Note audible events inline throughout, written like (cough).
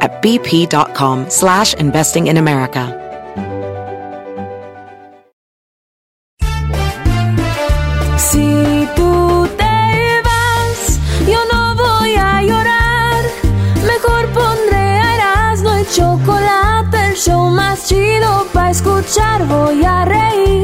at bp.com slash investing in America. Si tú te vas, yo no voy a llorar. Mejor pondré a Erasmo y chocolate, el show más chido para escuchar. Voy a reír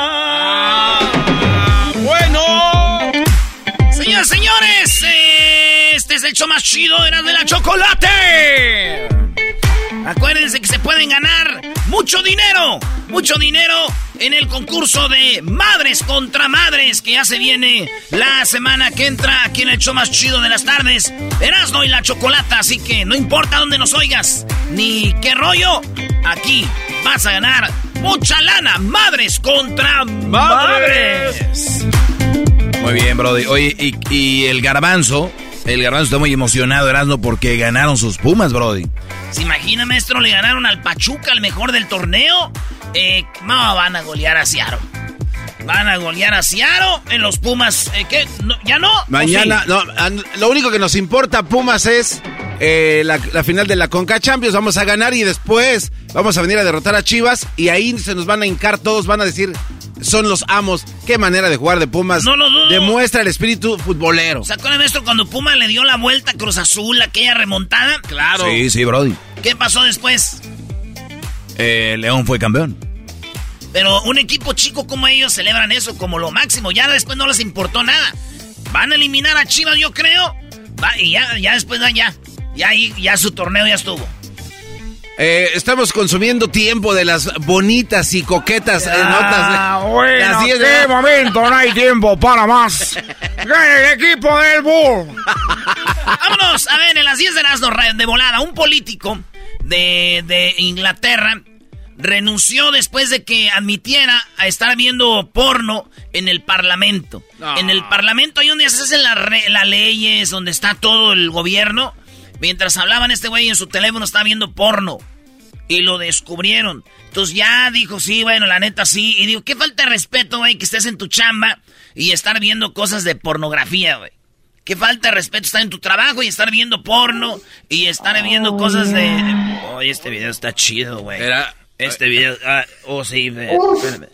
Show más chido las de la chocolate. Acuérdense que se pueden ganar mucho dinero, mucho dinero en el concurso de Madres contra Madres que ya se viene la semana que entra aquí en el show más chido de las tardes. Erasmo y la chocolata, así que no importa dónde nos oigas ni qué rollo, aquí vas a ganar mucha lana. Madres contra Madres. Muy bien, Brody. Oye, y, y el garbanzo, el garbanzo está muy emocionado, Erasmo, porque ganaron sus pumas, Brody. ¿Se imagina, maestro? Le ganaron al Pachuca, el mejor del torneo. Eh, no, van a golear a Ciaro. Van a golear a Ciaro en los Pumas. Eh, ¿Qué? No, ¿Ya no? ¿O Mañana, sí? no, lo único que nos importa, Pumas, es eh, la, la final de la Conca Champions. Vamos a ganar y después vamos a venir a derrotar a Chivas y ahí se nos van a hincar todos, van a decir, son los amos. Qué manera de jugar de Pumas. No lo dudo. Demuestra el espíritu futbolero. ¿Se acuerdan, maestro, cuando Puma le dio la vuelta a Cruz Azul, aquella remontada? Claro. Sí, sí, Brody. ¿Qué pasó después? Eh, León fue campeón. Pero un equipo chico como ellos celebran eso como lo máximo. Ya después no les importó nada. Van a eliminar a Chivas, yo creo. Va, y ya, ya después, ya, ya. Ya, ahí- ya su torneo ya estuvo. Eh, estamos consumiendo tiempo de las bonitas y coquetas eh, Ah, notas. de- bueno, de (laughs) momento, no hay tiempo para más. Gana el equipo del Bull. Vámonos, a ver, en las 10 de las dos de volada, un político de, de Inglaterra renunció después de que admitiera a estar viendo porno en el Parlamento. En el Parlamento ahí donde se hacen las leyes, donde está todo el gobierno. Mientras hablaban este güey en su teléfono estaba viendo porno. Y lo descubrieron. Entonces ya dijo, sí, bueno, la neta sí. Y digo, qué falta de respeto, güey, que estés en tu chamba y estar viendo cosas de pornografía, güey. Qué falta de respeto estar en tu trabajo y estar viendo porno y estar viendo cosas de... Oye, este video está chido, güey. Este video... ah, oh, sí, espérame.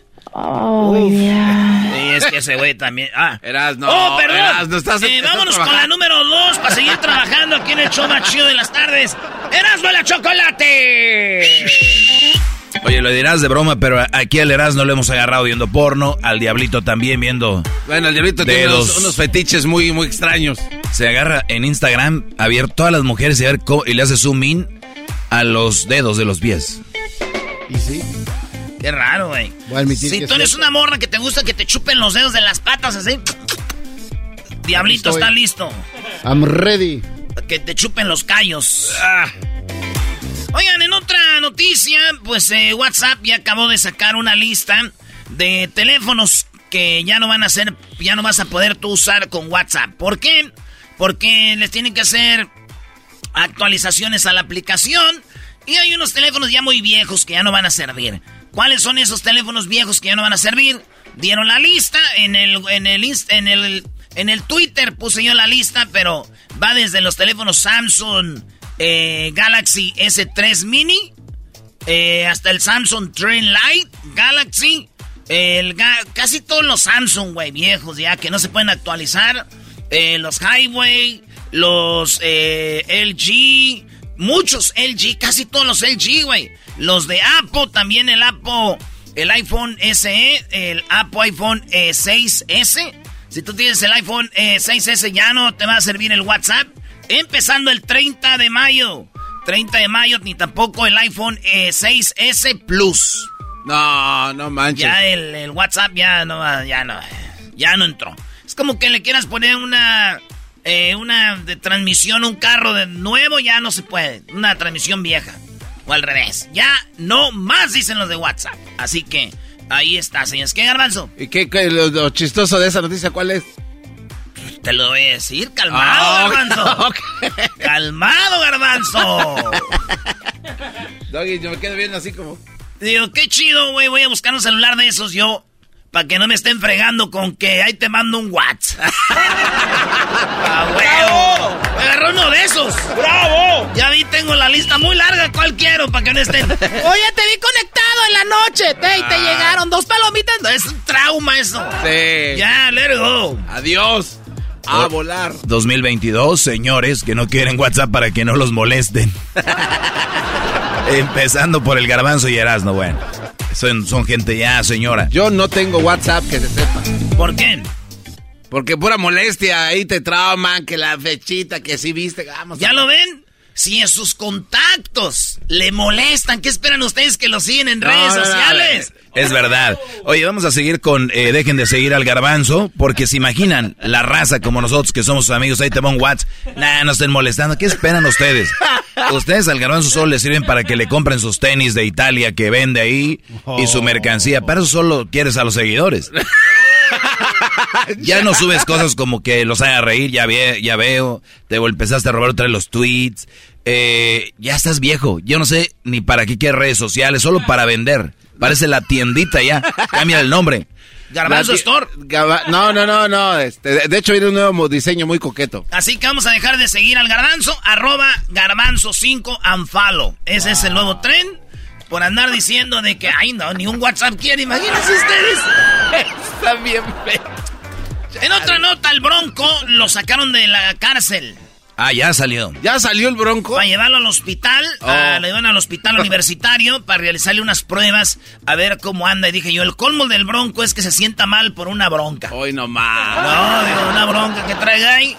Sí, es que ese güey también... Ah. Erasno, oh, perdón. Erasno, estás- Eh, estás vámonos con la número dos para seguir trabajando aquí en el show más chido de las tardes. ¡Erasmo la chocolate! Oye, lo dirás de broma, pero aquí al Erasmo lo hemos agarrado viendo porno, al Diablito también viendo... Bueno, el diablito tiene Dedos. unos, unos fetiches muy, muy extraños. Se agarra en Instagram a ver todas las mujeres y, a ver cómo- y le hace zoom in a los dedos de los pies. Y sí. Qué raro, güey. Si tú es eres cierto. una morra que te gusta que te chupen los dedos de las patas así... Diablito está listo. I'm ready. Que te chupen los callos. Ah. Oigan, en otra noticia, pues eh, WhatsApp ya acabó de sacar una lista de teléfonos que ya no van a ser, ya no vas a poder tú usar con WhatsApp. ¿Por qué? Porque les tienen que hacer actualizaciones a la aplicación y hay unos teléfonos ya muy viejos que ya no van a servir. ¿Cuáles son esos teléfonos viejos que ya no van a servir? dieron la lista en el, en el, en el, en el Twitter puse yo la lista, pero va desde los teléfonos Samsung eh, Galaxy S3 Mini eh, hasta el Samsung Trend Lite Galaxy, el casi todos los Samsung, güey, viejos ya que no se pueden actualizar, eh, los Highway, los LG, muchos LG, casi todos los LG, güey, los de Apple, también el Apple, el iPhone SE, el Apple iPhone eh, 6S. Si tú tienes el iPhone eh, 6S ya no te va a servir el WhatsApp. Empezando el 30 de mayo. 30 de mayo, ni tampoco el iPhone eh, 6S Plus. No, no manches. Ya el, el WhatsApp ya no, ya no, ya no entró. Es como que le quieras poner una, eh, una de transmisión, un carro de nuevo, ya no se puede. Una transmisión vieja. O al revés. Ya no más dicen los de WhatsApp. Así que ahí está, señores. ¿Qué garbanzo? ¿Y qué, qué- lo, lo chistoso de esa noticia cuál es? Te lo voy a decir, calmado, Ah, garbanzo. (laughs) Calmado, garbanzo. (laughs) Doggy, yo me quedo viendo así como... Digo, qué chido, güey. Voy a buscar un celular de esos yo. Para que no me estén fregando con que ahí te mando un WhatsApp. (laughs) ¡Ah, huevo! Me agarró uno de esos. ¡Bravo! Ya vi, tengo la lista muy larga. ¿Cuál quiero? Para que no estén. (laughs) Oye, te vi conectado en la noche. Te, y te llegaron dos palomitas. Es un trauma eso. Sí. Ya, let it go. Adiós. A volar. 2022, señores que no quieren WhatsApp para que no los molesten. (laughs) Empezando por el garbanzo y Erasmo, bueno. Son, son gente ya, señora. Yo no tengo WhatsApp, que se sepa. ¿Por qué? Porque pura molestia, ahí te trauman, que la fechita, que sí viste, vamos. ¿Ya a- lo ven? Si en sus contactos le molestan, ¿qué esperan ustedes que lo siguen en No, redes no, no, sociales? Es verdad. Oye, vamos a seguir con eh, dejen de seguir al garbanzo, porque se imaginan la raza como nosotros que somos sus amigos, ahí te van WhatsApp. Nah, no estén molestando. ¿Qué esperan ustedes? Ustedes al garbanzo solo le sirven para que le compren sus tenis de Italia que vende ahí y su mercancía. Para eso solo quieres a los seguidores. (laughs) Ya no subes cosas como que los haga reír, ya, ve- ya veo. Te empezaste a robar otra vez los tweets. Eh, ya estás viejo. Yo no sé ni para qué quieres redes sociales, solo para vender. Parece la tiendita ya. Cambia el nombre. Garbanzo Store. No, no, no, no. Este, de- hecho, viene un nuevo diseño muy coqueto. Así que vamos a dejar de seguir al garbanzo, arroba garbanzo5 anfalo. Ese es el nuevo tren. Por andar diciendo de que, ay no, ni un WhatsApp quiere, imagínense ustedes. (laughs) Está bien feo. En otra nota, el Bronco lo sacaron de la cárcel. Ah, ya salió. ¿Ya salió el bronco? Para llevarlo al hospital, ah, Oh. le llevan al hospital (laughs) universitario para realizarle unas pruebas a ver cómo anda. Y dije yo, el colmo del bronco es que se sienta mal por una bronca. Hoy nomás. No, digo, una bronca que traiga ahí.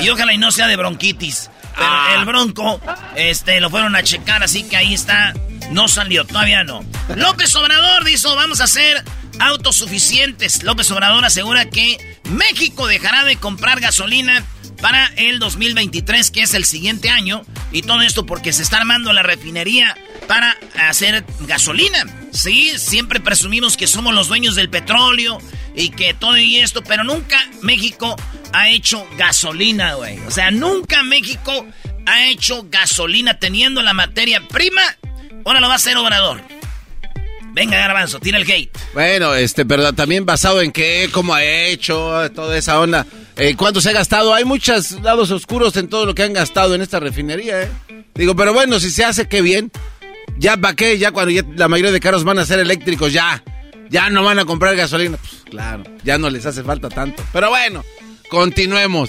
Y ojalá y no sea de bronquitis. Pero Ah. el bronco, este, lo fueron a checar, así que ahí está. No salió, todavía no. López Obrador dijo, vamos a ser autosuficientes. López Obrador asegura que México dejará de comprar gasolina para el 2023, que es el siguiente año. Y todo esto porque se está armando la refinería para hacer gasolina. Sí, siempre presumimos que somos los dueños del petróleo y que todo y esto, pero nunca México ha hecho gasolina, güey. O sea, nunca México ha hecho gasolina teniendo la materia prima. Ahora lo va a hacer Obrador. Venga, Garbanzo, tira el gate. Bueno, este, pero también basado en qué, cómo ha hecho, toda esa onda. Eh, ¿Cuánto se ha gastado? Hay muchos lados oscuros en todo lo que han gastado en esta refinería, ¿eh? Digo, pero bueno, si se hace, qué bien. Ya, ¿para qué? Ya cuando ya la mayoría de carros van a ser eléctricos, ya. Ya no van a comprar gasolina. Pues claro, ya no les hace falta tanto. Pero bueno, continuemos.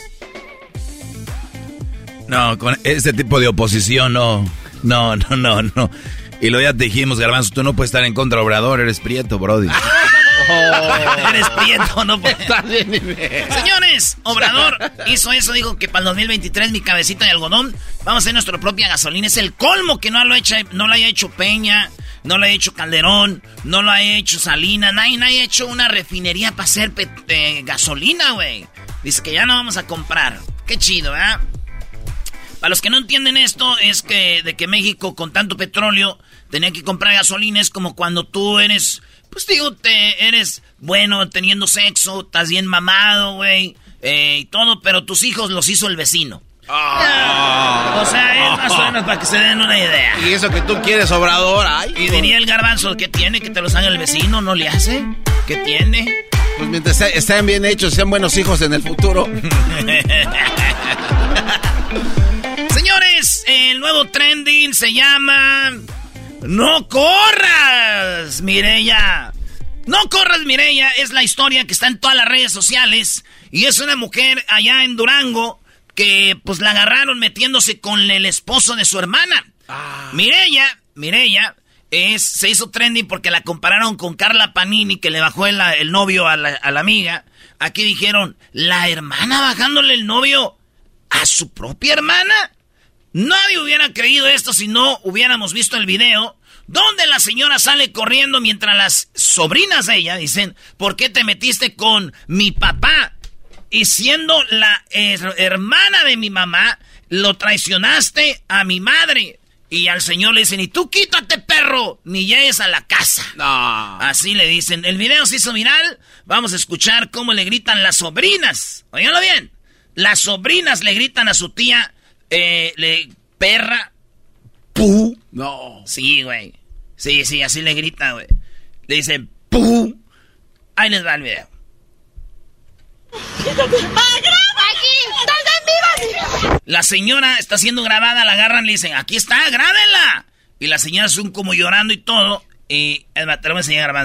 No, con este tipo de oposición no. No, no, no, no. Y lo ya te dijimos, Garbanzo, tú no puedes estar en contra de Obrador, eres prieto, Brody. (laughs) Eres prieto, no puedes. (laughs) Bien, Inés. Señores, Obrador hizo eso, dijo que para el 2023 mi cabecita de algodón, vamos a hacer nuestra propia gasolina. Es el colmo que no lo, echa, no lo haya hecho Peña, no lo haya hecho Calderón, no lo haya hecho Salina, nadie, nadie ha hecho una refinería para hacer eh, gasolina, güey. Dice que ya no vamos a comprar. Qué chido, ¿verdad? Para los que no entienden esto, es que de que México con tanto petróleo tenía que comprar gasolina es como cuando tú eres, pues digo, te eres bueno teniendo sexo, estás bien mamado, güey, eh, y todo, pero tus hijos los hizo el vecino. Ah. O sea, es más o menos para que se den una idea. Y eso que tú quieres, Obrador, ay. Y diría el garbanzo, ¿qué tiene? Que te los haga el vecino, ¿no le hace? ¿Qué tiene? Pues mientras estén bien hechos, sean buenos hijos en el futuro. (laughs) Señores, el nuevo trending se llama No corras, Mireya. No corras, Mireya, es la historia que está en todas las redes sociales y es una mujer allá en Durango que pues la agarraron metiéndose con el esposo de su hermana. Ah. Mireya, Mireya es, se hizo trending porque la compararon con Carla Panini que le bajó el, novio a la, a la amiga. Aquí dijeron, la hermana bajándole el novio a su propia hermana. Nadie hubiera creído esto si no hubiéramos visto el video donde la señora sale corriendo mientras las sobrinas de ella dicen, ¿por qué te metiste con mi papá? Y siendo la hermana de mi mamá, lo traicionaste a mi madre. Y al señor le dicen, y tú quítate, perro, ni llegues a la casa. Así le dicen. El video se hizo viral. Vamos a escuchar cómo le gritan las sobrinas. Oiganlo bien. Las sobrinas le gritan a su tía, eh, le, perra, pu. No. Sí, güey. Sí, sí, así le grita, güey. Le dicen, pu. Ahí les va el video. La señora está siendo grabada, la agarran y le dicen, aquí está, grábenla. Y la señora un como llorando y todo. Y el te lo voy a enseñar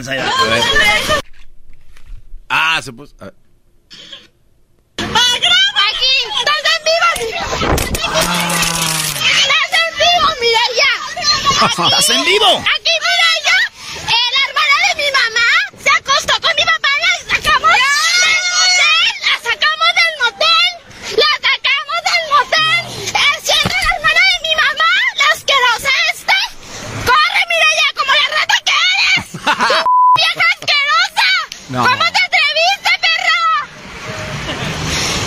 Ah, se puso. ¡Aquí! ¡Estás en vivo! ¡Estás en vivo, mira ya! (laughs) ¡Estás en vivo! ¡Aquí, mira ya! La hermana de mi mamá se acostó con mi papá y la sacamos del motel. ¡La sacamos del motel! ¡La sacamos del motel! ¡Es siendo la hermana de mi mamá! ¡La asquerosa esta! ¡Corre, mira ya! ¡Como la rata que eres! (laughs) ¡Vieja asquerosa! No. ¿Cómo te atreviste, perra?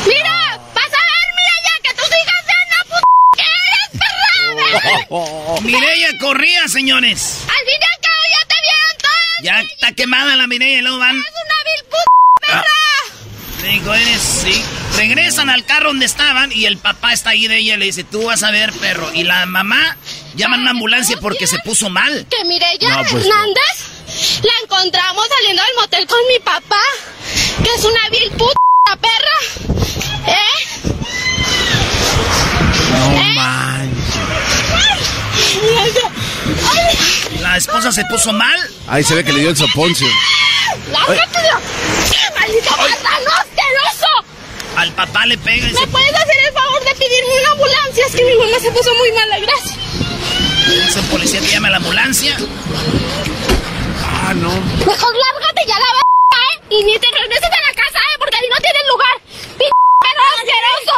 Mira, vas a ver, mira ya, que tus hijas sean la puta que eres, perra. Oh, Mireya corría, señores. Al fin y al cabo ya te vieron todas. Ya está quemada la Mireya y luego van. ¡Es una vil puta, perra! Le digo, eres, sí. Regresan al carro donde estaban y el papá está ahí de ella. Le dice, tú vas a ver, perro. Y la mamá llaman a una ambulancia porque se puso mal. Que Mireya No, pues, Hernández la encontramos saliendo del motel con mi papá, que es una vil puta perra. ¿Eh? No ¿Eh? La esposa se puso mal. Ahí se ve que le dio el soponcio. ¡Lárgate de ¡Qué maldito marrano asqueroso! Al papá le pega y ¿Me se... puedes hacer el favor de pedirme una ambulancia? Es que mi mamá se puso muy mala, gracias. Dice el policía que llama a la ambulancia. Ah, no. Mejor lárgate ya la b****, ¿eh? Y ni te regreses a la casa, ¿eh? Porque ahí no tienes lugar. ¡P*** perro asqueroso!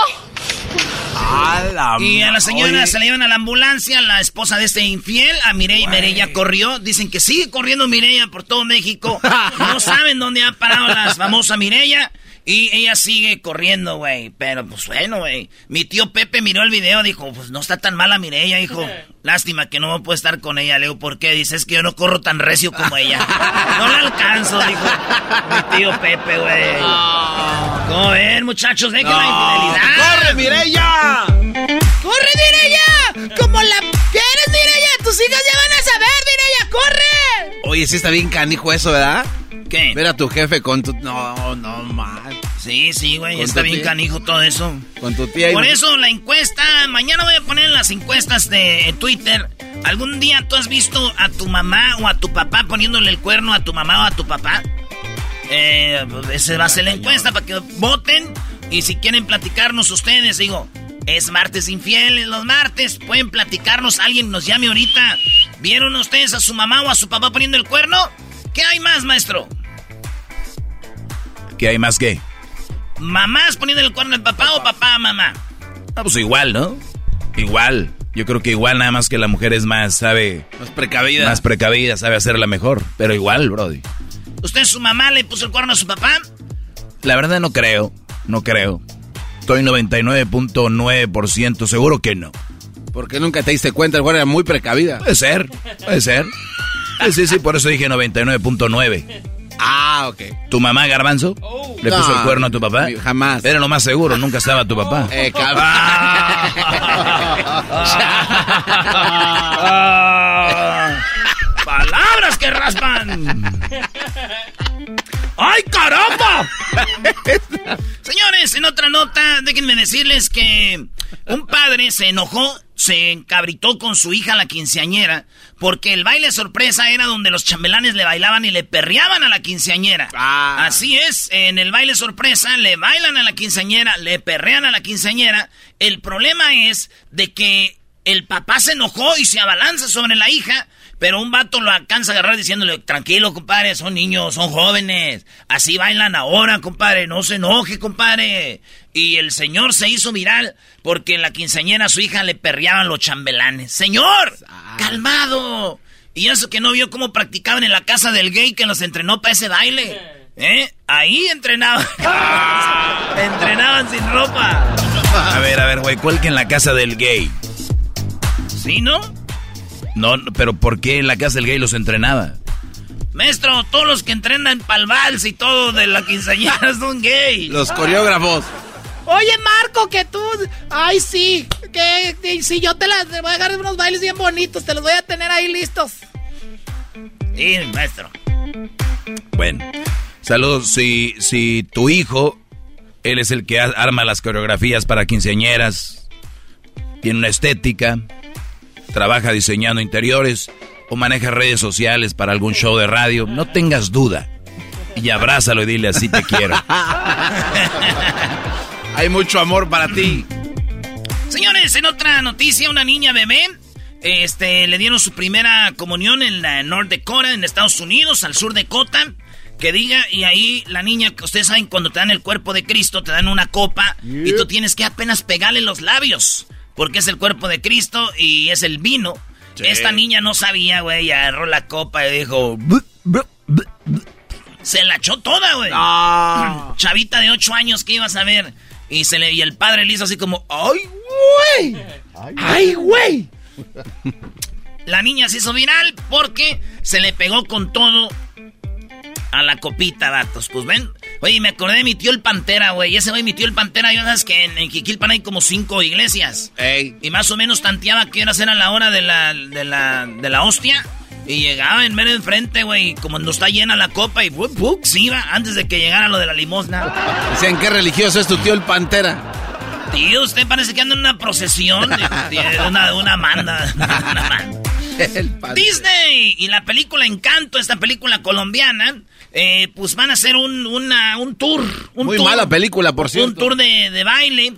A la Y a la señora Oye, se la llevan a la ambulancia, la esposa de este infiel, a Mireya. Mireya corrió. Dicen que sigue corriendo Mireya por todo México. (laughs) No saben dónde ha parado la famosa Mireya. Y ella sigue corriendo, güey. Pero pues bueno, güey. Mi tío Pepe miró el video, dijo, pues no está tan mala Mireya, hijo. Lástima que no puedo estar con ella. Le digo, ¿por qué? Dice, es que yo no corro tan recio como ella. (laughs) No la alcanzo, dijo mi tío Pepe, güey. ¿Cómo ven, muchachos? Dejen la infidelidad. ¡Corre, Mireya! ¡Corre, Mireya! ¡Como la quieres, Mireya! ¡Tus hijas ya van a saber, Mireya! ¡Corre! Oye, sí está bien canijo eso, ¿verdad? ¿Qué? Ver a tu jefe con tu... No, no, man. Sí, sí, güey. Está bien tía. canijo todo eso. Con tu tía y... Por eso la encuesta... Mañana voy a poner las encuestas de Twitter. ¿Algún día tú has visto a tu mamá o a tu papá poniéndole el cuerno a tu mamá o a tu papá? Eh, pues esa va a ser la encuesta para que voten. Y si quieren platicarnos ustedes, digo, es martes infieles los martes. Pueden platicarnos, alguien nos llame ahorita. ¿Vieron ustedes a su mamá o a su papá poniendo el cuerno? ¿Qué hay más, maestro? ¿Qué hay más que? ¿Mamás poniendo el cuerno al papá o papá a mamá? Ah, pues igual, ¿no? Igual. Yo creo que igual, nada más que la mujer es más, sabe, Más precavida. más precavida, sabe hacerla mejor. Pero igual, Brody. ¿Usted, su mamá, le puso el cuerno a su papá? La verdad no creo, no creo. Estoy 99.9% seguro que no. Porque nunca te diste cuenta, el güey era muy precavida. Puede ser, puede ser. Sí, sí, sí, por eso dije 99.9. Ah, ok. ¿Tu mamá, Garbanzo? ¿Le No, puso el cuerno a tu papá? jamás. Era lo más seguro, nunca estaba tu papá. Eh, (laughs) cabrón. (laughs) Ah. Palabras que raspan. (laughs) ¡Ay, caramba! (laughs) Señores, en otra nota, déjenme decirles que un padre se enojó, se encabritó con su hija la quinceañera, porque el baile sorpresa era donde los chambelanes le bailaban y le perreaban a la quinceañera. Ah. Así es, en el baile sorpresa le bailan a la quinceañera, le perrean a la quinceañera. El problema es de que el papá se enojó y se abalanza sobre la hija, pero un vato lo alcanza a agarrar diciéndole, tranquilo, compadre, son niños, son jóvenes, así bailan ahora, compadre, no se enoje, compadre. Y el señor se hizo viral porque en la quinceañera a su hija le perreaban los chambelanes. Señor, calmado. Y eso que no vio cómo practicaban en la casa del gay que los entrenó para ese baile. ¿Eh? Ahí entrenaban. (laughs) entrenaban sin ropa. A ver, a ver, güey, ¿cuál que en la casa del gay? ¿Sí, no? No, no, pero ¿por qué en la casa del gay los entrenaba? Maestro, todos los que entrenan pa'l vals y todo de la quinceañera (laughs) son gays. Los coreógrafos. Oye, Marco, que tú. Ay, sí. Que, que si yo te, las, voy a agarrar unos bailes bien bonitos, te los voy a tener ahí listos. Sí, maestro. Bueno, saludos. Si, si tu hijo, él es el que arma las coreografías para quinceañeras, tiene una estética, trabaja diseñando interiores o maneja redes sociales para algún show de radio, no tengas duda. Y abrázalo y dile así te quiero. (laughs) Hay mucho amor para ti. Señores, en otra noticia, una niña bebé. Este, le dieron su primera comunión en la North Dakota, en Estados Unidos, al sur de Dakota. Que diga, y ahí la niña, que ustedes saben, cuando te dan el cuerpo de Cristo, te dan una copa y tú tienes que apenas pegarle los labios, porque es el cuerpo de Cristo y es el vino. Esta niña no sabía, güey, y agarró la copa y dijo... Se la echó toda, güey. (clears throat) Chavita de 8 años que ibas a ver. Y, se le, y el padre le hizo así como, ¡ay, güey! ¡Ay, güey! La niña se hizo viral porque se le pegó con todo a la copita, datos. Pues ven, oye, me acordé de mi tío el Pantera, güey. Ese güey, mi tío el Pantera, yo sabes que en, en Jiquilpan hay como cinco iglesias. Ey. Y más o menos tanteaba que era a la hora de la, de la, de la hostia. Y llegaba en medio enfrente, güey, como no está llena la copa y ¡bup, bup! se iba antes de que llegara lo de la limosna. Decían, ¿qué religioso es tu tío el Pantera? Tío, usted parece que anda en una procesión una, una manda. (laughs) Una manda. (laughs) Disney y la película Encanto, esta película colombiana, eh, pues van a hacer un, una- un tour. Un Muy tour, mala película, por cierto. Un tour de, de baile.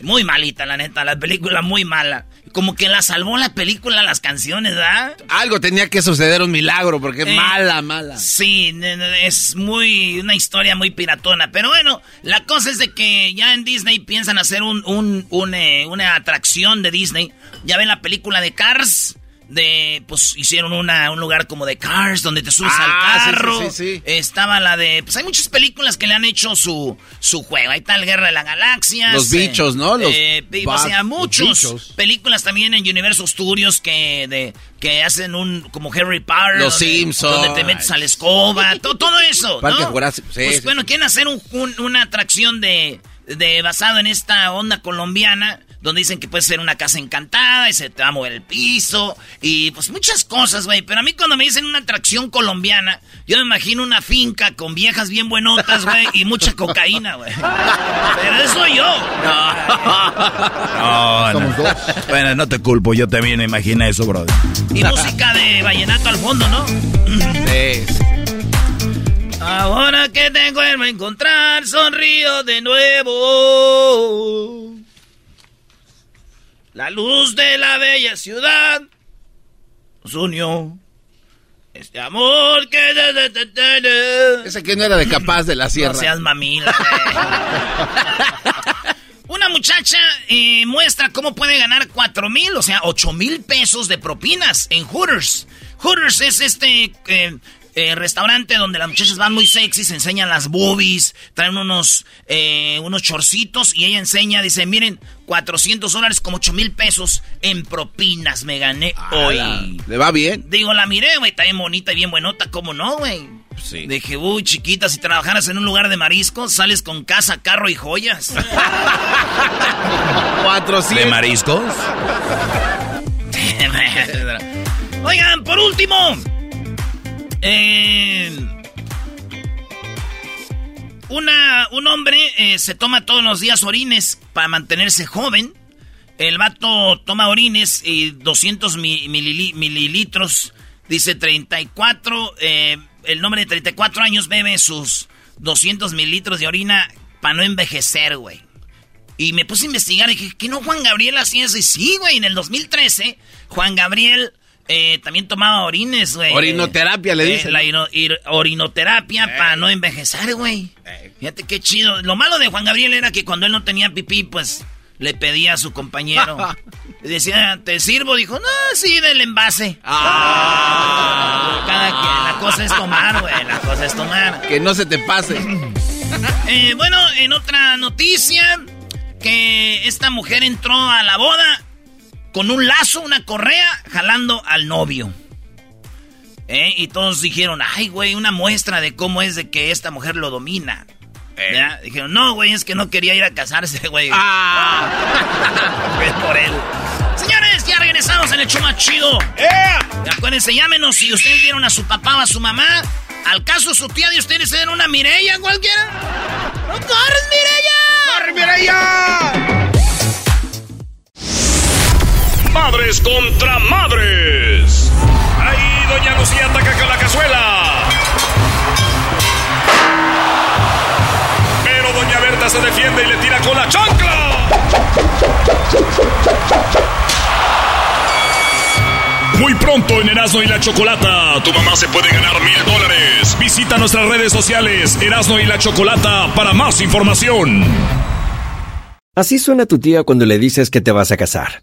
Muy malita, la neta, la película muy mala. Como que la salvó la película, las canciones, ¿verdad? Algo tenía que suceder, un milagro, porque es Eh, mala, mala. Sí, es muy una historia muy piratona. Pero bueno, la cosa es de que ya en Disney piensan hacer un, un- un, eh, una atracción de Disney. Ya ven la película de Cars. De, pues hicieron una, un lugar como de Cars donde te subes Ah, al sí, carro. sí, sí. Estaba la de. Pues hay muchas películas que le han hecho su, su juego. Está el Guerra de las Galaxias. Los bichos, ¿no? Los eh, o sea, muchos bichos. películas también en Universal Studios que, de, que hacen un. como Harry Potter. Los donde- Simpsons. Donde te metes a la escoba. to- todo eso. Parque ¿no? Jurásico, sí, pues bueno, quieren hacer un- un- una atracción de, de. basado en esta onda colombiana. Donde dicen que puede ser una casa encantada y se te va a mover el piso. Y pues muchas cosas, güey. Pero a mí cuando me dicen una atracción colombiana, yo me imagino una finca con viejas bien buenotas, güey. y mucha cocaína, güey. Pero eso yo. No, no. Bueno, no te culpo, yo también me imaginé eso, brother. Y música de vallenato al fondo, ¿no? Sí. Ahora que te vuelvo a encontrar, sonrío de nuevo. La luz de la bella ciudad nos unió. Este amor que... Ese que no era de capaz de la No sierra. seas mamila. (laughs) Una muchacha eh, muestra cómo puede ganar 4 mil, o sea, 8 mil pesos de propinas en Hooters. Hooters es este eh, eh, restaurante donde las muchachas van muy sexy, se enseñan las boobies, traen unos, eh, unos chorcitos y ella enseña, dice, miren, 400 dólares como 8 mil pesos en propinas me gané hoy. ¿Le va bien? Digo, la miré, güey, está bien bonita y bien buenota, ¿cómo no, güey? Sí. Dije, uy, chiquita, si trabajaras en un lugar de mariscos, sales con casa, carro y joyas. (laughs) 400. ¿De mariscos? (laughs) Oigan, por último. Una, un hombre eh, se toma todos los días orines para mantenerse joven. El vato toma orines y 200 mililitros. Dice 34. Eh, el nombre de 34 años bebe sus 200 mililitros de orina para no envejecer, güey. Y me puse a investigar y dije, ¿qué no Juan Gabriel hacía eso? Y sí, güey, en el 2013, Juan Gabriel eh, también tomaba orines, güey. Orinoterapia, le eh, dicen. la orinoterapia para no envejecer, güey. Fíjate qué chido. Lo malo de Juan Gabriel era que cuando él no tenía pipí, pues le pedía a su compañero. (laughs) le decía, ¿te sirvo? Dijo, no, sí, del envase. Ah. Cada quien, la cosa es tomar, güey. La cosa es tomar. Que no se te pase. (laughs) Eh, bueno, en otra noticia, que esta mujer entró a la boda con un lazo, una correa, jalando al novio. ¿Eh? Y todos dijeron, ay, güey, una muestra de cómo es de que esta mujer lo domina. Eh. Dijeron, no, güey, es que no quería ir a casarse, (laughs) güey. Ah. (laughs) por él. Señores, ya regresamos en el show chido. Acuérdense, llámenos si ustedes vieron a su papá o a su mamá. ¿Al caso su tía de ustedes era una Mireya cualquiera? ¡No corres, Mireya! ¡Corre, Mireya! Madres contra madres. Ahí Doña Lucía ataca con la cazuela. Pero Doña Berta se defiende y le tira con la chancla. Muy pronto en Erasmo y la Chocolata, tu mamá se puede ganar mil dólares. Visita nuestras redes sociales, Erasmo y la Chocolata, para más información. Así suena tu tía cuando le dices que te vas a casar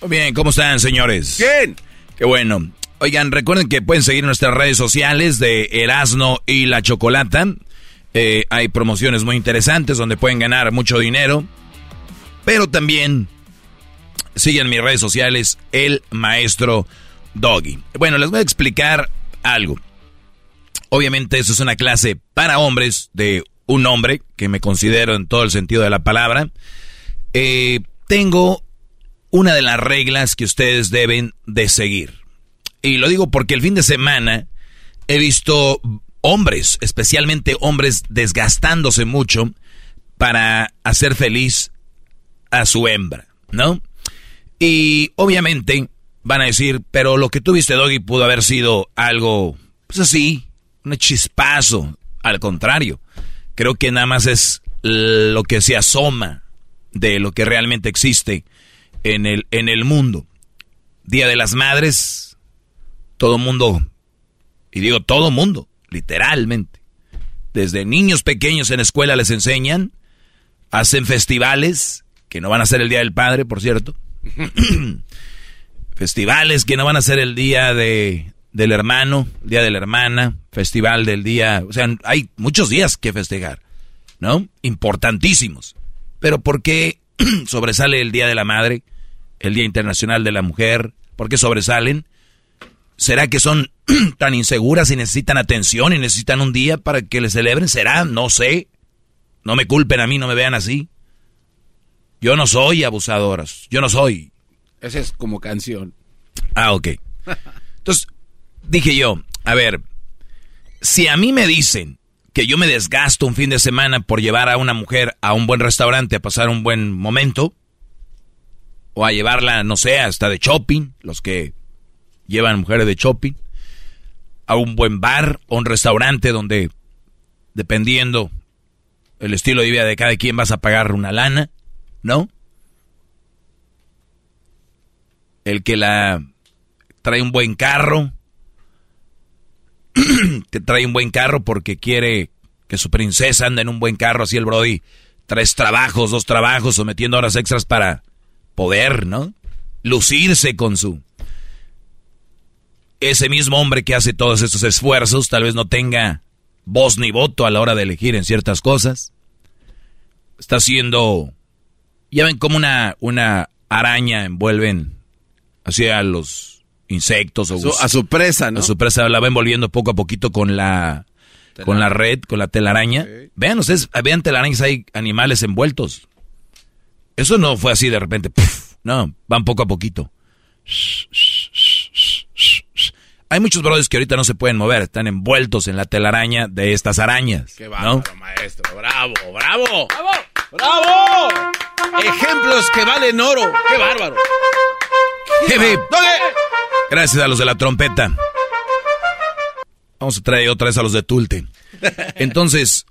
Muy bien, ¿cómo están, señores? Bien. Qué bueno. Oigan, recuerden que pueden seguir nuestras redes sociales de Erasno y la Chocolata. Eh, hay promociones muy interesantes donde pueden ganar mucho dinero. Pero también siguen mis redes sociales, el maestro Doggy. Bueno, les voy a explicar algo. Obviamente, eso es una clase para hombres de un hombre, que me considero en todo el sentido de la palabra. Eh, tengo una de las reglas que ustedes deben de seguir. Y lo digo porque el fin de semana he visto hombres, especialmente hombres, desgastándose mucho para hacer feliz a su hembra, ¿no? Y obviamente van a decir, pero lo que tuviste, Doggy, pudo haber sido algo, pues así, un chispazo. Al contrario, creo que nada más es lo que se asoma de lo que realmente existe en el, en el mundo. Día de las Madres, todo mundo, y digo todo mundo, literalmente, desde niños pequeños en escuela les enseñan, hacen festivales, que no van a ser el Día del Padre, por cierto, (clears throat) festivales que no van a ser el Día de, del Hermano, Día de la Hermana, Festival del Día, o sea, hay muchos días que festejar, ¿no? Importantísimos. Pero ¿por qué (clears throat) sobresale el Día de la Madre, el Día Internacional de la Mujer? ¿Por qué sobresalen? ¿Será que son (clears throat) tan inseguras y necesitan atención y necesitan un día para que le celebren? ¿Será? No sé. No me culpen a mí, no me vean así. Yo no soy abusadoras. Yo no soy. Esa es como canción. Ah, ok. (laughs) Entonces, dije yo, a ver, si a mí me dicen que yo me desgasto un fin de semana por llevar a una mujer a un buen restaurante a pasar un buen momento, o a llevarla, no sé, hasta de shopping, los que llevan mujeres de shopping, a un buen bar o un restaurante donde, dependiendo el estilo de vida de cada quien, vas a pagar una lana, ¿no? El que la trae un buen carro, (clears throat) que trae un buen carro porque quiere que su princesa ande en un buen carro, así el Brody, tres trabajos, dos trabajos, sometiendo horas extras para poder, ¿no? Lucirse con su ese mismo hombre que hace todos estos esfuerzos tal vez no tenga voz ni voto a la hora de elegir en ciertas cosas. Está haciendo... Ya ven como una, una araña envuelven hacia los insectos o a su presa, ¿no? A su presa la va envolviendo poco a poquito con la con la red, con la telaraña. Vean ustedes, vean telarañas, hay animales envueltos. Eso no fue así de repente. no, van poco a poquito. Hay muchos brothers que ahorita no se pueden mover, están envueltos en la telaraña de estas arañas. Qué bárbaro, maestro. Bravo, bravo. Bravo, bravo. Ejemplos que valen oro. Qué bárbaro. Gracias a los de la trompeta. Vamos a traer otra vez a los de Tulte. Entonces,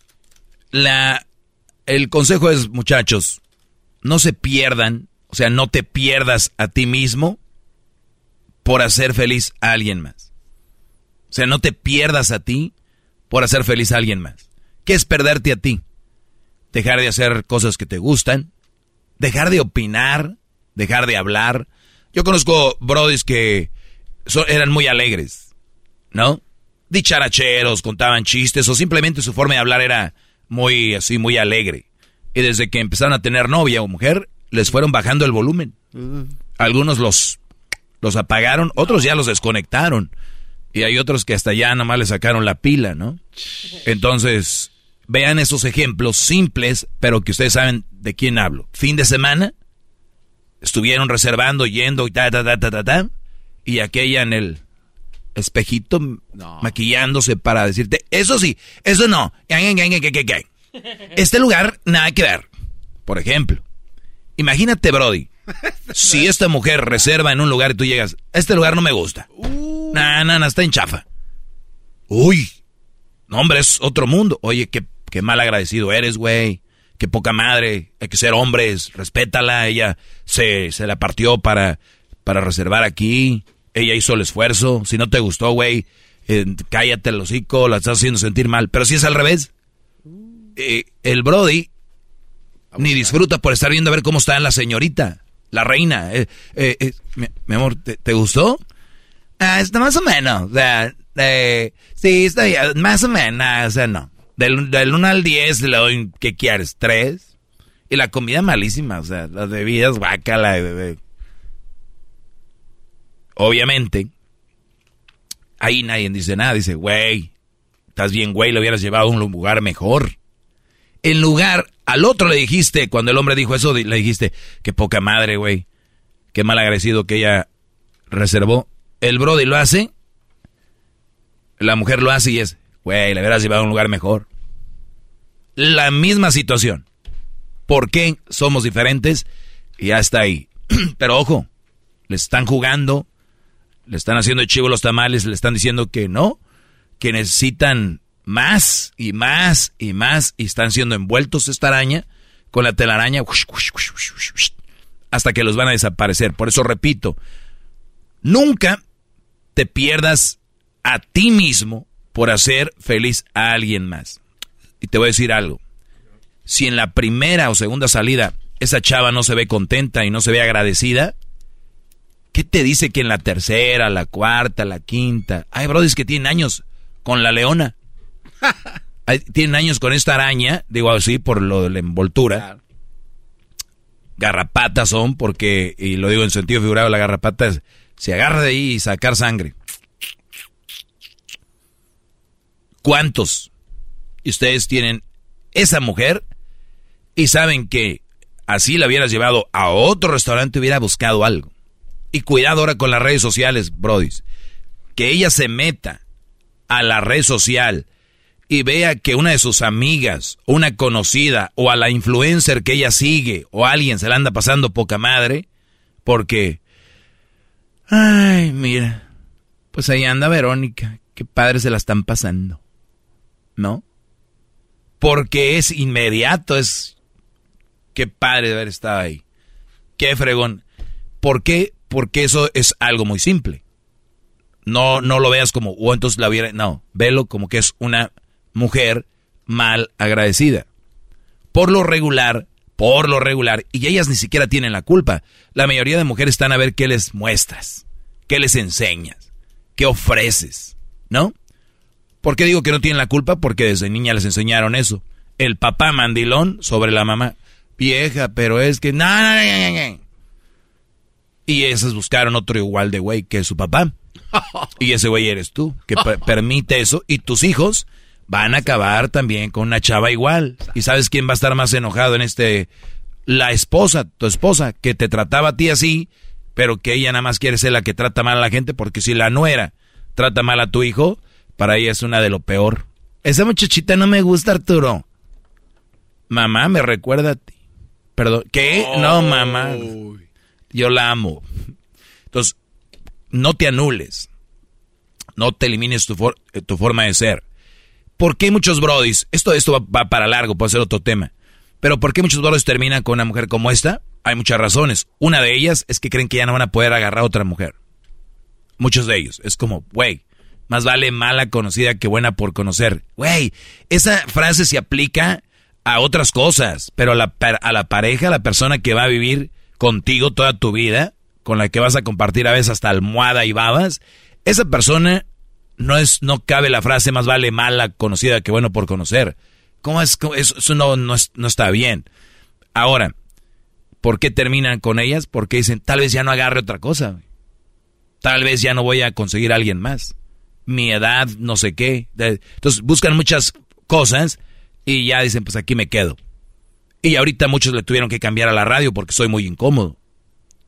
la, el consejo es, muchachos, no se pierdan, o sea, no te pierdas a ti mismo por hacer feliz a alguien más. O sea, no te pierdas a ti por hacer feliz a alguien más. ¿Qué es perderte a ti? Dejar de hacer cosas que te gustan, dejar de opinar, dejar de hablar. Yo conozco brodis que eran muy alegres, ¿no? Dicharacheros, contaban chistes o simplemente su forma de hablar era muy así, muy alegre. Y desde que empezaron a tener novia o mujer, les fueron bajando el volumen. Algunos los, los apagaron, otros ya los desconectaron. Y hay otros que hasta ya nomás le sacaron la pila, ¿no? Entonces, vean esos ejemplos simples, pero que ustedes saben de quién hablo. Fin de semana, estuvieron reservando, yendo y ta, ta, ta, ta, ta, ta y aquella en el espejito maquillándose para decirte, eso sí, eso no. (laughs) Este lugar, nada que ver. Por ejemplo, imagínate, Brody, si (laughs) esta mujer reserva en un lugar y tú llegas, este lugar no me gusta. Uh. Nah, nah, está en chafa. Uy, no, hombre, es otro mundo. Oye, qué, qué mal agradecido eres, güey. Qué poca madre. Hay que ser hombres. Respétala. Ella se, se la partió para, para reservar aquí. Ella hizo el esfuerzo. Si no te gustó, güey, eh, cállate el hocico, la estás haciendo sentir mal. Pero si es al revés, eh, el Brody ni disfruta por estar viendo a ver cómo está la señorita, la reina. Eh, mi, amor, ¿te, gustó? Ah, está más o menos. O sea, sí, está más o menos. O sea, no. Del, del 1 al 10 le doy, ¿qué quieres? ¿3? Y la comida malísima, o sea, las bebidas, guacala, de, Obviamente, ahí nadie dice nada. Dice, güey, estás bien, güey, lo hubieras llevado a un lugar mejor. En lugar, al otro le dijiste, cuando el hombre dijo eso, le dijiste, qué poca madre, güey. Qué mal agradecido que ella reservó. El Brody lo hace, la mujer lo hace y es, güey, le hubieras llevado a un lugar mejor. La misma situación. ¿Por qué somos diferentes? Y ya está ahí. (clears throat) Pero ojo, le están jugando le están haciendo chivo los tamales, le están diciendo que no, que necesitan más y más y más y están siendo envueltos esta araña con la telaraña hasta que los van a desaparecer. Por eso repito, nunca te pierdas a ti mismo por hacer feliz a alguien más. Y te voy a decir algo. Si en la primera o segunda salida esa chava no se ve contenta y no se ve agradecida, ¿qué te dice que en la tercera, la cuarta, la quinta? Hay brodis que tienen años con la leona. (laughs) tienen años con esta araña, digo así por lo de la envoltura. Garrapatas son porque, y lo digo en sentido figurado, la garrapata se agarra de ahí y sacar sangre. ¿Cuántos? Ustedes tienen esa mujer y saben que así la hubieras llevado a otro restaurante hubiera buscado algo. Y cuidado ahora con las redes sociales, brodis. Que ella se meta a la red social y vea que una de sus amigas, una conocida o a la influencer que ella sigue o alguien se la anda pasando poca madre, porque, ay, mira, pues ahí anda Verónica, qué padre se la están pasando, ¿no? Porque es inmediato, es, qué padre de haber estado ahí, qué fregón. ¿Por qué? Porque eso es algo muy simple. No, no lo veas como, o entonces la hubiera, no, velo como que es una mujer mal agradecida. Por lo regular, por lo regular, y ellas ni siquiera tienen la culpa. La mayoría de mujeres están a ver qué les muestras, qué les enseñas, qué ofreces, ¿no? ¿Por qué digo que no tienen la culpa? Porque desde niña les enseñaron eso. El papá mandilón sobre la mamá. Vieja, pero es que... y esas buscaron otro igual de güey que su papá. Y ese güey eres tú, que permite eso. Y tus hijos van a acabar también con una chava igual. ¿Y sabes quién va a estar más enojado en este? La esposa, tu esposa, que te trataba a ti así, pero que ella nada más quiere ser la que trata mal a la gente, porque si la nuera trata mal a tu hijo, para ella es una de lo peor. Esa muchachita no me gusta, Arturo. Mamá me recuerda a ti. Perdón, ¿qué? No, mamá. Yo la amo. Entonces, no te anules. No te elimines tu, tu forma de ser. ¿Por qué muchos brodis? Esto, esto va, para largo, puede ser otro tema. Pero ¿por qué muchos brodis terminan con una mujer como esta? Hay muchas razones. Una de ellas es que creen que ya no van a poder agarrar a otra mujer. Muchos de ellos. Es como, güey, más vale mala conocida que buena por conocer. Güey, esa frase se aplica a otras cosas, pero a la, a la pareja, a la persona que va a vivir contigo toda tu vida, con la que vas a compartir a veces hasta almohada y babas, esa persona no es, no cabe la frase más vale mala conocida que bueno por conocer. ¿Cómo es? Eso, no, no, no está bien. Ahora, ¿por qué terminan con ellas? Porque dicen, tal vez ya no agarre otra cosa. Tal vez ya no voy a conseguir a alguien más. Mi edad, no sé qué. Entonces buscan muchas cosas y ya dicen, pues aquí me quedo. Y ahorita muchos le tuvieron que cambiar a la radio porque soy muy incómodo.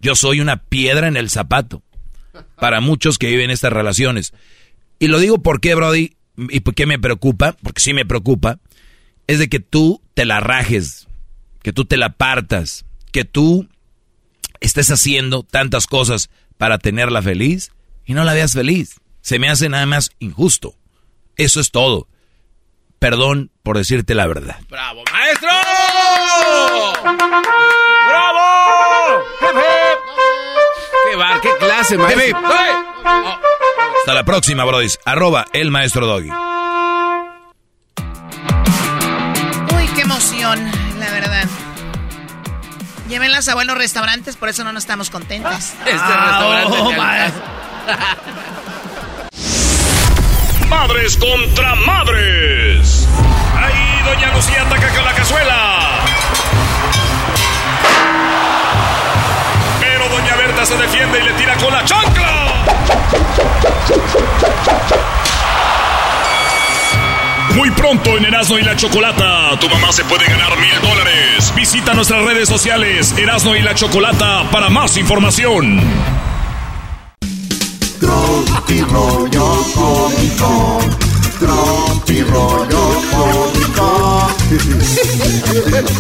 Yo soy una piedra en el zapato para muchos que viven estas relaciones. Y lo digo porque, Brody, y por qué me preocupa, porque sí me preocupa, es de que tú te la rajes, que tú te la partas, que tú estés haciendo tantas cosas para tenerla feliz y no la veas feliz. Se me hace nada más injusto. Eso es todo. Perdón por decirte la verdad. ¡Bravo, maestro! ¡Bravo! ¡Qué bar, qué clase, maestro! Hasta la próxima, Brody. Arroba el maestro Doggy. Uy, qué emoción, la verdad. Llévenlas a buenos restaurantes, por eso no nos estamos contentas. Este restaurante. Oh, (laughs) madres contra madres. Ahí Doña Lucía ataca con la cazuela. Pero Doña Berta se defiende y le tira con la chancla. Muy pronto en Erasmo y la Chocolata, tu mamá se puede ganar mil dólares. Visita nuestras redes sociales Erasmo y la Chocolata para más información. Tropi rollo cómico, tropi rollo cómico.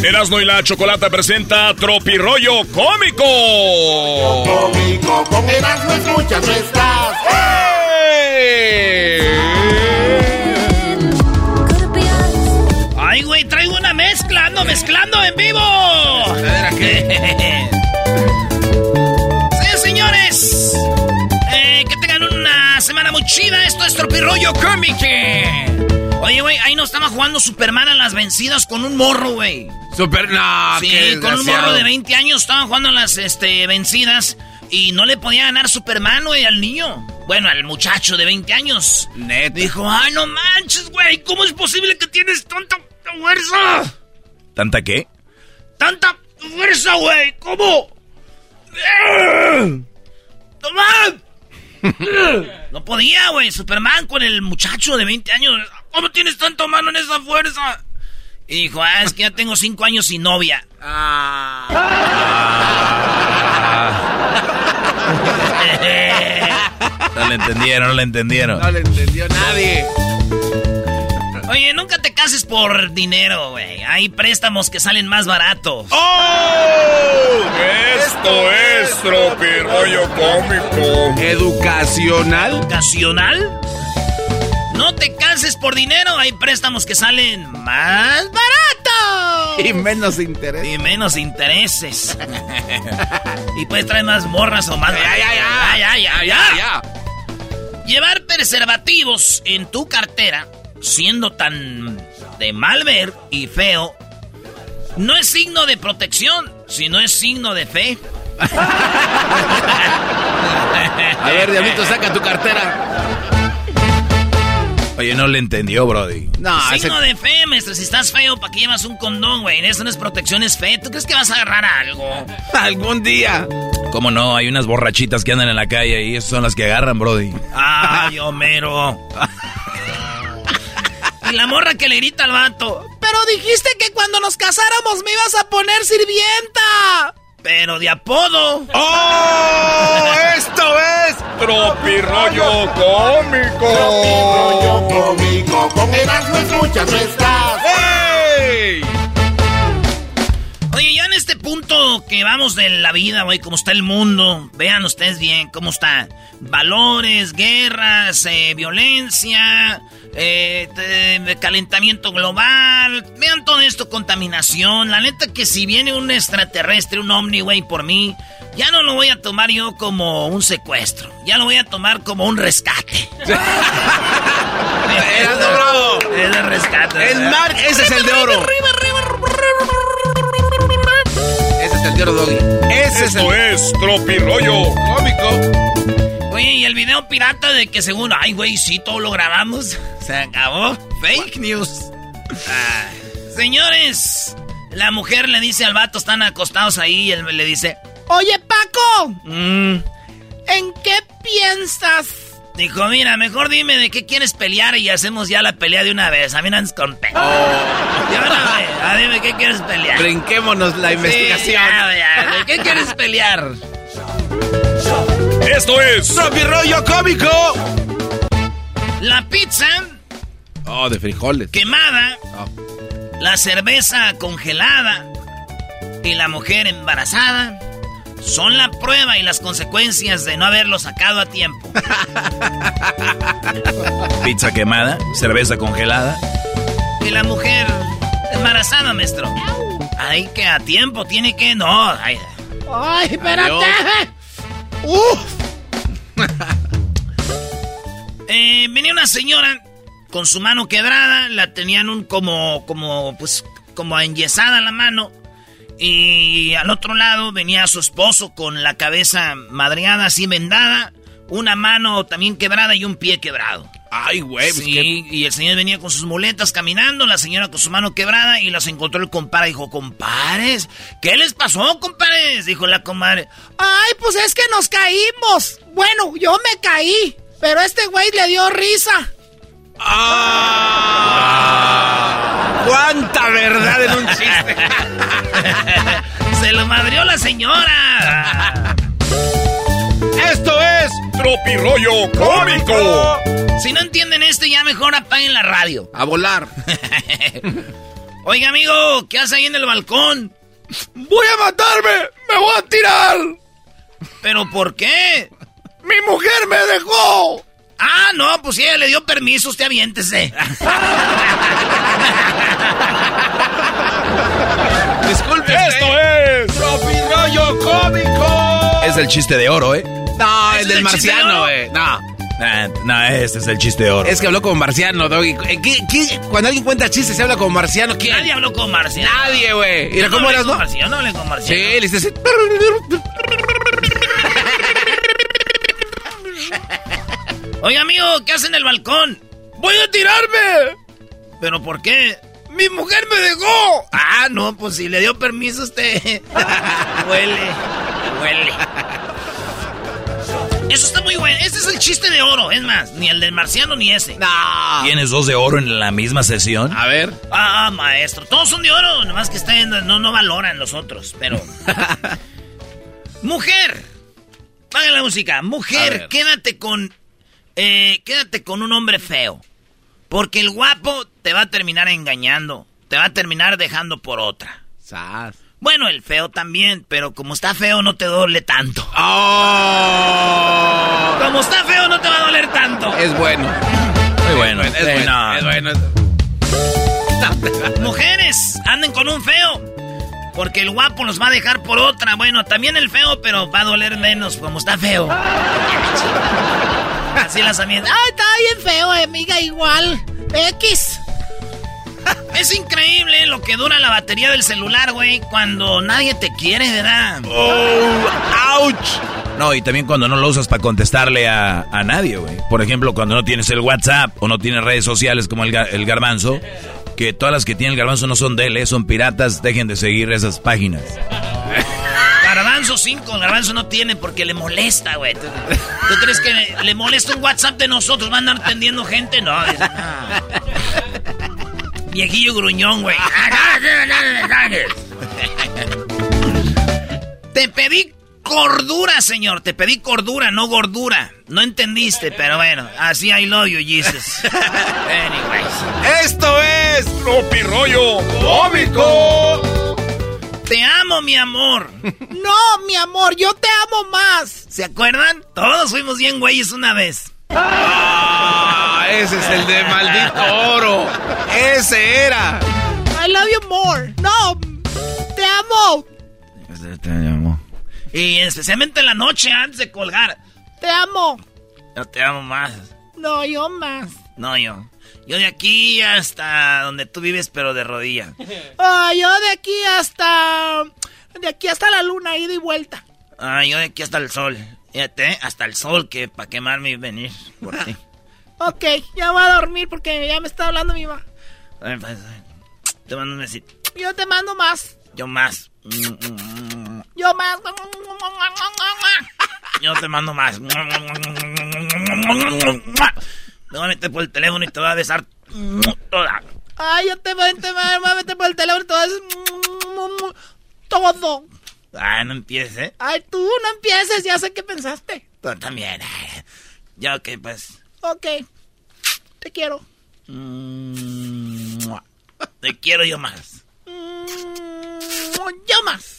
(laughs) Erasmo y la Chocolata presenta Tropi rollo cómico. Cómico, con Erasmo escuchas no estás. Ay, güey, traigo una mezcla, ando mezclando en vivo. A ver, ¿a qué? Tropirollo cómico. Oye, güey, ahí no estaba jugando Superman a las vencidas con un morro, güey. Super, no, Sí, qué con un morro de 20 años estaban jugando a las este, vencidas y no le podía ganar Superman, güey, al niño. Bueno, al muchacho de 20 años. Neta. Dijo, ay, no manches, güey, ¿cómo es posible que tienes tanta fuerza? ¿Tanta qué? ¡Tanta fuerza, güey! ¿Cómo? ¡Eh! ¡Toma! (laughs) No podía, güey. Superman con el muchacho de 20 años. ¿Cómo tienes tanta mano en esa fuerza? Y dijo, ah, es que ya tengo 5 años sin novia. (laughs) No le entendieron, no le entendieron. No le entendió nadie. (laughs) Oye, nunca te cases por dinero, güey. Hay préstamos que salen más baratos. ¡Oh! Esto es Tropirollo Cómico. ¿Educacional? ¿Educacional? No te cases por dinero. Hay préstamos que salen más baratos. Y menos interés. Y menos intereses. (laughs) y puedes traer más morras o más. Ya, ya. ya, ya, ya, Ya, ya. Llevar preservativos en tu cartera, siendo tan de mal ver y feo, no es signo de protección, sino es signo de fe. A ver, Diablito, saca tu cartera. Oye, no le entendió, Brody. No, ese... signo de fe, maestro. Si estás feo, ¿para qué llevas un condón, güey? Eso no es protección, es fe. ¿Tú crees que vas a agarrar algo? (laughs) algún día. ¿Cómo no? Hay unas borrachitas que andan en la calle y esas son las que agarran, Brody. Ay, Homero. (laughs) la morra que le grita al vato. Pero dijiste que cuando nos casáramos me ibas a poner sirvienta. Pero de apodo. ¡Oh! ¡Esto es Tropirollo Cómico. Tropirollo cómico, con Erasmo escuchas no estás. Punto que vamos de la vida, güey, cómo está el mundo, vean ustedes bien cómo está. Valores, guerras, eh, violencia, eh, calentamiento global, vean todo esto, contaminación. La neta que si viene un extraterrestre, un ovni, güey, por mí, ya no lo voy a tomar yo como un secuestro, ya lo voy a tomar como un rescate. (laughs) Erasmo Bravo. Es de rescate. El Mark, ese es el de oro. Ese es el Doggy. Ese es el Esto es Tropirollo cómico. Oye, y el video pirata de que según, ay, güey, sí, todo lo grabamos. (laughs) Se acabó. Fake news. Ah, señores, la mujer le dice al vato, están acostados ahí, y él le dice, Oye, Paco, "Mm". ¿en qué piensas? Dijo, mira, mejor dime de qué quieres pelear y hacemos ya la pelea de una vez. A mí no andes con pe- Ya, una vez, ah, dime qué quieres pelear. Brinquémonos la Sí, investigación. ya, ya, ¿De qué quieres pelear? Esto es Tropirollo cómico. La pizza Oh, de frijoles. quemada, Oh. la cerveza congelada y la mujer embarazada son la prueba y las consecuencias de no haberlo sacado a tiempo. (laughs) Pizza quemada, cerveza congelada. Y la mujer embarazada, maestro. Ay, que a tiempo tiene que... No, ay. Ay, espérate. Adiós. Uf. (laughs) Eh, venía una señora con su mano quebrada, la tenían un como, como, pues, como enyesada la mano. Y al otro lado venía su esposo con la cabeza madreada, así vendada, una mano también quebrada y un pie quebrado. Ay, güey. pues, Sí, y el señor venía con sus muletas caminando, la señora con su mano quebrada y las encontró el compadre. Dijo, compadres, ¿qué les pasó, compadres? Dijo la comadre. Ay, pues es que nos caímos. Bueno, yo me caí, pero este güey le dio risa. ¡Ah! ¡Cuánta verdad en un chiste! (laughs) Se lo madrió la señora. Esto es Tropirollo Cómico. Si no entienden esto, ya mejor apaguen la radio. A volar. (laughs) Oiga, amigo, ¿qué hace ahí en el balcón? ¡Voy a matarme! ¡Me voy a tirar! ¿Pero por qué? ¡Mi mujer me dejó! Ah, no, pues si ella le dio permiso, usted aviéntese. (laughs) Disculpe. Esto es Tropirollo cómico. Es el chiste de oro, ¿eh? No, ¿Ese el es del de marciano, oro? güey. No. Ah, no, este es el chiste de oro. Es que habló como marciano, Doggy. Eh, ¿Qué- qué- Cuando alguien cuenta chistes se habla como marciano. ¿Quién? Nadie habló con Marciano. Nadie, güey. Mira, Yo ¿cómo hablé eras, con no? Marciano, no hablé con Marciano. Sí, le así. (laughs) Oye, amigo, ¿qué hace en el balcón? ¡Voy a tirarme! ¿Pero por qué? ¡Mi mujer me dejó! Ah, no, pues si le dio permiso a usted. (laughs) huele, huele. Eso está muy bueno. Este es el chiste de oro. Es más, ni el del marciano ni ese. ¿Tienes dos de oro en la misma sesión? A ver. Ah, maestro. Todos son de oro. Nomás que están, no, no valoran los otros. Pero. (laughs) Mujer. Paga la música. Mujer, quédate con. Eh, quédate con un hombre feo. Porque el guapo te va a terminar engañando. Te va a terminar dejando por otra. Sas. Bueno, el feo también, pero como está feo no te duele tanto. Oh. Como está feo no te va a doler tanto. Es bueno. Muy bueno. Es Sí, bueno. no. Es bueno. Mujeres, anden con un feo. Porque el guapo los va a dejar por otra. Bueno, también el feo, pero va a doler menos como está feo. Así las amigas. Ay, está bien feo, eh, amiga, igual. X. (laughs) Es increíble lo que dura la batería del celular, güey, cuando nadie te quiere, ¿verdad? ¡Auch! No, y también cuando no lo usas para contestarle a, a nadie, güey. Por ejemplo, cuando no tienes el WhatsApp o no tienes redes sociales como el garbanzo, que todas las que tiene el garbanzo no son de él, eh, son piratas, dejen de seguir esas páginas. (laughs) Garbanzo 5, Garbanzo no tiene porque le molesta, güey. ¿Tú, crees que le, le molesta un WhatsApp de nosotros? ¿Va a andar atendiendo gente? No, dice, no. Viejillo gruñón, güey. Te pedí cordura, señor. Te pedí cordura, no gordura. No entendiste, pero bueno. Así I love you, Jesus. Anyways. Esto es Tropi rollo cómico. Te amo, mi amor. (laughs) No, mi amor, yo te amo más. ¿Se acuerdan? Todos fuimos bien güeyes una vez. Ah, ese es el de maldito oro. Ese era. I love you more. No, te amo. Y especialmente en la noche antes de colgar. Te amo. Yo te amo más. No, yo más. No, yo. Yo de aquí hasta donde tú vives, pero de rodilla. (laughs) Ah, yo de aquí hasta. De aquí hasta la luna, ida y vuelta. Ah, yo de aquí hasta el sol. Fíjate, hasta el sol, que para quemarme y venir por ti. (laughs) Ok, ya voy a dormir porque ya me está hablando mi mamá. Pues, Te mando un besito. Yo te mando más. Yo más. Yo más. (laughs) Yo te mando más. Me voy a meter por el teléfono y te voy a besar toda. Ay, yo te voy, te voy a meter por el teléfono y todo eso. Todo. Ah, no empieces, ¿eh? Ay, tú no empieces, ya sé qué pensaste. Tú también. Ya, ok, pues. Ok. Te quiero. Te quiero yo más. Yo más.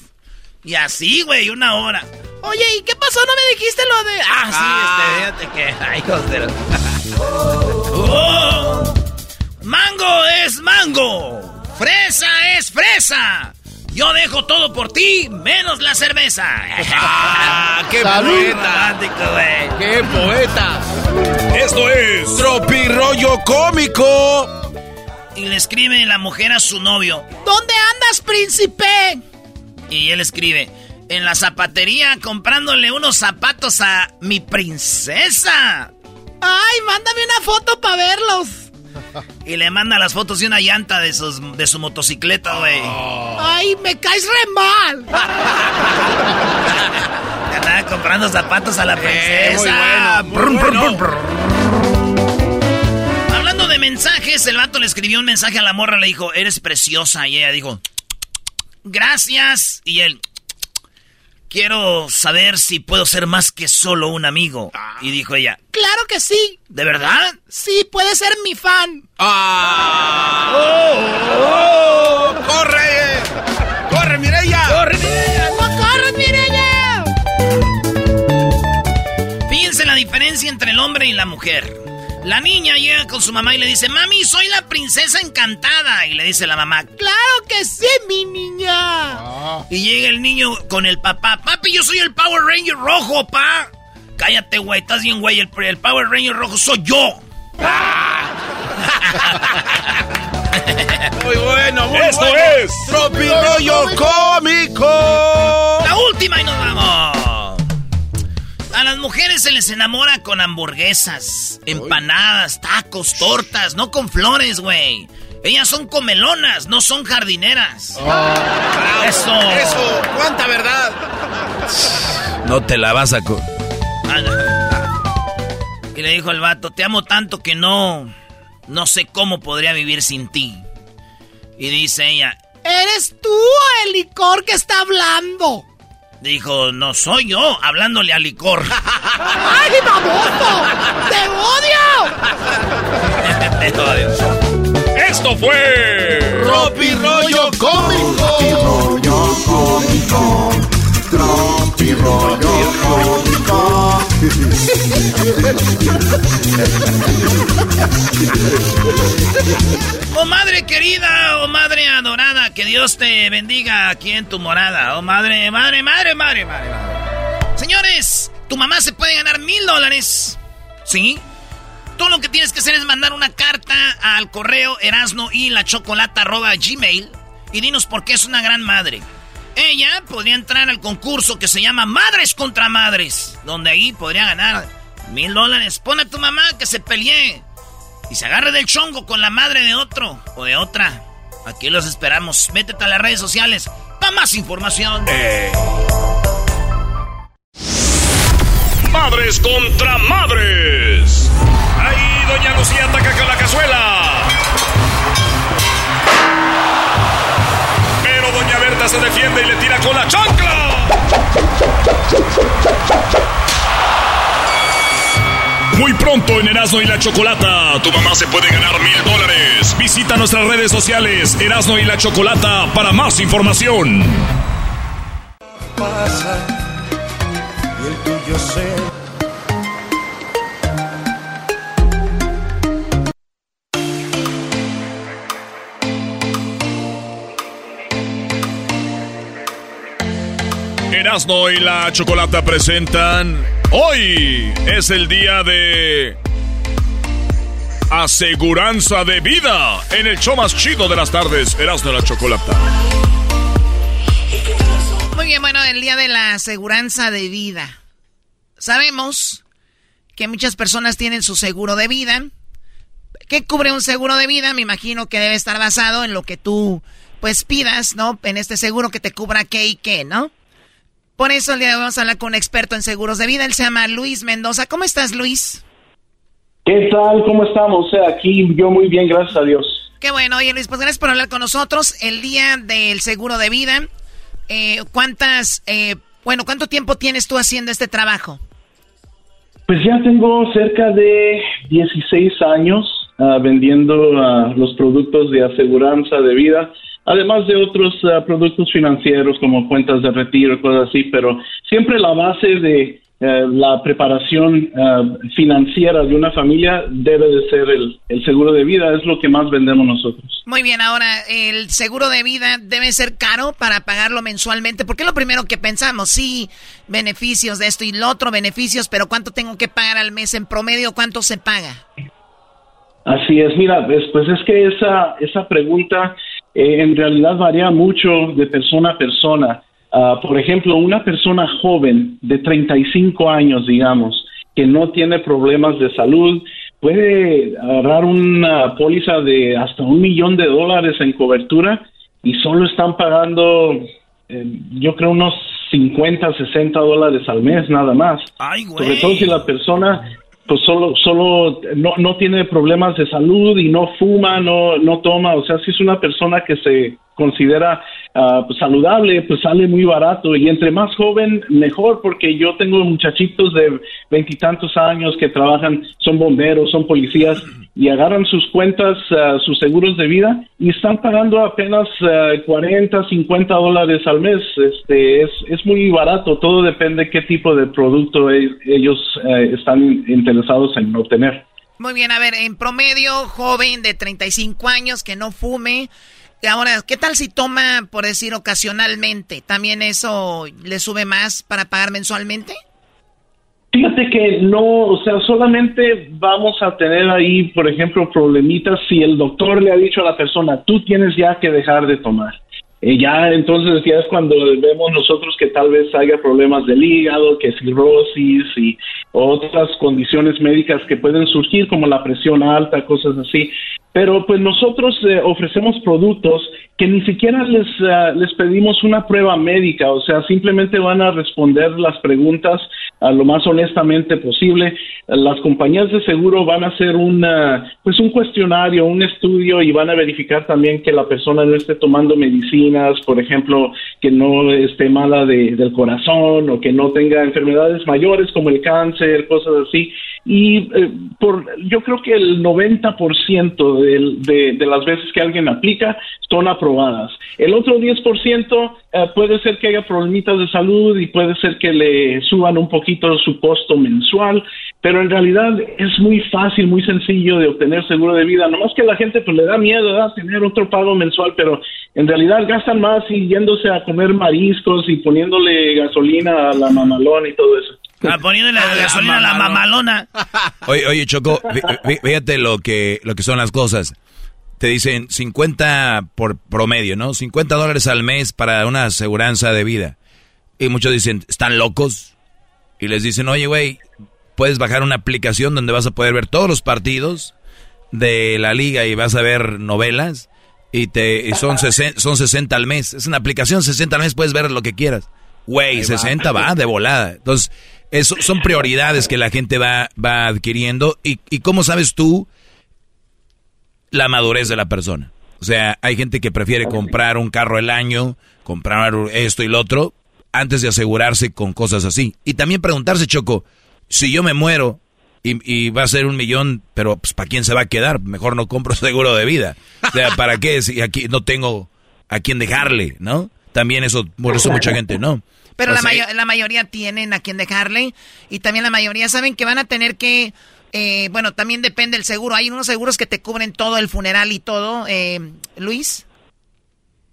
Y así, güey, una hora. Oye, ¿y qué pasó? ¿No me dijiste lo de.? Ah, sí, este, fíjate que. (laughs) Ay, hijos de la- (laughs) Oh, mango es mango. Fresa es fresa. Yo dejo todo por ti, menos la cerveza. (laughs) ¡Ah, qué Salud. poeta! ¡Qué poeta! Esto es Tropi rollo cómico. Y le escribe la mujer a su novio. ¿Dónde andas, príncipe? Y él escribe, en la zapatería comprándole unos zapatos a mi princesa. Ay, mándame una foto para verlos. Y le manda las fotos de una llanta de, sus, de su motocicleta, güey. Ay, me caes re mal. (laughs) Andaba comprando zapatos a la princesa. Eh, muy bueno, muy Brum, brum, bueno. brum, brum. Hablando de mensajes, el vato le escribió un mensaje a la morra, le dijo, eres preciosa. Y ella dijo, gracias. Y él, quiero saber si puedo ser más que solo un amigo. Y dijo ella, Claro que sí. ¿de verdad? Sí, puedes ser mi fan. ¡Ah! ¡Oh! ¡Corre! ¡Corre, Mireya! ¡Corre, Mireya! ¡No corres, Mireya! Fíjense la diferencia entre el hombre y la mujer. La niña llega con su mamá y le dice, mami, soy la princesa encantada. Y le dice la mamá, Claro que sí, mi niña. Y llega el niño con el papá. Papi, yo soy el Power Ranger rojo, pa. Cállate, güey, estás bien, güey. El, el Power Ranger rojo soy yo. (laughs) Muy bueno, muy Esto bueno. es Tropi Rollo Cómico. La última y nos vamos. A las mujeres se les enamora con hamburguesas, empanadas, tacos, tortas, no con flores, güey. Ellas son comelonas, no son jardineras. Eso. Eso, cuánta verdad. (laughs) No te la vas a... Y le dijo el vato, te amo tanto que no, no sé cómo podría vivir sin ti. Y dice ella, ¿Eres tú el licor que está hablando? Dijo, no soy yo, hablándole al licor. (laughs) ¡Ay, baboso! ¡Te odio! Te (laughs) odio. Esto fue Tropi Rollo Cómico. rollo cómico. Tropi rollo cómico. Oh madre querida, oh madre adorada, que Dios te bendiga aquí en tu morada. Oh madre, madre, madre, madre, madre. Señores, tu mamá se puede ganar mil dólares. ¿Sí? Tú lo que tienes que hacer es mandar una carta al correo erasno y la chocolata gmail y dinos por qué es una gran madre. Ella podría entrar al concurso que se llama Madres contra Madres, donde ahí podría ganar mil dólares. Pon a tu mamá que se pelee y se agarre del chongo con la madre de otro o de otra. Aquí los esperamos. Métete a las redes sociales para más información. Madres contra Madres. Ahí Doña Lucía ataca con la cazuela. Se defiende y le tira con la chancla. Muy pronto en Erasmo y la Chocolata, tu mamá se puede ganar mil dólares. Visita nuestras redes sociales Erasmo y la Chocolata para más información. Pasa y el tuyo se Erasmo y la Chocolata presentan. Hoy es el día de. Aseguranza de vida en el show más chido de las tardes, Erasmo y la Chocolata. Muy bien, bueno, el día de la aseguranza de vida. Sabemos que muchas personas tienen su seguro de vida. ¿Qué cubre un seguro de vida? Me imagino que debe estar basado en lo que tú, pues, pidas, ¿no? En este seguro que te cubra qué y qué, ¿no? Por eso el día de hoy vamos a hablar con un experto en seguros de vida. Él se llama Luis Mendoza. ¿Cómo estás, Luis? ¿Qué tal? ¿Cómo estamos? Aquí yo muy bien, gracias a Dios. Qué bueno. Oye, Luis, pues gracias por hablar con nosotros. El día del seguro de vida. Eh, ¿Cuántas, eh, bueno, cuánto tiempo tienes tú haciendo este trabajo? Pues ya tengo cerca de 16 años ah, vendiendo ah, los productos de aseguranza de vida, además de otros ah, productos financieros como cuentas de retiro, cosas así, pero siempre la base de eh, la preparación ah, financiera de una familia debe de ser el, el seguro de vida, es lo que más vendemos nosotros. Muy bien, ahora, el seguro de vida debe ser caro para pagarlo mensualmente, porque es lo primero que pensamos, sí, beneficios de esto y lo otro, beneficios, pero ¿cuánto tengo que pagar al mes en promedio? ¿Cuánto se paga? Así es, mira, pues, pues es que esa, esa pregunta eh, en realidad varía mucho de persona a persona. Ah, por ejemplo, una persona joven de 35 años, digamos, que no tiene problemas de salud, puede agarrar una póliza de hasta un millón de dólares en cobertura y solo están pagando, eh, yo creo, unos 50, 60 dólares al mes nada más. Sobre todo si la persona pues solo solo no, no tiene problemas de salud y no fuma, no no toma, o sea, si es una persona que se considera pues, saludable, pues sale muy barato y entre más joven mejor porque yo tengo muchachitos de veintitantos años que trabajan, son bomberos, son policías y agarran sus cuentas, ah, sus seguros de vida y están pagando apenas ah, 40, 50 dólares al mes. Este es, es muy barato, todo depende qué tipo de producto e- ellos eh, están interesados en obtener. Muy bien, a ver, en promedio, joven de 35 años que no fume. Ahora, ¿qué tal si toma, por decir, ocasionalmente? ¿También eso le sube más para pagar mensualmente? Fíjate que no, o sea, solamente vamos a tener ahí, por ejemplo, problemitas si el doctor le ha dicho a la persona, tú tienes ya que dejar de tomar. Eh, ya entonces ya es cuando vemos nosotros que tal vez haya problemas del hígado, que cirrosis y otras condiciones médicas que pueden surgir como la presión alta, cosas así. Pero pues nosotros eh, ofrecemos productos que ni siquiera les, eh, les pedimos una prueba médica, o sea, simplemente van a responder las preguntas a lo más honestamente posible. Las compañías de seguro van a hacer una, pues un cuestionario, un estudio y van a verificar también que la persona no esté tomando medicinas, por ejemplo, que no esté mala de, del corazón o que no tenga enfermedades mayores como el cáncer, cosas así y eh, por yo creo que el 90% de, de, las veces que alguien aplica son aprobadas. El otro 10% eh, puede ser que haya problemitas de salud y puede ser que le suban un poquito su costo mensual, pero en realidad es muy fácil, muy sencillo de obtener seguro de vida. Nomás que la gente pues le da miedo a tener otro pago mensual, pero en realidad gastan más y yéndose a comer mariscos y poniéndole gasolina a la mamalón y todo eso. Ah, poniendo la gasolina a la mamalona. (laughs) Oye, oye Choco, fíjate lo que, lo que son las cosas. Te dicen 50 por promedio, ¿no? 50 dólares al mes para una aseguranza de vida. Y muchos dicen, ¿están locos? Y les dicen, oye, güey, puedes bajar una aplicación donde vas a poder ver todos los partidos de la liga y vas a ver novelas. Y, te, son, son 60 al mes. Es una aplicación, 60 al mes, puedes ver lo que quieras. Güey, 60 va de volada. Entonces, eso son prioridades que la gente va, va adquiriendo. ¿Y, ¿Y cómo sabes tú la madurez de la persona? O sea, hay gente que prefiere comprar un carro el año, comprar esto y lo otro, antes de asegurarse con cosas así. Y también preguntarse, Choco, si yo me muero y, va a ser un millón, pero pues ¿para quién se va a quedar? Mejor no compro (laughs) seguro de vida. O sea, ¿para qué? Si aquí no tengo a quién dejarle, ¿no? También eso, por eso mucha gente no. Pero la, la mayoría tienen a quien dejarle y también la mayoría saben que van a tener que, eh, bueno, también depende del seguro. Hay unos seguros que te cubren todo el funeral y todo, eh, Luis.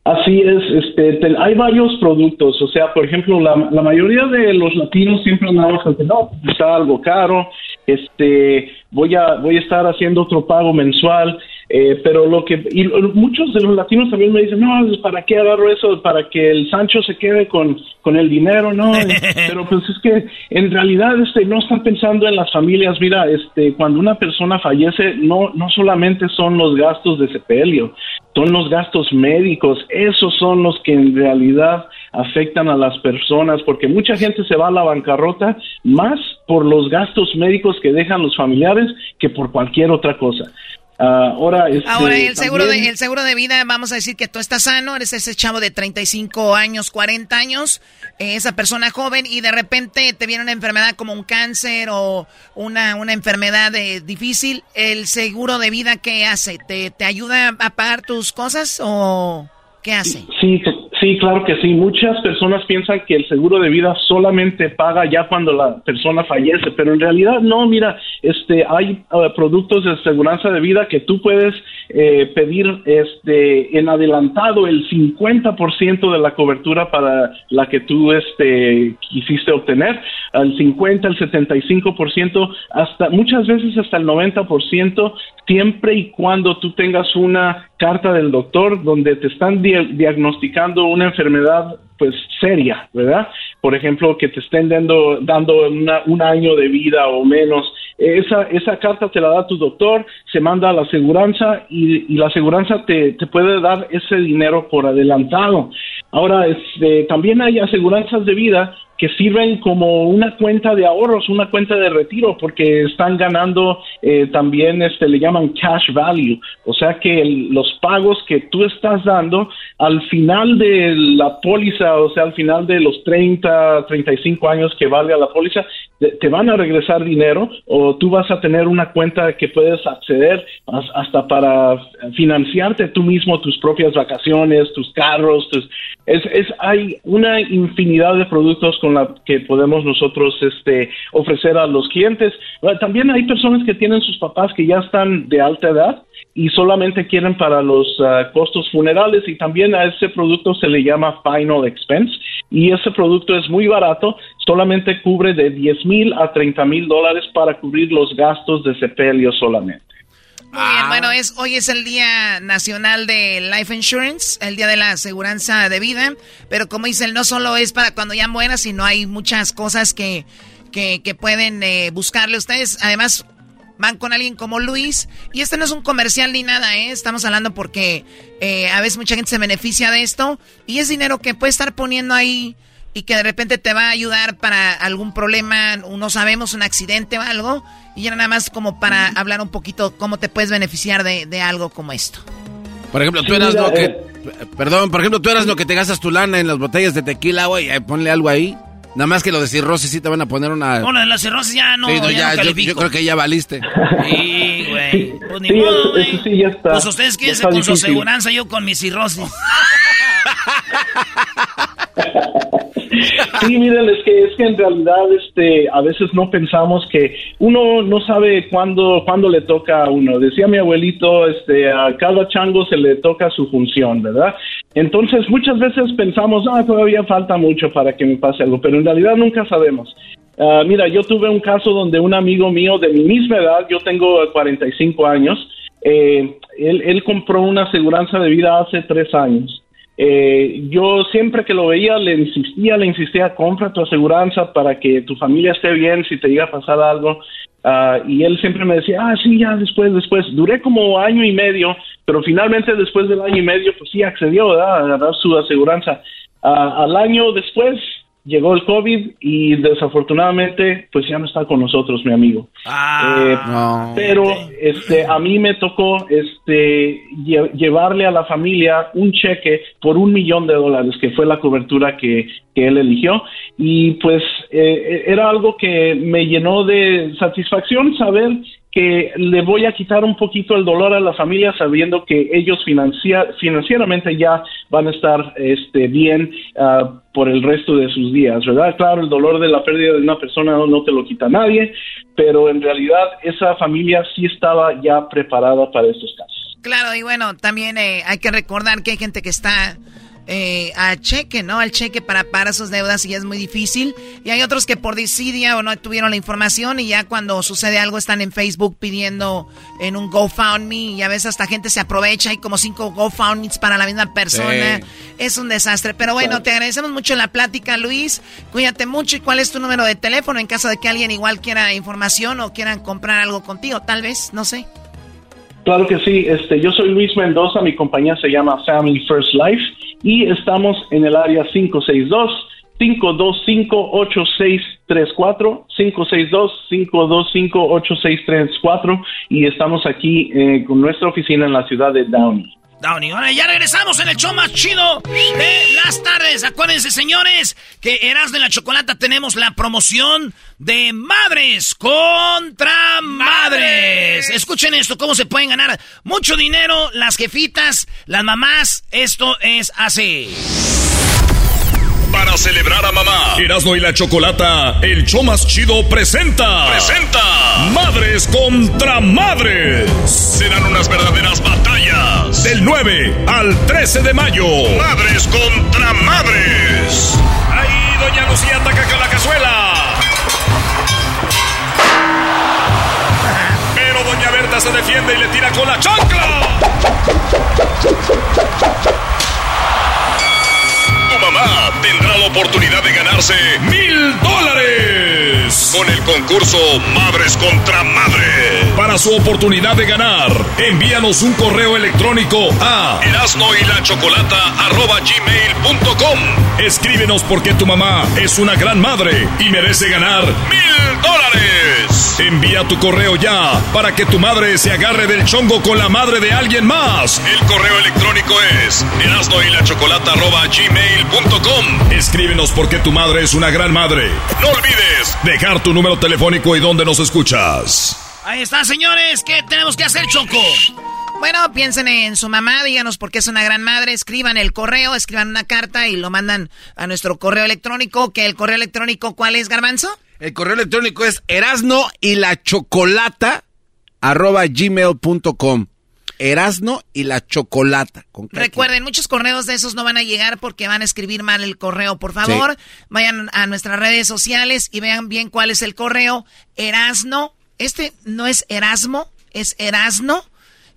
Así es, este, hay varios productos, o sea, por ejemplo, la, la mayoría de los latinos siempre andamos que no, está algo caro, este, voy a, voy a estar haciendo otro pago mensual, eh, pero lo que y muchos de los latinos también me dicen no para qué agarro eso para que el Sancho se quede con, con el dinero no (laughs) pero pues es que en realidad este no están pensando en las familias. Mira este cuando una persona fallece no no solamente son los gastos de sepelio son los gastos médicos. Esos son los que en realidad afectan a las personas porque mucha gente se va a la bancarrota más por los gastos médicos que dejan los familiares que por cualquier otra cosa. Ah, ahora, este, ahora el, seguro de, el seguro de vida, vamos a decir que tú estás sano, eres ese chavo de 35 años, 40 años, eh, esa persona joven, y de repente te viene una enfermedad como un cáncer o una, una enfermedad eh, difícil. ¿El seguro de vida qué hace? ¿Te, ¿Te ayuda a pagar tus cosas o qué hace? Sí, Sí, claro que sí. Muchas personas piensan que el seguro de vida solamente paga ya cuando la persona fallece, pero en realidad no. Mira, este, hay uh, productos de aseguranza de vida que tú puedes eh, pedir este, en adelantado el 50% de la cobertura para la que tú este, quisiste obtener, al 50, el 75%, hasta muchas veces hasta el 90%, siempre y cuando tú tengas una carta del doctor donde te están diagnosticando una enfermedad pues seria, ¿verdad? Por ejemplo, que te estén dando, dando un año de vida o menos. Esa, esa carta te la da tu doctor, se manda a la aseguranza y, la aseguranza te, te, puede dar ese dinero por adelantado. Ahora, este, también hay aseguranzas de vida que sirven como una cuenta de ahorros, una cuenta de retiro, porque están ganando eh, también, este, le llaman cash value, o sea que los pagos que tú estás dando al final de la póliza, o sea, al final de los 30, 35 años que valga la póliza, te van a regresar dinero o tú vas a tener una cuenta que puedes acceder hasta para financiarte tú mismo tus propias vacaciones, tus carros, tus, es, es, hay una infinidad de productos con que podemos nosotros este, ofrecer a los clientes. También hay personas que tienen sus papás que ya están de alta edad y solamente quieren para los ah, costos funerales y también a ese producto se le llama final expense y ese producto es muy barato, solamente cubre de 10 mil a 30 mil dólares para cubrir los gastos de sepelio solamente. Muy bien, bueno, es, hoy es el Día Nacional de Life Insurance, el Día de la Aseguranza de Vida, pero como dice, no solo es para cuando ya mueras, sino hay muchas cosas que, que, pueden eh, buscarle ustedes. Además, van con alguien como Luis. Y este no es un comercial ni nada, ¿eh? Estamos hablando porque eh, a veces mucha gente se beneficia de esto. Y es dinero que puede estar poniendo ahí y que de repente te va a ayudar para algún problema, no sabemos, un accidente o algo. Y era nada más como para hablar un poquito cómo te puedes beneficiar de, algo como esto. Por ejemplo, tú eras lo que... Eh. Perdón, por ejemplo, tú eras lo que te gastas tu lana en las botellas de tequila, güey, ponle algo ahí. Nada más que lo de cirrosis sí te van a poner una... Bueno, de la cirrosis ya no, ya, yo, creo que ya valiste. Sí, güey. Pues ni modo, güey. Sí, ya está. Pues ustedes quédense con su aseguranza, yo con mi cirrosis. (laughs) (laughs) Sí, miren, es que es que en realidad este a veces no pensamos que uno no sabe cuándo cuándo le toca a uno. Decía mi abuelito, este a cada chango se le toca su función, ¿verdad? Entonces, muchas veces pensamos, "Ah, todavía falta mucho para que me pase algo", pero en realidad nunca sabemos. Ah, mira, yo tuve un caso donde un amigo mío de mi misma edad, yo tengo 45 años, eh, él, él compró una aseguranza de vida hace tres años eh, yo siempre que lo veía le insistía, le insistía, compra tu aseguranza para que tu familia esté bien si te llega a pasar algo. Ah, y él siempre me decía, ah, sí, ya después, después. Duré como año y medio, pero finalmente después del año y medio, pues sí accedió a agarrar su aseguranza. Ah, al año después, llegó el COVID y desafortunadamente pues ya no está con nosotros mi amigo. Ah, eh, pero este a mí me tocó este llevarle a la familia un cheque por un millón de dólares que fue la cobertura que, que él eligió y pues eh, era algo que me llenó de satisfacción saber que le voy a quitar un poquito el dolor a la familia sabiendo que ellos financieramente ya van a estar este, bien uh, por el resto de sus días, ¿verdad? Claro, el dolor de la pérdida de una persona no, te lo quita nadie, pero en realidad esa familia sí estaba ya preparada para estos casos. Claro, y bueno, también eh, hay que recordar que hay gente que está eh, a cheque, ¿no? Al cheque para pagar sus deudas y ya es muy difícil. Y hay otros que por desidia o no tuvieron la información y ya cuando sucede algo están en Facebook pidiendo en un GoFundMe y a veces hasta gente se aprovecha. Hay como cinco GoFundMes para la misma persona. Es un desastre. Pero bueno, te agradecemos mucho la plática, Luis. Cuídate mucho. ¿Y cuál es tu número de teléfono en caso de que alguien igual quiera información o quieran comprar algo contigo? Tal vez, no sé. Claro que sí. Este, yo soy Luis Mendoza. Mi compañía se llama Family First Life y estamos en el área 562 525 8634 562 525 8634 y estamos aquí eh, con nuestra oficina en la ciudad de Downey. Downey. Ahora ya regresamos en el show más chido de las tardes. Acuérdense, señores, que Eras de la Chocolata tenemos la promoción de Madres contra Madres. Escuchen esto, cómo se pueden ganar mucho dinero las jefitas, las mamás. Esto es así. Para celebrar a mamá, Erasmo y la Chocolata, el show más chido presenta. Presenta. Madres contra madres. Serán unas verdaderas batallas. Del 9 al 13 de mayo. Madres contra madres. Ahí, doña Lucía ataca con la cazuela. Pero doña Berta se defiende y le tira con la chancla mamá tendrá la oportunidad de ganarse mil dólares con el concurso Madres contra Madres. Para su oportunidad de ganar, envíanos un correo electrónico a gmail.com. Escríbenos porque tu mamá es una gran madre y merece ganar mil dólares. Envía tu correo ya para que tu madre se agarre del chongo con la madre de alguien más. El correo electrónico es gmail.com Escríbenos porque tu madre es una gran madre. No olvides dejar tu número telefónico y dónde nos escuchas. Ahí está, señores. ¿Qué tenemos que hacer, Choco? Bueno, piensen en su mamá, díganos por qué es una gran madre, escriban el correo, escriban una carta y lo mandan a nuestro correo electrónico, que el correo electrónico, ¿cuál es, Garbanzo? El correo electrónico es erasno y la chocolata arroba gmail.com. Erasno y la Chocolata. Recuerden, muchos correos de esos no van a llegar porque van a escribir mal el correo. Por favor, vayan a nuestras redes sociales y vean bien cuál es el correo. Erasno, este no es Erasmo, es Erasno.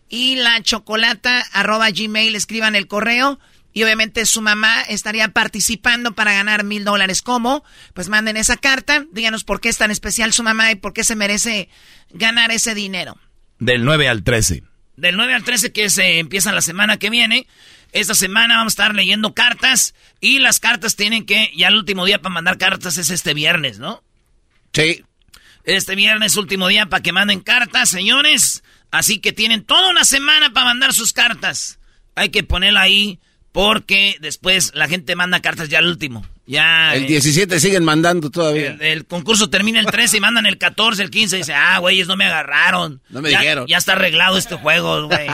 Y la chocolata arroba gmail, escriban el correo. Y obviamente su mamá estaría participando para ganar mil dólares. ¿Cómo? Pues manden esa carta, díganos por qué es tan especial su mamá y por qué se merece ganar ese dinero. Del 9 al 13. Del 9 al 13 que se empieza la semana que viene. Esta semana vamos a estar leyendo cartas y las cartas tienen que, ya el último día para mandar cartas es este viernes, ¿no? Sí. Este viernes, último día para que manden cartas, señores. Así que tienen toda una semana para mandar sus cartas. Hay que ponerla ahí porque después la gente manda cartas ya al último. Ya, el 17 siguen mandando todavía. El, concurso termina el 13 y mandan el 14, el 15 y dice, ah, güeyes, no me agarraron. No me dijeron. Ya está arreglado este juego, güey.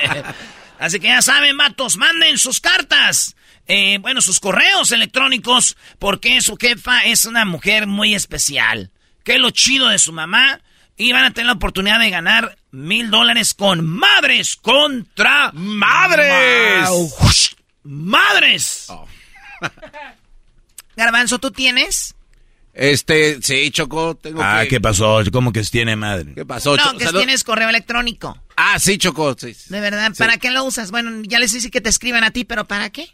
(laughs) Así que ya saben, matos, manden sus cartas. Eh, bueno, sus correos electrónicos, porque su jefa es una mujer muy especial. ¿Qué es lo chido de su mamá? Y van a tener la oportunidad de ganar mil dólares con madres contra madres. Madres. Oh. (laughs) Garbanzo, ¿tú tienes? Este, sí, Choco, tengo Ah, ¿qué pasó? ¿Cómo que tiene madre? ¿Qué pasó? No, que tienes correo electrónico. Ah, sí, Choco, sí. De verdad, ¿para qué lo usas? Bueno, ya les dije que te escriban a ti, pero ¿para qué?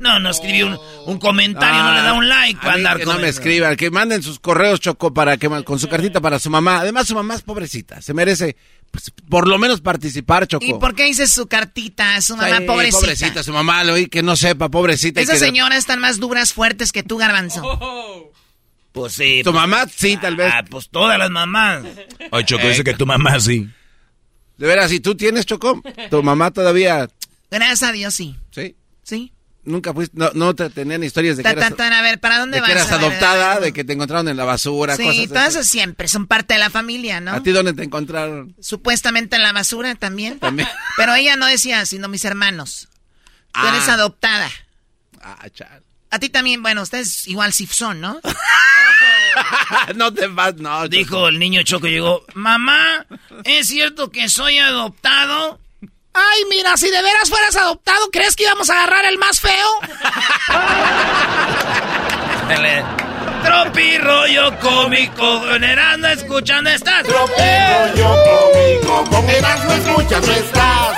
No, no escribí un, comentario, no le da un like para andar que No me escriban, que manden sus correos, Choco, para que con su cartita para su mamá. Además, su mamá es pobrecita, se merece pues, por lo menos participar, Choco. ¿Y por qué dices su cartita? Su mamá pobrecita. Pobrecita, su mamá, lo oí que no sepa, pobrecita. Esas señoras están más duras, fuertes que tú, Garbanzo. Pues sí. Tu mamá sí, tal vez. Ah, pues todas las mamás. Oye, Choco, dice que tu mamá sí. De veras, si tú tienes, Choco, tu mamá todavía... Gracias a Dios, sí. ¿Sí? Sí nunca fuiste, no, no te tenían historias de que eras, a ver, ¿para dónde de que eras adoptada, de que te encontraron en la basura, sí, cosas todas eso siempre son parte de la familia, ¿no? ¿A ti dónde te encontraron? Supuestamente en la basura también. También. (laughs) Pero ella no decía, sino mis hermanos. Tú eres ah. adoptada. Ah, chal. A ti también, bueno, ustedes igual sí son, ¿no? (laughs) no te vas, no. Dijo el niño Choco, llegó, mamá, ¿es cierto que soy adoptado? Ay, mira, si de veras fueras adoptado, ¿crees que íbamos a agarrar el más feo? Tropi rollo cómico, con Erasmo escuchando estás. Tropi rollo cómico, con Erasmo escuchando estás.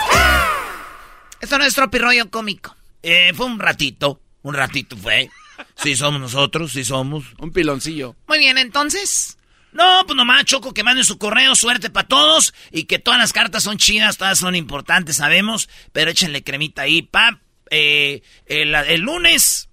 Esto no es tropi rollo cómico. Eh, fue un ratito, un ratito fue. Sí somos nosotros, sí somos. Un piloncillo. Muy bien, entonces, no, pues nomás Choco que manden su correo, suerte para todos y que todas las cartas son chidas, todas son importantes, sabemos, pero échenle cremita ahí, pap. Eh, el, lunes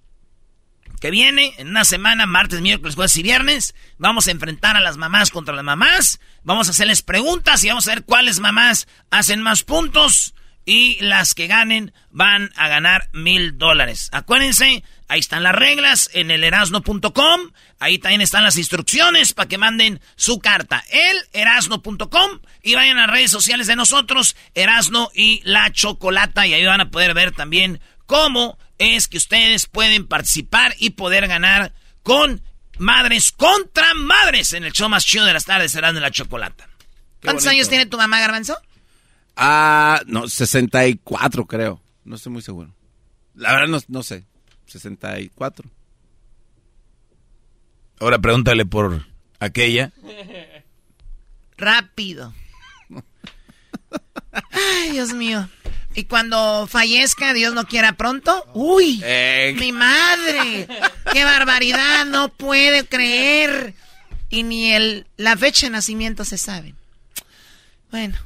que viene, en una semana, martes, miércoles, jueves y viernes, vamos a enfrentar a las mamás contra las mamás, vamos a hacerles preguntas y vamos a ver cuáles mamás hacen más puntos y las que ganen van a ganar mil dólares. Acuérdense, Ahí están las reglas en el erasno.com. Ahí también están las instrucciones para que manden su carta. El erasno.com y vayan a las redes sociales de nosotros, Erasno y la Chocolata. Y ahí van a poder ver también cómo es que ustedes pueden participar y poder ganar con madres contra madres en el show más chido de las tardes, Erasno y la Chocolata. ¿Cuántos años tiene tu mamá, Garbanzo? Ah, no, 64 creo. No estoy muy seguro. La verdad no, no sé. 64. Ahora pregúntale por aquella. Rápido. Ay, Dios mío. Y cuando fallezca, Dios no quiera pronto, uy, eh. mi madre, qué barbaridad, no puede creer. Y ni el, la fecha de nacimiento se sabe. Bueno,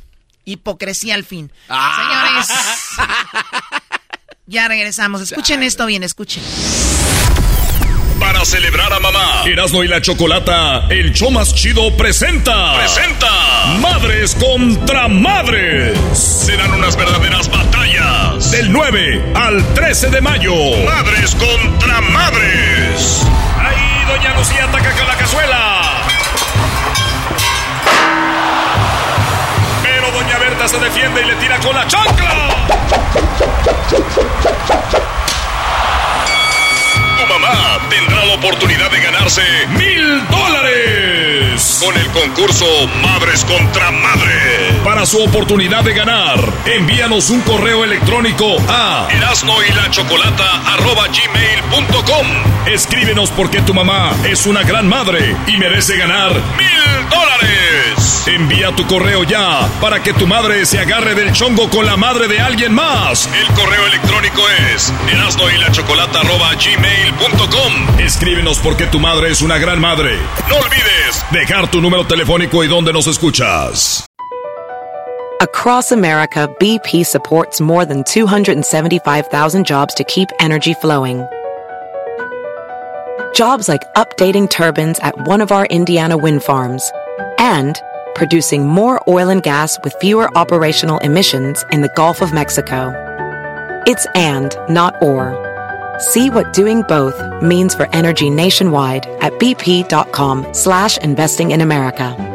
hipocresía al fin. Ah. Señores. Ya regresamos. Escuchen esto bien, escuchen. Para celebrar a mamá, Erasmo y la Chocolata, el show más chido presenta. Presenta. Madres contra madres. Serán unas verdaderas batallas. Del 9 al 13 de mayo. Madres contra madres. Ahí Doña Lucía ataca con la cazuela. Pero Doña Berta se defiende y le tira con la chancla. Tendrá la oportunidad de ganarse mil dólares con el concurso Madres contra Madres. Para su oportunidad de ganar, envíanos un correo electrónico a erasno y la Escríbenos porque tu mamá es una gran madre y merece ganar mil dólares. Envía tu correo ya para que tu madre se agarre del chongo con la madre de alguien más. El correo electrónico es erasno y la Escríbenos porque tu madre es una gran madre. No olvides dejar tu número telefónico y donde nos escuchas. Across America, BP supports more than 275,000 jobs to keep energy flowing. Jobs like updating turbines at one of our Indiana wind farms and producing more oil and gas with fewer operational emissions in the Gulf of Mexico. It's and, not or. See what doing both means for energy nationwide at bp.com slash investing in America.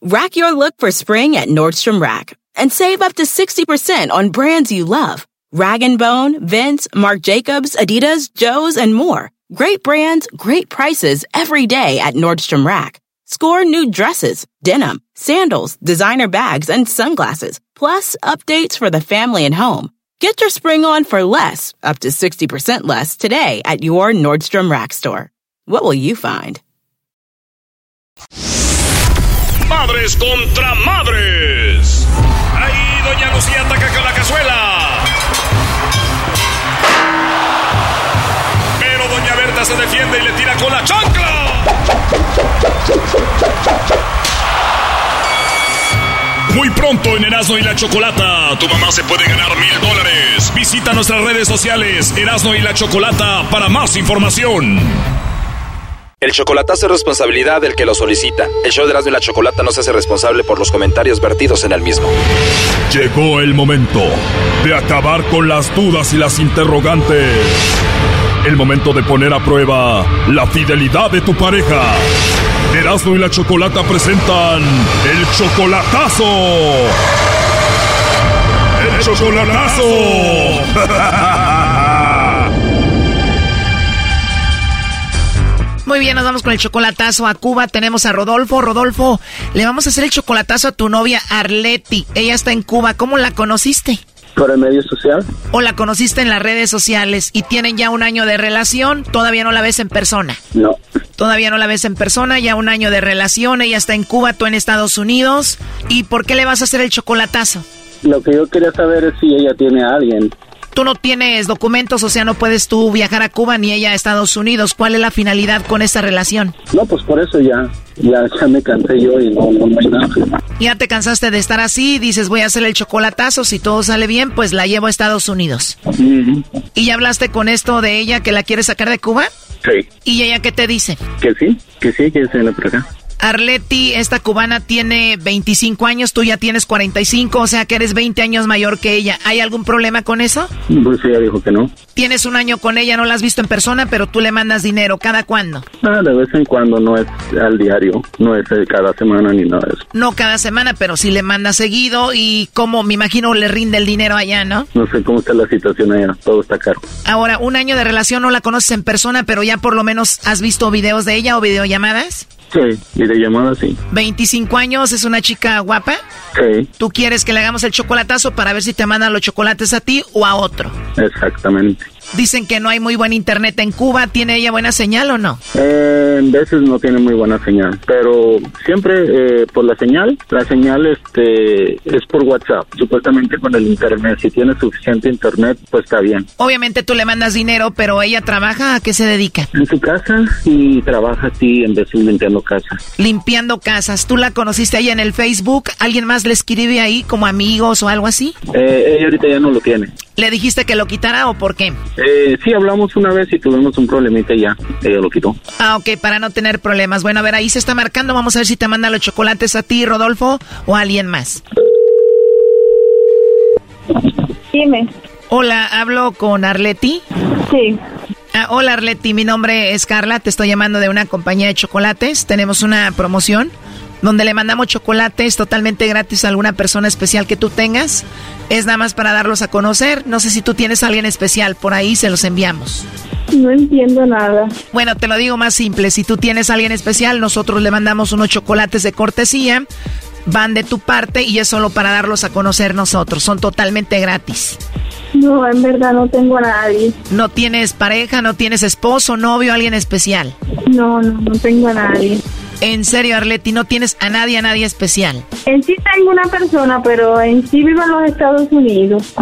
Rack your look for spring at Nordstrom Rack and save up to 60% on brands you love. Rag & Bone, Vince, Marc Jacobs, Adidas, Joe's, and more. Great brands, great prices every day at Nordstrom Rack. Score new dresses, denim, sandals, designer bags, and sunglasses, plus updates for the family and home. Get your spring on for less, up to 60% less, today at your Nordstrom Rack store. What will you find? Madres contra madres. Ahí Doña Lucía ataca con la cazuela. Pero Doña Berta se defiende y le tira con la chancla. Muy pronto en Erasmo y la Chocolata, tu mamá se puede ganar mil dólares. Visita nuestras redes sociales Erasmo y la Chocolata para más información. El chocolatazo es responsabilidad del que lo solicita. El show de Erasmo y la Chocolata no se hace responsable por los comentarios vertidos en el mismo. Llegó el momento de acabar con las dudas y las interrogantes. El momento de poner a prueba la fidelidad de tu pareja. Erasmo y la Chocolata presentan el chocolatazo. El chocolatazo. Muy bien, nos vamos con el chocolatazo a Cuba. Tenemos a Rodolfo. Rodolfo, le vamos a hacer el chocolatazo a tu novia Arleti. Ella está en Cuba. ¿Cómo la conociste? Por el medio social. ¿O la conociste en las redes sociales y tienen ya un año de relación? ¿Todavía no la ves en persona? No. Todavía no la ves en persona, ya un año de relación. Ella está en Cuba, tú en Estados Unidos. ¿Y por qué le vas a hacer el chocolatazo? Lo que yo quería saber es si ella tiene a alguien. Tú no tienes documentos, o sea, no puedes tú viajar a Cuba ni ella a Estados Unidos. ¿Cuál es la finalidad con esta relación? No, pues por eso ya, ya, ya me cansé yo y no, no, no hay nada. Ya te cansaste de estar así, dices voy a hacer el chocolatazo, si todo sale bien, pues la llevo a Estados Unidos. ¿Y ya hablaste con esto de ella que la quiere sacar de Cuba? Sí. ¿Y ella qué te dice? Que sí, que sí, que se viene por acá. Arleti, esta cubana tiene 25 años, tú ya tienes 45, o sea que eres 20 años mayor que ella. ¿Hay algún problema con eso? Pues ella dijo que no. Tienes un año con ella, no la has visto en persona, pero tú le mandas dinero. ¿Cada cuándo? Ah, de vez en cuando, no es al diario, no es eh, cada semana ni nada de eso. No cada semana, pero sí le mandas seguido y como me imagino le rinde el dinero allá, ¿no? No sé cómo está la situación allá, todo está caro. Ahora, un año de relación no la conoces en persona, pero ya por lo menos has visto videos de ella o videollamadas. Sí, videollamada sí. 25 años, es una chica guapa. Sí, ¿Tú quieres que le hagamos el chocolatazo para ver si te mandan los chocolates a ti o a otro? exactamente. Dicen que no hay muy buen internet en Cuba. ¿Tiene ella buena señal o no? Eh, en veces no tiene muy buena señal, pero siempre eh, por la señal, la señal este es por WhatsApp, supuestamente con el internet. Si tiene suficiente internet, pues está bien. Obviamente tú le mandas dinero, pero ella trabaja, ¿a qué se dedica? En su casa y trabaja así en vez de limpiando casa. Limpiando casas. ¿Tú la conociste ahí en el Facebook? ¿Alguien más le escribe ahí como amigos o algo así? Eh, ella ahorita ya no lo tiene. ¿Le dijiste que lo quitara o por qué? Eh, sí, hablamos una vez y tuvimos un problemita y ya, ella lo quitó. Ah, ok, para no tener problemas. Bueno, a ver, ahí se está marcando. Vamos a ver si te manda los chocolates a ti, Rodolfo, o a alguien más. Dime. Hola, hablo con Arleti. Sí. Ah, hola Arleti, mi nombre es Carla, te estoy llamando de una compañía de chocolates. Tenemos una promoción donde le mandamos chocolates totalmente gratis a alguna persona especial que tú tengas. Es nada más para darlos a conocer. No sé si tú tienes a alguien especial, por ahí se los enviamos. No entiendo nada. Bueno, te lo digo más simple. Si tú tienes a alguien especial, nosotros le mandamos unos chocolates de cortesía. Van de tu parte y es solo para darlos a conocer nosotros. Son totalmente gratis. No, en verdad no tengo a nadie. ¿No tienes pareja, no tienes esposo, novio, alguien especial? No, no, no tengo a nadie. En serio, Arleti, no tienes a nadie, a nadie especial. En sí tengo una persona, pero en sí vivo en los Estados Unidos.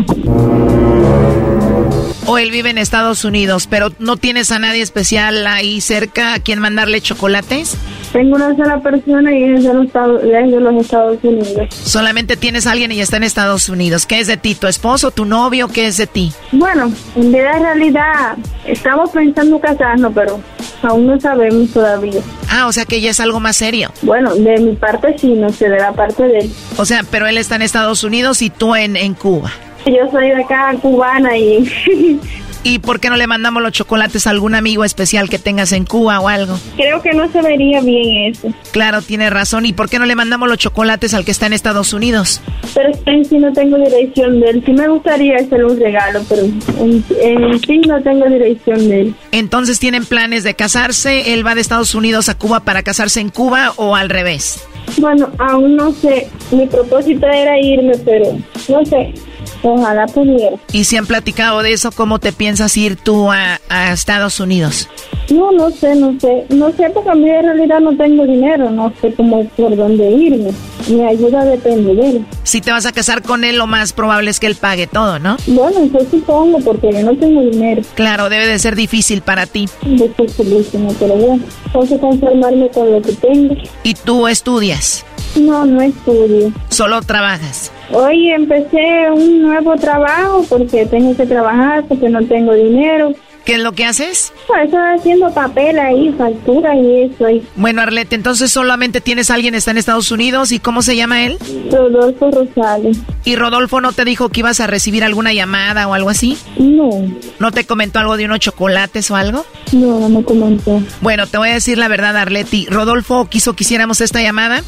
O él vive en Estados Unidos, pero no tienes a nadie especial ahí cerca a quien mandarle chocolates. Tengo una sola persona y es de los Estados, es de los Estados Unidos. Solamente tienes a alguien y está en Estados Unidos. ¿Qué es de ti? ¿Tu esposo, tu novio? ¿Qué es de ti? Bueno, en vida realidad estamos pensando casarnos, pero aún no sabemos todavía. Ah, o sea que ya es algo más serio. Bueno, de mi parte sí, no sé, de la parte de él. O sea, pero él está en Estados Unidos y tú en, en Cuba. (laughs) Yo soy de acá, cubana, y... (laughs) ¿Y por qué no le mandamos los chocolates a algún amigo especial que tengas en Cuba o algo? Creo que no se vería bien eso. Claro, tiene razón. ¿Y por qué no le mandamos los chocolates al que está en Estados Unidos? Pero en sí no tengo dirección de él. Sí me gustaría hacerle un regalo, pero en, en sí no tengo dirección de él. Entonces, ¿tienen planes de casarse? ¿Él va de Estados Unidos a Cuba para casarse en Cuba o al revés? Bueno, aún no sé. Mi propósito era irme, pero no sé. Ojalá pudiera. ¿Y si han platicado de eso? ¿Cómo te piensas ir tú a, a, Estados Unidos? No, no sé, no sé. No sé porque a mí en realidad no tengo dinero. No sé cómo por dónde irme. Mi ayuda depende de él. Si te vas a casar con él, lo más probable es que él pague todo, ¿no? Bueno, yo supongo porque yo no tengo dinero. Claro, debe de ser difícil para ti. Dificilísimo, pero bueno. Tengo que conformarme con lo que tengo. ¿Y tú estudias? No, no estudio. ¿Solo trabajas? Hoy empecé un nuevo trabajo porque tengo que trabajar, porque no tengo dinero. ¿Qué es lo que haces? Pues estoy haciendo papel ahí, factura y eso. Y... Bueno, Arlette, entonces solamente tienes a alguien está en Estados Unidos y ¿cómo se llama él? Rodolfo Rosales. ¿Y Rodolfo no te dijo que ibas a recibir alguna llamada o algo así? No. ¿No te comentó algo de unos chocolates o algo? No, no me comentó. Bueno, te voy a decir la verdad, Arleti. Rodolfo quiso que hiciéramos esta llamada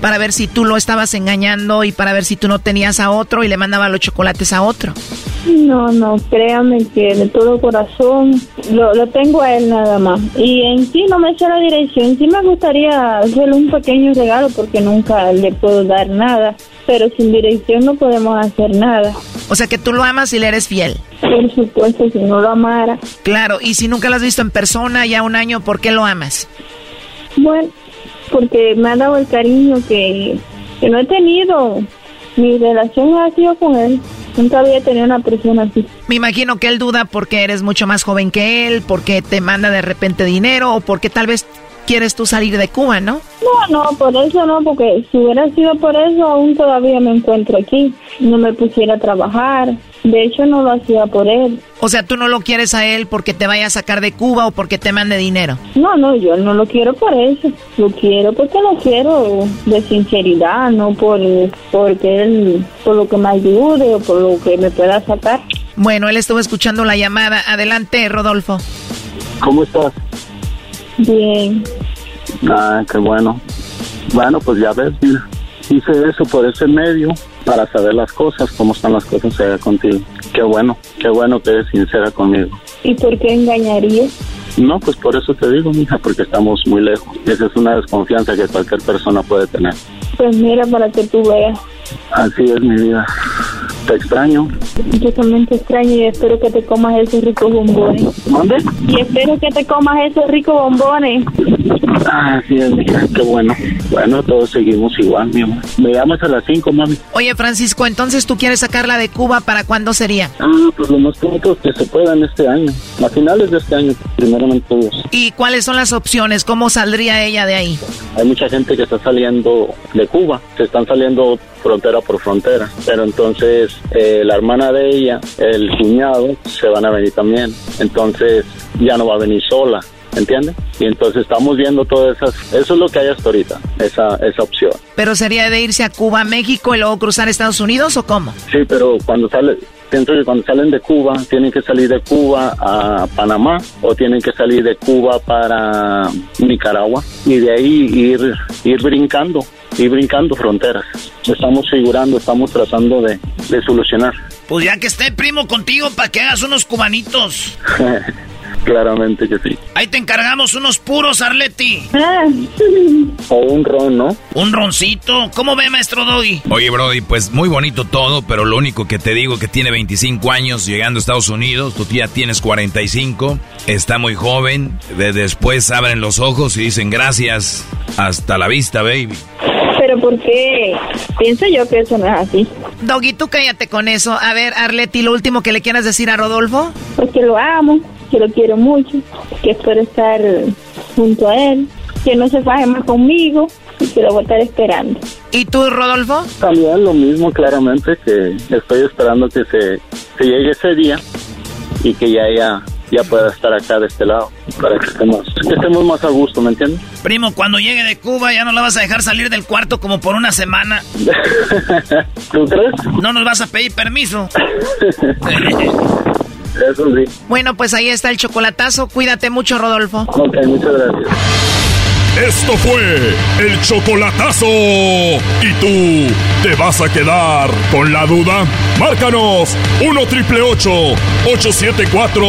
para ver si tú lo estabas engañando y para ver si tú no tenías a otro y le mandaba los chocolates a otro. No, no, créame que de todo corazón lo, lo tengo a él nada más. Y en sí no me sé la dirección. Sí me gustaría hacerle un pequeño regalo porque nunca le puedo dar nada. Pero sin dirección no podemos hacer nada. O sea que tú lo amas y le eres fiel. Por supuesto, si no lo amara. Claro, y si nunca lo has visto en persona ya un año, ¿por qué lo amas? Bueno, porque me ha dado el cariño que, que no he tenido. Mi relación ha sido con él. Nunca había tenido una persona así. Me imagino que él duda porque eres mucho más joven que él, porque te manda de repente dinero o porque tal vez quieres tú salir de Cuba, ¿no? No, no, por eso no, porque si hubiera sido por eso, aún todavía me encuentro aquí. No me pusiera a trabajar. De hecho, no lo hacía por él. O sea, tú no lo quieres a él porque te vaya a sacar de Cuba o porque te mande dinero. No, no, yo no lo quiero por eso. Lo quiero porque lo quiero de sinceridad, no por porque él, por lo que me ayude o por lo que me pueda sacar. Bueno, él estuvo escuchando la llamada. Adelante, Rodolfo. ¿Cómo estás? Bien. Ah, qué bueno. Bueno, pues ya ves, mira, hice eso por ese medio para saber las cosas, cómo están las cosas allá contigo. Qué bueno, qué bueno que eres sincera conmigo. ¿Y por qué engañarías? No, pues por eso te digo, mija, porque estamos muy lejos. Esa es una desconfianza que cualquier persona puede tener. Pues mira, para que tú veas. Así es mi vida. Te extraño. Yo también te extraño y espero que te comas esos ricos bombones. ¿Dónde? Y espero que te comas esos ricos bombones. Así es, mija, qué bueno. Bueno, todos seguimos igual, mi amor. Me llamas a las 5, mami. Oye, Francisco, entonces tú quieres sacarla de Cuba, ¿para cuándo sería? Ah, pues lo más pronto que se pueda en este año. A finales de este año, primeramente Dios. ¿Y cuáles son las opciones? ¿Cómo saldría ella de ahí? Hay mucha gente que está saliendo de Cuba, se están saliendo frontera por frontera, pero entonces eh, la hermana de ella, el cuñado, se van a venir también, entonces ya no va a venir sola, ¿entiendes? Y entonces estamos viendo todas esas, eso es lo que hay hasta ahorita, esa, esa opción. ¿Pero sería de irse a Cuba, México y luego cruzar Estados Unidos o cómo? Sí, pero cuando sale, pienso que cuando salen de Cuba, tienen que salir de Cuba a Panamá o tienen que salir de Cuba para Nicaragua y de ahí ir, ir brincando y brincando fronteras. Estamos figurando, estamos tratando de, de solucionar. Pues ya que esté primo contigo para que hagas unos cubanitos. (laughs) Claramente que sí. Ahí te encargamos unos puros, Arleti. (laughs) O un ron, ¿no? Un roncito. ¿Cómo ve, maestro Doggy? Oye, Brody, pues muy bonito todo, pero lo único que te digo que tiene 25 años llegando a Estados Unidos, tú ya tienes 45, está muy joven, de después abren los ojos y dicen gracias, hasta la vista, baby. Pero ¿por qué? Pienso yo que eso no es así. Doggy, tú cállate con eso. A ver, Arleti, lo último que le quieras decir a Rodolfo. Porque lo amo, que lo quiero mucho, que espero estar junto a él, que no se faje más conmigo y que lo voy a estar esperando. ¿Y tú, Rodolfo? También lo mismo, claramente, que estoy esperando que se, se llegue ese día y que ya, ya, ya pueda estar acá de este lado para que estemos, que estemos más a gusto, ¿me entiendes? Primo, cuando llegue de Cuba ya no la vas a dejar salir del cuarto como por una semana. (laughs) ¿Tú crees? No nos vas a pedir permiso. (laughs) Eso sí. Bueno, pues ahí está el chocolatazo. Cuídate mucho, Rodolfo. Ok, muchas gracias. Esto fue el chocolatazo. ¿Y tú te vas a quedar con la duda? Márcanos 1 triple 874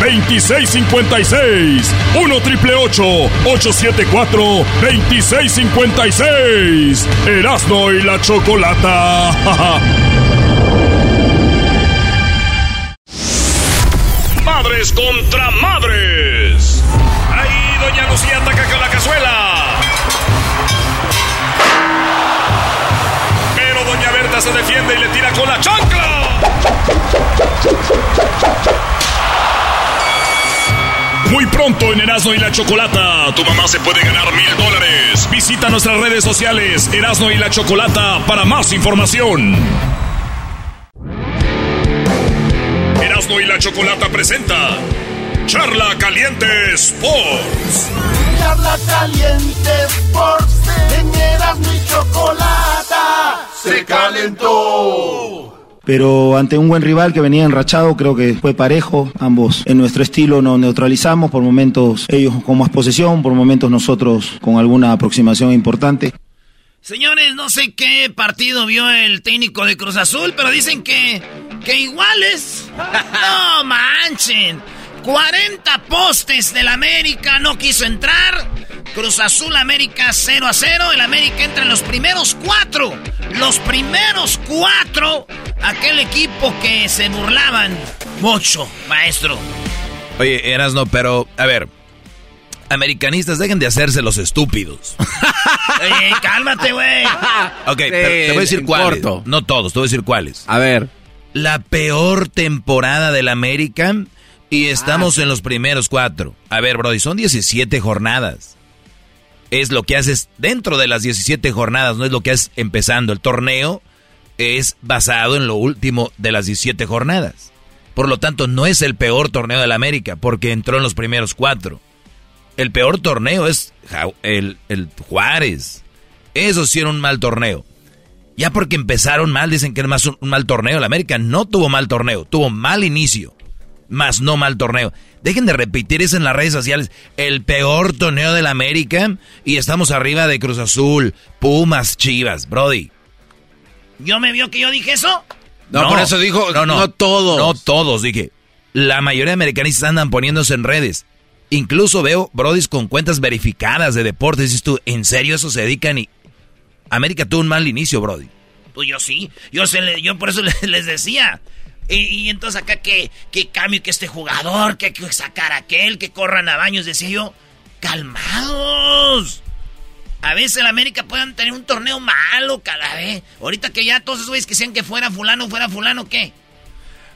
2656. 1 triple 874 2656. Erasno y la chocolata. (laughs) Madres contra madres. Ahí doña Lucía ataca con la cazuela. Pero doña Berta se defiende y le tira con la chancla. Muy pronto en Erasmo y la Chocolata, tu mamá se puede ganar mil dólares. Visita nuestras redes sociales Erasmo y la Chocolata para más información. Erasmo y la Chocolata presenta Charla Caliente Sports. Charla Caliente Sports. En Erasmo y Chocolata se calentó. Pero ante un buen rival que venía enrachado, creo que fue parejo. Ambos en nuestro estilo nos neutralizamos. Por momentos ellos con más posesión, por momentos nosotros con alguna aproximación importante. Señores, no sé qué partido vio el técnico de Cruz Azul, pero dicen que, que iguales. (laughs) No manchen. 40 postes del América no quiso entrar. Cruz Azul América 0 a 0. El América entra en los primeros cuatro. Los primeros cuatro. Aquel equipo que se burlaban mucho, maestro. Oye, Erasno, pero, a ver, americanistas, dejen de hacerse los estúpidos. (laughs) Cálmate, güey. (laughs) Ok, pero te voy a decir cuáles. No todos, te voy a decir cuáles. A ver. La peor temporada del América y estamos en los primeros cuatro. A ver, Brody, son 17 jornadas. Es lo que haces dentro de las 17 jornadas, no es lo que haces empezando. El torneo es basado en lo último de las 17 jornadas. Por lo tanto, no es el peor torneo del América, porque entró en los primeros cuatro. El peor torneo es el, el Juárez. Eso sí era un mal torneo. Ya porque empezaron mal, dicen que era más un, un mal torneo. El América no tuvo mal torneo, tuvo mal inicio, más no mal torneo. Dejen de repetir eso en las redes sociales. El peor torneo del América y estamos arriba de Cruz Azul, Pumas, Chivas, Brody. ¿Yo me vio que yo dije eso? No, por eso dijo, no todos. No todos, dije. La mayoría de americanistas andan poniéndose en redes. Incluso veo brodis con cuentas verificadas de deportes. Dices tú, ¿en serio eso se dedican? Y América tuvo un mal inicio, brody. Pues yo sí. Yo, se por eso (laughs) le- les decía. Y, entonces acá que, que cambio que este jugador, que hay que sacar aquel, que corran a baños, decía yo. Calmados. A veces el América pueden tener un torneo malo cada vez. Ahorita que ya todos esos güeyes que decían que fuera fulano, fuera fulano, ¿qué?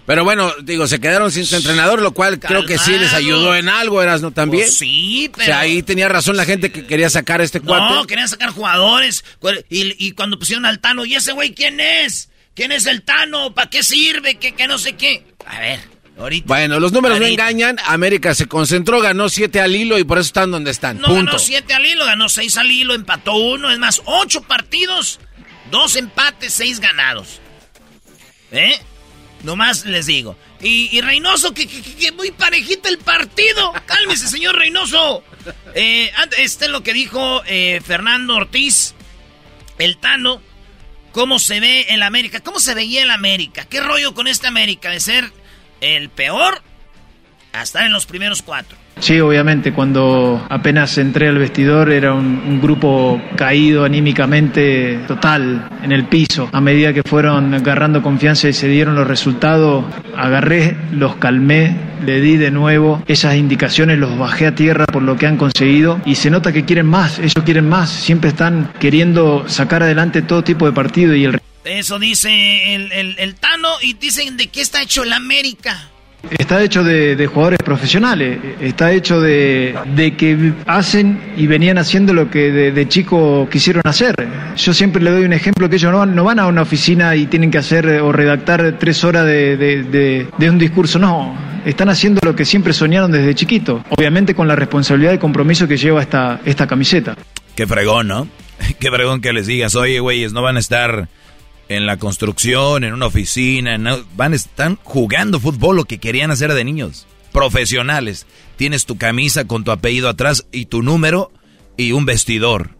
Pero bueno, digo, se quedaron sin su entrenador, lo cual creo que sí les ayudó en algo, eras no también. Pues sí, O pero... sea, ahí tenía razón la gente que quería sacar a este cuate. No, querían sacar jugadores. Y, y cuando pusieron al Tano, ¿y ese güey quién es? ¿Quién es el Tano? ¿Para qué sirve? ¿Qué, qué no sé qué? A ver, ahorita. Bueno, los números no engañan. América se concentró, ganó siete al hilo y por eso están donde están. No Punto. ganó siete al hilo, ganó seis al hilo, empató uno. Es más, ocho partidos, dos empates, seis ganados. ¿Eh? Nomás les digo. Y, Reynoso, que, muy parejita el partido. Cálmese, señor Reynoso. Eh, este es lo que dijo eh, Fernando Ortiz. el Tano, cómo se ve el América, cómo se veía el América, qué rollo con este América de ser el peor a estar en los primeros cuatro. Sí, obviamente, cuando apenas entré al vestidor era un, grupo caído anímicamente total en el piso. A medida que fueron agarrando confianza y se dieron los resultados, agarré, los calmé, le di de nuevo esas indicaciones, los bajé a tierra por lo que han conseguido y se nota que quieren más, ellos quieren más, siempre están queriendo sacar adelante todo tipo de partido y el... Eso dice el, el, el Tano y dicen de qué está hecho el América. Está hecho de, jugadores profesionales, está hecho de, que hacen y venían haciendo lo que de, de, chico quisieron hacer. Yo siempre le doy un ejemplo que ellos no, no van a una oficina y tienen que hacer o redactar tres horas de, un discurso, no. Están haciendo lo que siempre soñaron desde chiquito, obviamente con la responsabilidad y compromiso que lleva esta, esta camiseta. Qué fregón, ¿no? (laughs) Qué fregón que les digas, oye, güeyes, no van a estar en la construcción, en una oficina, en, van están jugando fútbol lo que querían hacer de niños, profesionales. Tienes tu camisa con tu apellido atrás y tu número y un vestidor.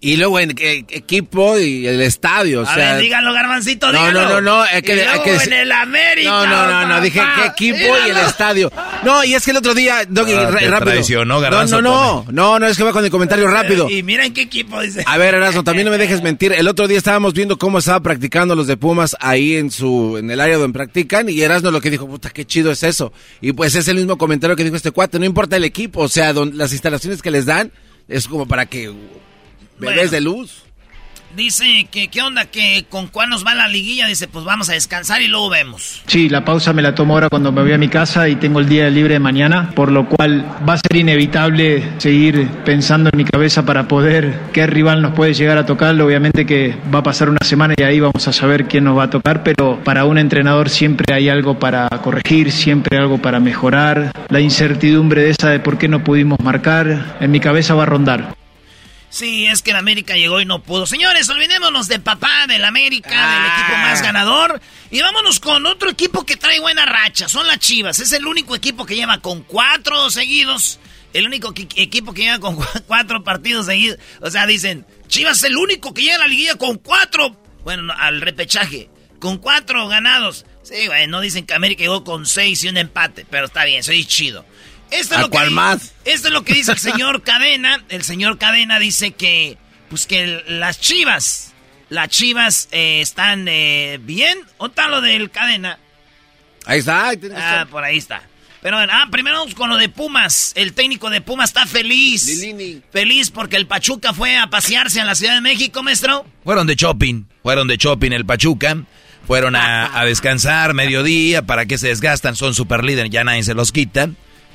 Y luego en eh, equipo y el estadio. O a sea, ver, díganlo, Garbancito, no, díganlo. No, no, no, es que, y luego que, en el América. No, no, no, no, dije qué equipo díganlo. y el estadio. No, y es que el otro día, Doggy, ah, rápido. No, no, no, no, no, es que va con el comentario rápido. Y mira en qué equipo dice. A ver, Erasmo, también no me dejes mentir. El otro día estábamos viendo cómo estaba practicando los de Pumas ahí en su, en el área donde practican, y Erasmo lo que dijo, puta, qué chido es eso. Y pues es el mismo comentario que dijo este cuate, no importa el equipo, o sea, don, las instalaciones que les dan, es como para que bebés bueno. de luz. Dice que qué onda, que con cuál nos va la liguilla. Dice, pues vamos a descansar y luego vemos. Sí, la pausa me la tomo ahora cuando me voy a mi casa y tengo el día libre de mañana, por lo cual va a ser inevitable seguir pensando en mi cabeza para poder qué rival nos puede llegar a tocar. Obviamente que va a pasar una semana y ahí vamos a saber quién nos va a tocar, pero para un entrenador siempre hay algo para corregir, siempre algo para mejorar. La incertidumbre de esa de por qué no pudimos marcar, en mi cabeza va a rondar. Sí, es que el América llegó y no pudo. Señores, olvidémonos de papá, del América, ah. del equipo más ganador. Y vámonos con otro equipo que trae buena racha. Son las Chivas. Es el único equipo que lleva con cuatro seguidos. El único que, equipo que lleva con (laughs) cuatro partidos seguidos. O sea, dicen, Chivas es el único que llega a la liguilla con cuatro. Bueno, al repechaje. Con cuatro ganados. Sí, güey, no dicen que América llegó con seis y un empate. Pero está bien, soy chido. Esto es, lo cual que, más? esto es lo que dice el señor (laughs) Cadena. El señor Cadena dice que, pues que las chivas, las chivas eh, están eh, bien. ¿O tal lo del Cadena? Ahí está. Ahí ah, por ahí está. Pero ah, primero vamos con lo de Pumas. El técnico de Pumas está feliz. Lilini. Feliz porque el Pachuca fue a pasearse a la Ciudad de México, maestro. Fueron de shopping. Fueron de shopping el Pachuca. Fueron a, a descansar mediodía. ¿Para qué se desgastan? Son super líderes. Ya nadie se los quita.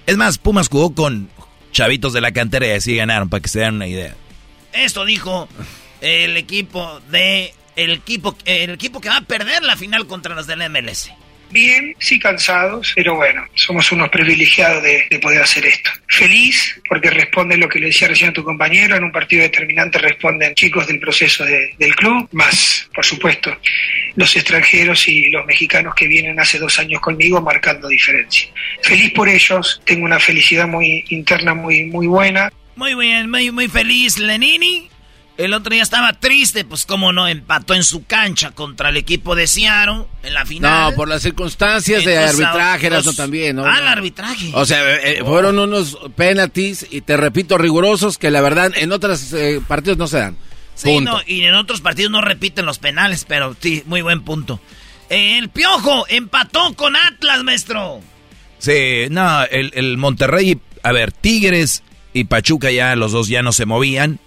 Es más, Pumas jugó con chavitos de la cantera y así ganaron, para que se den una idea. Esto dijo el equipo de. El equipo, el equipo que va a perder la final contra los del MLS. Bien, sí cansados, pero bueno, somos unos privilegiados de, de, poder hacer esto. Feliz porque responde lo que le decía recién a tu compañero, en un partido determinante responden chicos del proceso de, del club, más, por supuesto, los extranjeros y los mexicanos que vienen hace dos años conmigo marcando diferencia. Feliz por ellos, tengo una felicidad muy interna muy, muy buena. Muy bien, muy, muy feliz Lenini. El otro día estaba triste, pues como no, empató en su cancha contra el equipo de Seattle en la final. No, por las circunstancias de arbitraje, los- eso también, ¿no? Ah, el arbitraje. O sea, eh, fueron unos penalties, y te repito, rigurosos, que la verdad en otros eh, partidos no se dan. Sí, Punto. no, y en otros partidos no repiten los penales, pero sí, muy buen punto. Eh, el Piojo empató con Atlas, maestro. Sí, no, el, el Monterrey, a ver, Tigres y Pachuca ya los dos ya no se movían.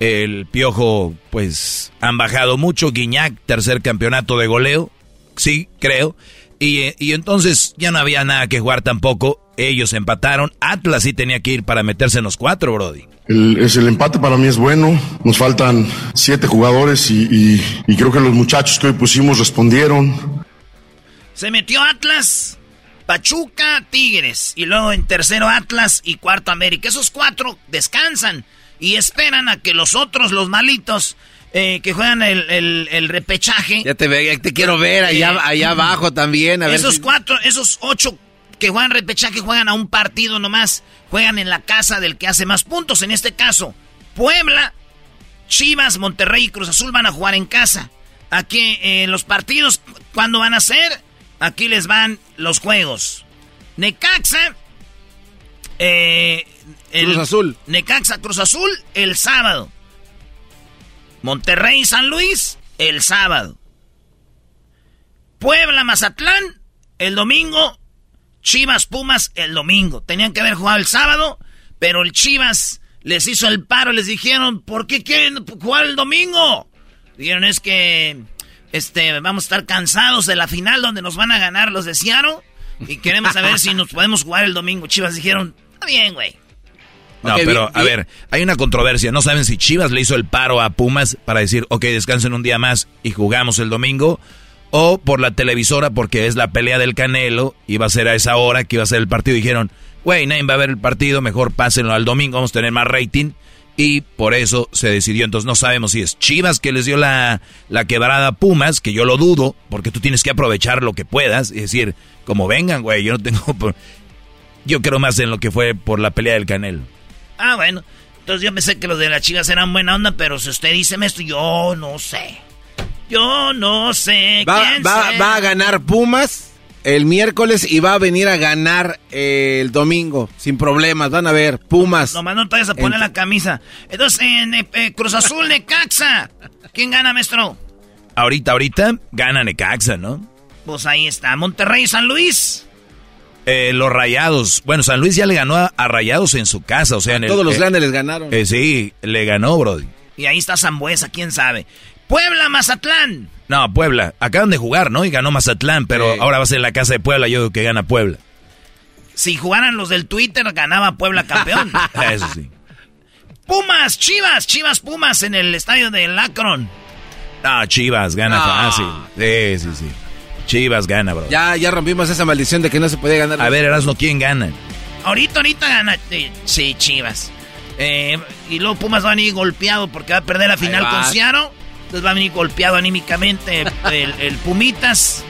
El Piojo, pues, han bajado mucho. Guiñac, tercer campeonato de goleo. Sí, creo. Y, y entonces ya no había nada que jugar tampoco. Ellos empataron. Atlas sí tenía que ir para meterse en los cuatro, Brody. El, es el empate para mí es bueno. Nos faltan siete jugadores y, y- y creo que los muchachos que hoy pusimos respondieron. Se metió Atlas, Pachuca, Tigres. Y luego en tercero Atlas y cuarto América. Esos cuatro descansan y esperan a que los otros, los malitos, eh, que juegan el, el- el repechaje. Ya te, ve- ya te quiero ver allá, Eh, allá abajo también. A ver esos si- cuatro, esos ocho que juegan repechaje juegan a un partido nomás. Juegan en la casa del que hace más puntos. En este caso, Puebla, Chivas, Monterrey y Cruz Azul van a jugar en casa. Aquí eh, los partidos, ¿cuándo van a ser? Aquí les van los juegos. Necaxa. Eh, Cruz Azul. Necaxa, Cruz Azul, el sábado. Monterrey, San Luis, el sábado. Puebla, Mazatlán, el domingo. Chivas, Pumas, el domingo. Tenían que haber jugado el sábado, pero el Chivas les hizo el paro, les dijeron, ¿por qué quieren jugar el domingo? Dijeron, es que este, vamos a estar cansados de la final donde nos van a ganar los de Seattle y queremos saber si nos podemos jugar el domingo. Chivas dijeron, está bien, güey. No, pero a ver, hay una controversia. No saben si Chivas le hizo el paro a Pumas para decir, ok, descansen un día más y jugamos el domingo. O por la televisora porque es la pelea del Canelo. Iba a ser a esa hora que iba a ser el partido. Dijeron, güey, nadie va a ver el partido, mejor pásenlo al domingo, vamos a tener más rating. Y por eso se decidió. Entonces no sabemos si es Chivas que les dio la, la quebrada a Pumas, que yo lo dudo, porque tú tienes que aprovechar lo que puedas. Y decir, como vengan, güey, yo no tengo... Yo creo más en lo que fue por la pelea del Canelo. Ah, bueno. Entonces yo pensé que los de las chivas eran buena onda, pero si usted dice esto, yo no sé. Yo no sé. Va, va, va a ganar Pumas el miércoles y va a venir a ganar el domingo, sin problemas. Van a ver, Pumas. Nomás no te vayas a poner la camisa. Entonces, en eh, eh, Cruz Azul, Necaxa. ¿Quién gana, maestro? Ahorita, ahorita, gana Necaxa, ¿no? Pues ahí está. Monterrey, San Luis. Eh, los Rayados. Bueno, San Luis ya le ganó a, Rayados en su casa, o sea, en todos los eh, grandes les ganaron. Eh, sí, le ganó, Brody. Y ahí está Zambuesa, quién sabe. Puebla, Mazatlán. No, Puebla. Acaban de jugar, ¿no? Y ganó Mazatlán, pero ahora va a ser la casa de Puebla. Yo digo que gana Puebla. Si jugaran los del Twitter, ganaba Puebla campeón. (laughs) Eso sí. Pumas, Chivas, Chivas Pumas en el estadio de Lacron. No, Chivas gana fácil. Sí, sí, sí. Chivas gana, bro. Ya, ya rompimos esa maldición de que no se puede ganar. A ver, Erasmo, ¿quién gana? Ahorita, ahorita gana. sí, Chivas. Eh, y luego Pumas va a venir golpeado porque va a perder la final con Ciaro. Entonces va a venir golpeado anímicamente el, el Pumitas.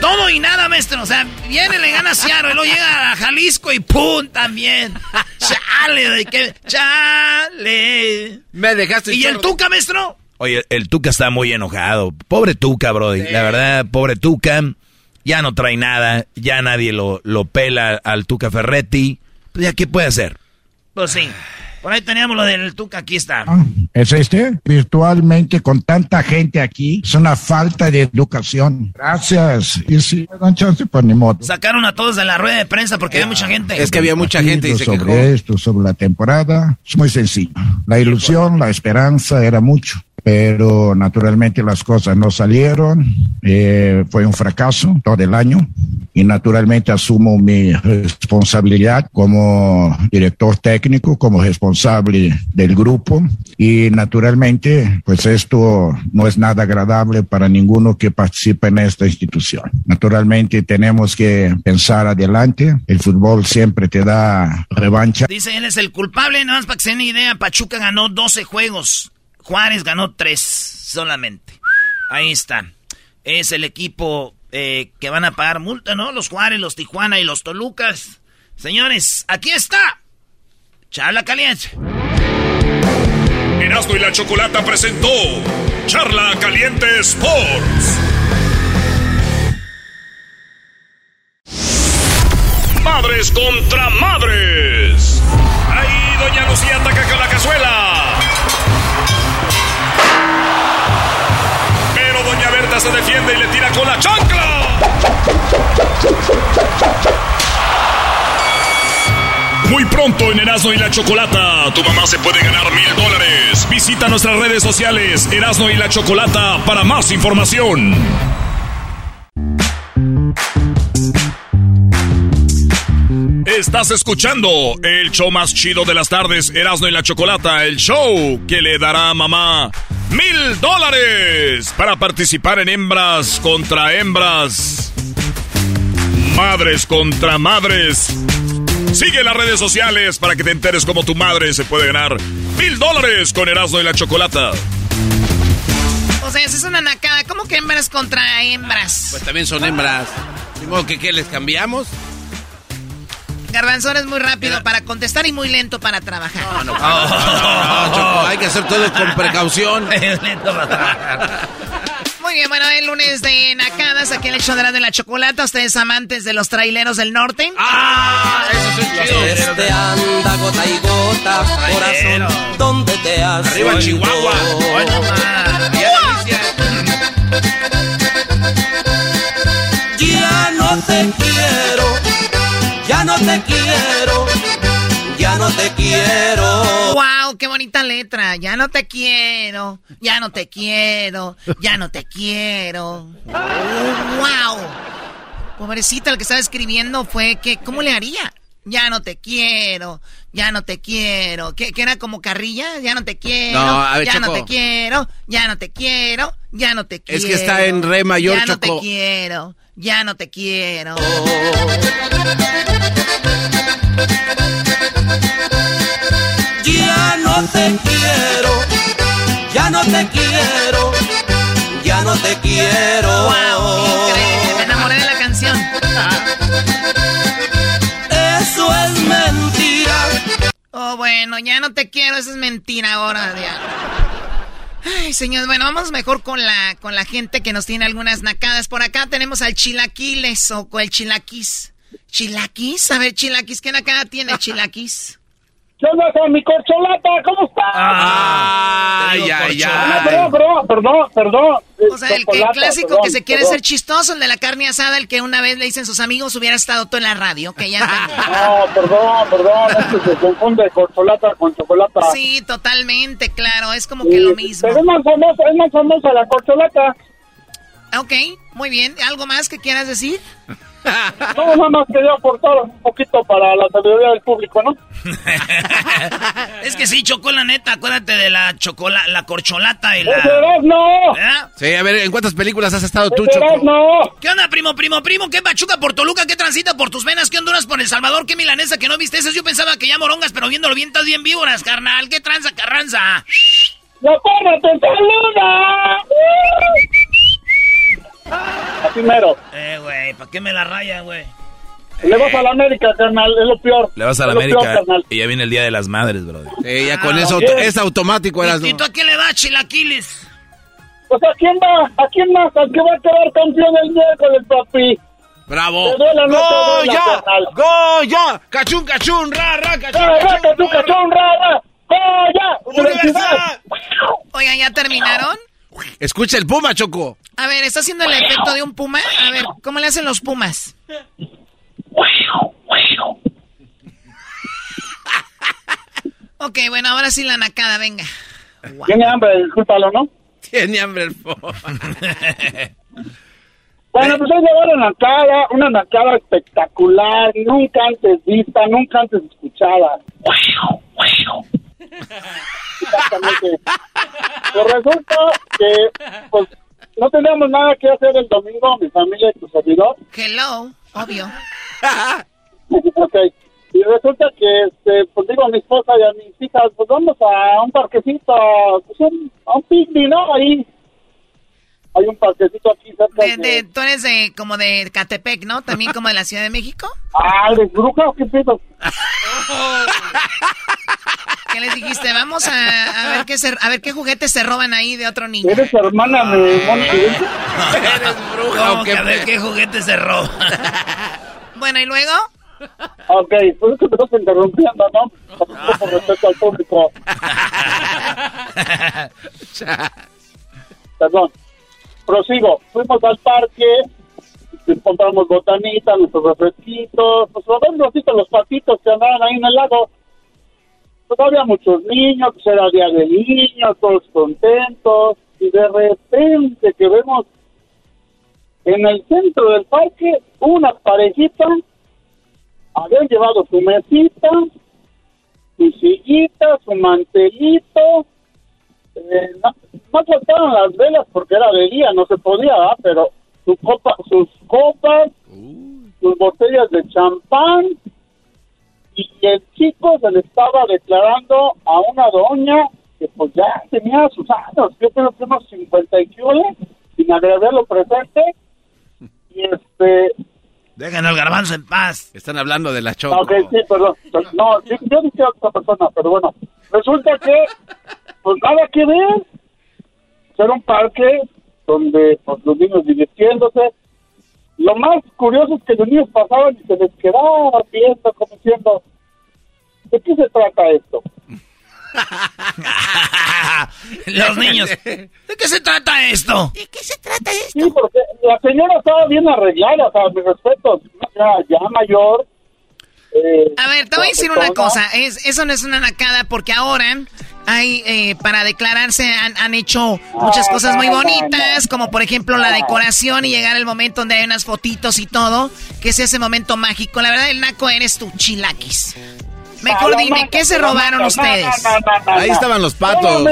Todo y nada, maestro. O sea, viene, le gana Ciaro y luego llega a Jalisco y ¡pum! también. ¡Chale! ¿de qué? ¡Chale! Me dejaste. ¿Y el Tuca, maestro? Oye, el Tuca está muy enojado. Pobre Tuca, Brody. La verdad, pobre Tuca. Ya no trae nada. Ya nadie lo, lo pela al Tuca Ferretti. Pues ya, ¿qué puede hacer? Pues sí. Por ahí teníamos lo del Tuca, aquí está. ¿Es este? Virtualmente con tanta gente aquí, es una falta de educación. Gracias. Y si me dan chance, pues ni modo. Sacaron a todos de la rueda de prensa porque había mucha gente. Es que había mucha gente y se sobre quejó. esto, sobre la temporada, es muy sencillo. La ilusión, la esperanza era mucho, pero naturalmente las cosas no salieron. Eh, fue un fracaso todo el año y naturalmente asumo mi responsabilidad como director técnico, como responsable del grupo y naturalmente pues esto no es nada agradable para ninguno que participa en esta institución. Naturalmente tenemos que pensar adelante. El fútbol siempre te da revancha. Dice, él es el culpable, nada más para que se den idea. Pachuca ganó 12 juegos. Juárez ganó 3 solamente. Ahí está. Es el equipo eh, que van a pagar multa, ¿no? Los Juárez, los Tijuana y los Tolucas. Señores, aquí está. Charla caliente. Erasmo y la Chocolata presentó Charla Caliente Sports. Madres contra madres. Ahí Doña Lucía ataca con la cazuela. Se defiende y le tira con la chancla. Muy pronto en Erasmo y la Chocolata, tu mamá se puede ganar mil dólares. Visita nuestras redes sociales Erasmo y la Chocolata para más información. Estás escuchando el show más chido de las tardes, Erasmo y la Chocolata, el show que le dará a mamá mil dólares para participar en hembras contra hembras, madres contra madres. Sigue las redes sociales para que te enteres cómo tu madre se puede ganar mil dólares con Erasmo y la Chocolata. O sea, esa es una nacada. ¿Cómo que hembras contra hembras? Pues también son hembras. De modo que, ¿qué, les cambiamos? Garbanzón es muy rápido para contestar y muy lento para trabajar. No, no, no, Choco, hay que hacer todo con precaución. (laughs) lento para trabajar. Muy bien, bueno, el lunes de Nacadas, aquí en el show de la, de la chocolata. Ustedes amantes de los traileros del norte. ¡Ah! Eso es chido. Este anda gota y gota, corazón, ¿dónde te has Arriba? Chihuahua. Bueno, más. Ya no te quiero, ya no te quiero, ya no te quiero. ¡Wow! ¡Qué bonita letra! Ya no te quiero, ya no te quiero, ya no te quiero. ¡Wow! Pobrecita, el que estaba escribiendo fue que, ¿cómo le haría? Ya no te quiero, ya no te quiero. ¿Qué, qué era como carrilla? Ya no te quiero, No, a ver, ya no te quiero, ya no te quiero, ya no te quiero. Es que está en re mayor, Ya no te quiero, ya no te quiero. Ya no te quiero, ya no te quiero, ya no te quiero. ¡Wow! Increíble, me enamoré de la canción. Eso es mentira. Oh, bueno, ya no te quiero, eso es mentira ahora, Diana. Ay, señor, bueno, vamos mejor con la, con la gente que nos tiene algunas nacadas. Por acá tenemos al chilaquiles o con el chilaquis. ¿Chilaquis? A ver, chilaquis, ¿qué nacada tiene (laughs) chilaquis? ¿Qué onda con mi corcholata? ¿Cómo estás? Ay, ay, Ah, ay. perdón, perdón, perdón, perdón. O sea, el, que- el clásico perdón, que se quiere perdón. ser chistoso, el de la carne asada, el que una vez le dicen sus amigos hubiera estado todo en la radio, que ya. (laughs) No, perdón, perdón, es que se confunde corcholata con chocolata. Sí, totalmente, claro, es como que lo mismo. Pero es más famosa, es más famosa la corcholata. Ok, muy bien. ¿Algo más que quieras decir? No, nada más quería aportar un poquito para la sabiduría del público, ¿no? (laughs) Es que sí, Choco, la neta, acuérdate de la chocola, la corcholata y la... ¡Ese no! Sí, a ver, ¿en cuántas películas has estado tú, ¡Ese Choco? no! ¿Qué onda, primo, primo, primo? ¿Qué Pachuca por Toluca? ¿Qué transita por tus venas? ¿Qué Honduras por El Salvador? ¿Qué milanesa que no viste eso? Yo pensaba que ya morongas, pero viéndolo bien, estás bien víboras, carnal. ¿Qué tranza, carranza? ¡La porra te saluda! (laughs) Así mero. Eh, güey, ¿para qué me la raya, güey? Le vas a la América, carnal, es lo peor. Le vas a la peor, América carnal. y ya viene el Día de las Madres, brother. Sí, ya con eso bien. es automático, eras. ¿Y tú a quién le vas, chilaquiles? Pues ¿a quién va? ¿A quién más? ¿A quién va a quedar campeón el miércoles, papi? ¡Bravo! Duela, no te duela, ¡Goya! ¡Goya! ¡Cachún, cachún! ¡Ra, ra, cachún, ¡Ra, ra, cachún! cachún, cachún, ra, ra! ¡Goya! ¡Universidad! Oigan, ¿ya terminaron? Escucha el puma, Choco. A ver, ¿está haciendo el efecto de un puma? A ver, ¿cómo le hacen los pumas? (laughs) Ok, bueno, ahora sí la nacada, venga. Tiene hambre, discúlpalo, ¿no? Tiene hambre el po. (laughs) Bueno, pues hay llevar una nacada, una nacada espectacular, nunca antes vista, nunca antes escuchada. (laughs) Exactamente. Pues resulta que, pues, no teníamos nada que hacer el domingo, mi familia y tu servidor. Hello, obvio. (laughs) ok. Y resulta que, este, pues digo a mi esposa y a mis hijas, pues vamos a un parquecito, pues un, a un picnic, ¿no? Ahí. Hay un parquecito aquí cerca De- de- tú eres de, como de Catepec, ¿no? También como de la Ciudad de México. Ah, ¿les bruja o qué pedo? (laughs) ¿Qué les dijiste? Vamos a, a ver qué se, a ver qué juguetes se roban ahí de otro niño. ¿Eres hermana de Mónica? (laughs) ¿Eres bruja o qué? A ver qué juguete se roba. (laughs) Bueno, ¿y luego? Ok, pues es que me estás interrumpiendo, ¿no? Por por respeto al público. Perdón. Prosigo. Fuimos al parque, compramos botanitas, nuestros refresquitos, pues los patitos que andaban ahí en el lago. Pues había muchos niños, pues era día de niños, todos contentos, y de repente que vemos en el centro del parque una parejita habían llevado su mesita, su sillita, su mantelito. Eh, no, faltaban las velas porque era de día, no se podía, ¿verdad? pero su copa, sus copas, sus botellas de champán. Y el chico se le estaba declarando a una doña que pues ya tenía sus años, yo creo que unos 50 y sin agregarlo presente. Y este, Dejen al garbanzo en paz. Están hablando de la choco. Ok, sí, perdón. No, yo dije a otra persona, pero bueno. Resulta que, pues nada que ver. Era un parque donde pues, los niños divirtiéndose. Lo más curioso es que los niños pasaban y se les quedaba viendo como diciendo, ¿de qué se trata esto? (laughs) Los niños. ¿De qué se trata esto? ¿De qué se trata esto? Sí, porque la señora estaba bien arreglada, o sea, mi respeto, ya, ya mayor. Eh, A ver, te voy a decir una cosa. Es, eso no es una nacada porque ahora hay, eh, para declararse, han, han hecho muchas cosas muy bonitas, como por ejemplo la decoración y llegar el momento donde hay unas fotitos y todo, que es ese momento mágico. La verdad, el naco eres tú, chilaquis. Mejor dime, ¿qué se robaron ustedes? Ahí estaban los patos.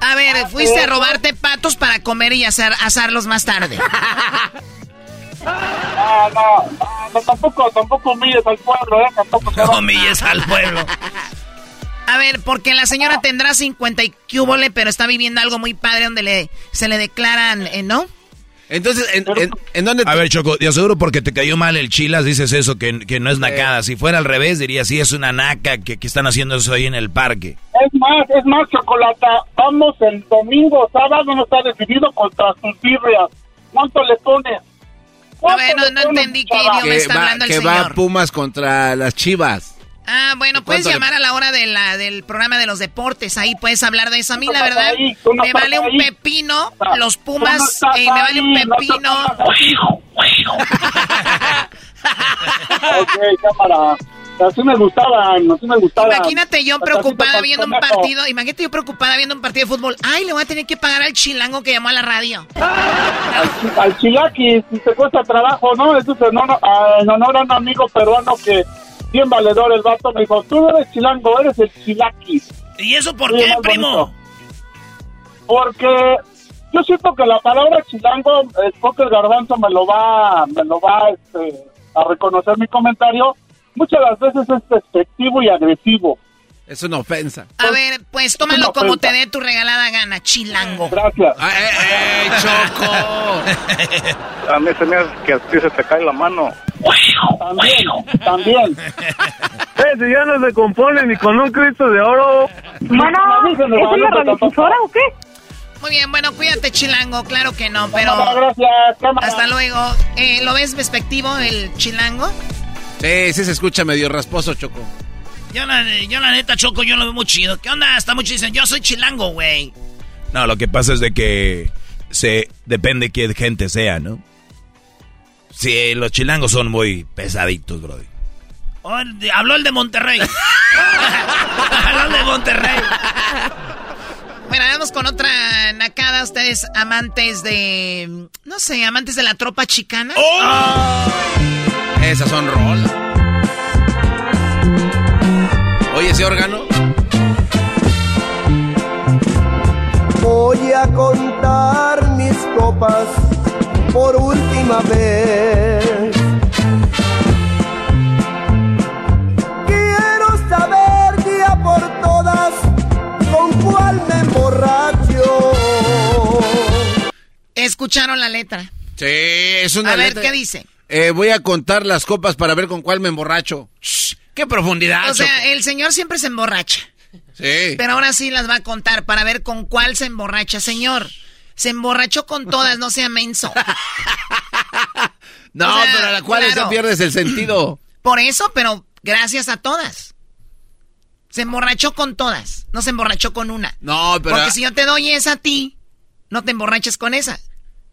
A ver, fuiste a robarte patos para comer y hacer, asarlos más tarde. (laughs) No, no, no, tampoco, tampoco humilles al pueblo, ¿eh? Tampoco No humilles al pueblo. A ver, porque la señora tendrá 50 y cúbole, pero está viviendo algo muy padre donde le, se le declaran, eh, ¿no? Entonces, ¿en, en, en dónde? A ver, Choco, yo seguro porque te cayó mal el chilas dices eso, que, que no es nacada. Si fuera al revés, diría, sí, es una naca que, que están haciendo eso ahí en el parque. Es más, es más, Chocolata, vamos el domingo, sábado, no está decidido contra sus birrias. ¿Cuánto le pones? A ver, no, no entendí qué idioma que está va, hablando el que señor. va Pumas contra las Chivas. Ah, bueno, puedes ¿Cuánto le- llamar a la hora de la, del programa de los deportes. Ahí puedes hablar de eso. A mí, no la verdad, ahí, no me vale un pepino. Los no Pumas, estás eh, me vale un no pepino. (laughs) ok, cámara. Así me gustaban, así me gustaban. Imagínate yo preocupada viendo un partido. Imagínate yo preocupada viendo un partido de fútbol. Ay, le voy a tener que pagar al chilango que llamó a la radio. Al, al chilaquis, si te cuesta trabajo, ¿no? Eso es en honor, a- en honor a un amigo peruano que, bien valedor el vato, me dijo, tú no eres chilango, eres el chilaquis. ¿Y eso por qué, primo? bonito. Porque yo siento que la palabra chilango, el poco el garbanzo me lo va, me lo va este, a reconocer mi comentario, muchas de las veces es despectivo y agresivo. Es una ofensa. A ver, pues tómalo como te dé tu regalada gana, chilango. Gracias. ¡Eh, Choco! A mí se me hace que a ti se te cae la mano. También, también. Eh, si ya no se compone ni con un Cristo de oro. Bueno, ¿es una radiodifusora o qué? Muy bien, bueno, cuídate, chilango. Claro que no, pero. Cámara, gracias, cámara. Hasta luego. Eh, ¿Lo ves despectivo el chilango? Sí, sí se escucha medio rasposo, Choco. Yo la, yo la neta, Choco, yo lo veo muy chido. ¿Qué onda? Está muy chido. Dicen, yo soy chilango, güey. No, lo que pasa es de que se depende qué gente sea, ¿no? Sí, los chilangos son muy pesaditos, brody. Oh, el de- habló el de Monterrey. (laughs) habló el de Monterrey. Bueno, vamos con otra nacada. Ustedes amantes de. No sé, amantes de la tropa chicana. ¡Oh! Esas son rolas. Oye, ese órgano. Voy a contar mis copas por última vez. Quiero saber día por todas con cuál me emborracho. Escucharon la letra. Sí, es una A ver, letra- ¿qué dice? Eh, voy a contar las copas para ver con cuál me emborracho. Shh, ¡Qué profundidad, O sea, el señor siempre se emborracha. Sí. Pero ahora sí las va a contar para ver con cuál se emborracha. Señor, se emborrachó con todas, no sea menso. (laughs) No, o sea, pero a la cual claro. ya pierdes el sentido. (clears throat) Por eso, pero gracias a todas. Se emborrachó con todas, no se emborrachó con una. No, pero... Porque si yo te doy esa a ti, no te emborraches con esa.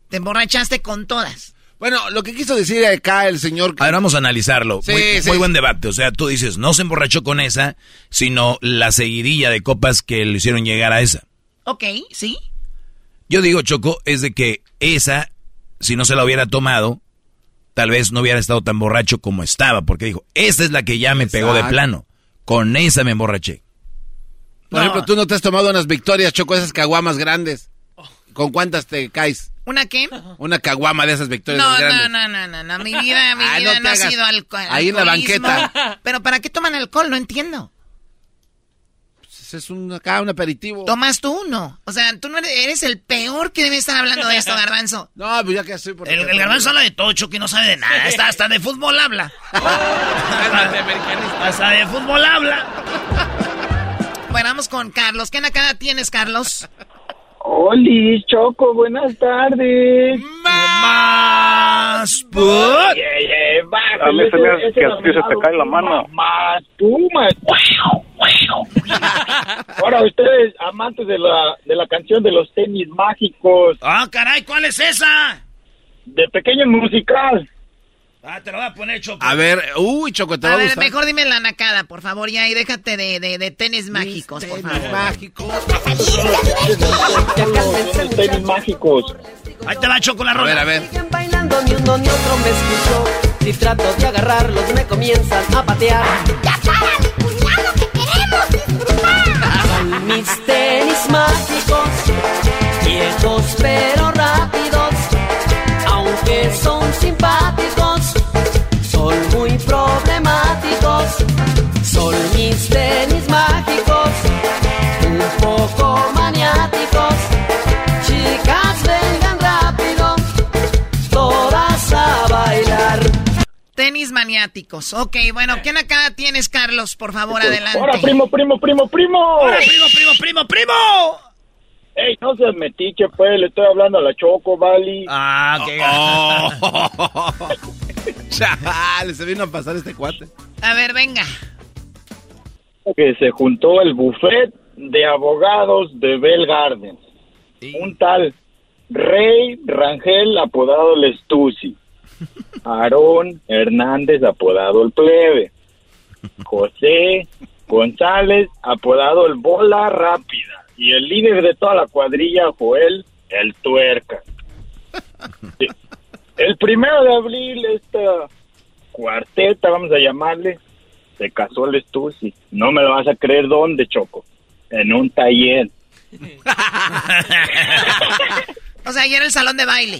Te emborrachaste con todas. Bueno, lo que quiso decir acá el señor... A ver, vamos a analizarlo. Sí, muy, sí. muy buen debate. O sea, tú dices, no se emborrachó con esa, sino la seguidilla de copas que le hicieron llegar a esa. Ok, ¿sí? Yo digo, Choco, es de que esa, si no se la hubiera tomado, tal vez no hubiera estado tan borracho como estaba, porque dijo, esta es la que ya me pegó de plano. Con esa me emborraché. Por ejemplo, tú no te has tomado unas victorias, Choco, esas caguamas grandes. ¿Con cuántas te caes? ¿Una qué? (laughs) Una caguama de esas victorias No, grandes. no, no, no, no, mi vida, (laughs) mi Ay, no vida no, ha sido alcohol. Ahí en la banqueta. (laughs) Pero ¿para qué toman alcohol? No entiendo. pues es un, acá un aperitivo. ¿Tomas tú uno? O sea, tú no eres, eres el peor que debe estar hablando de esto, Garbanzo. no, pues ya que estoy por... El, el Garbanzo habla de tocho, que no sabe de nada. Hasta, hasta de fútbol habla. hasta de fútbol habla. Bueno, vamos con Carlos. ¿Qué nakada tienes, Carlos? Oli, Choco, buenas tardes. Más put. Yeah, yeah, A mí se me hace que a ti se te cae la mano. Más Pumas. (laughs) Ahora ustedes, amantes de la, de la canción de los tenis mágicos, Ah, caray, ¿cuál es esa? de pequeño musical. Ah, te lo voy a poner, Choco. A ver, uy, Choco, te va A a ver, gustar. mejor dime la nacada, por favor, ya, y déjate de, de, de tenis mágicos, por favor. Mágico. Los tenis mágicos. Ahí te va, Choco, la A ver, rola. a ver. Bailando ni uno ni otro me escuchó. Si trato de agarrarlos me comienzan a patear. ¡Ya cuñado, que queremos disfrutar! Son mis tenis mágicos, viejos pero rápidos. Aunque son simpáticos, son muy problemáticos. Son mis tenis mágicos, un poco maniáticos. Chicas, vengan rápido, todas a bailar. Tenis maniáticos. Ok, bueno, ¿qué nacada tienes, Carlos? Por favor, adelante. Ahora, primo, primo, primo, primo. ¡Ahora, primo, primo, primo, primo! Ey, no seas metiche, pues, le estoy hablando a la Choco, Vali. Ah, qué (laughs) Oh. (laughs) Chale, se vino a pasar este cuate. A ver, venga. que se juntó el buffet de abogados de Bell Gardens. Un tal Rey Rangel, apodado el Estusi. Aarón Hernández, apodado el Plebe. José González, apodado el Bola Rápida. Y el líder de toda la cuadrilla, Joel, el Tuerca. Sí. (laughs) El primero de abril, esta cuarteta, vamos a llamarle, se casó el Stussy. No me lo vas a creer dónde, Choco. En un taller. O sea, ayer el salón de baile.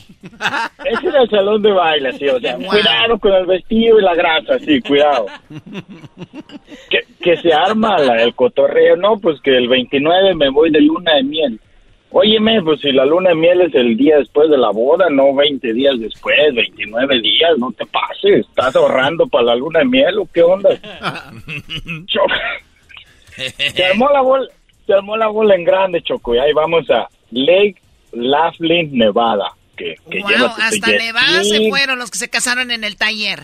Ese era el salón de baile, sí. O sea, Wow. cuidado con el vestido y la grasa, sí, cuidado. Que, que se arma la- el cotorreo. No, pues que el 29 me voy de luna de miel. Óyeme, pues si la luna de miel es el día después de la boda, no 20 días después, 29 días, no te pases. ¿Estás ahorrando para la luna de miel o qué onda? (laughs) Choco. (laughs) Se armó la bola, se armó la bola en grande, Choco, y ahí vamos a Lake Laughlin, Nevada. Que, que wow, lleva hasta Nevada se fueron los que se casaron en el taller.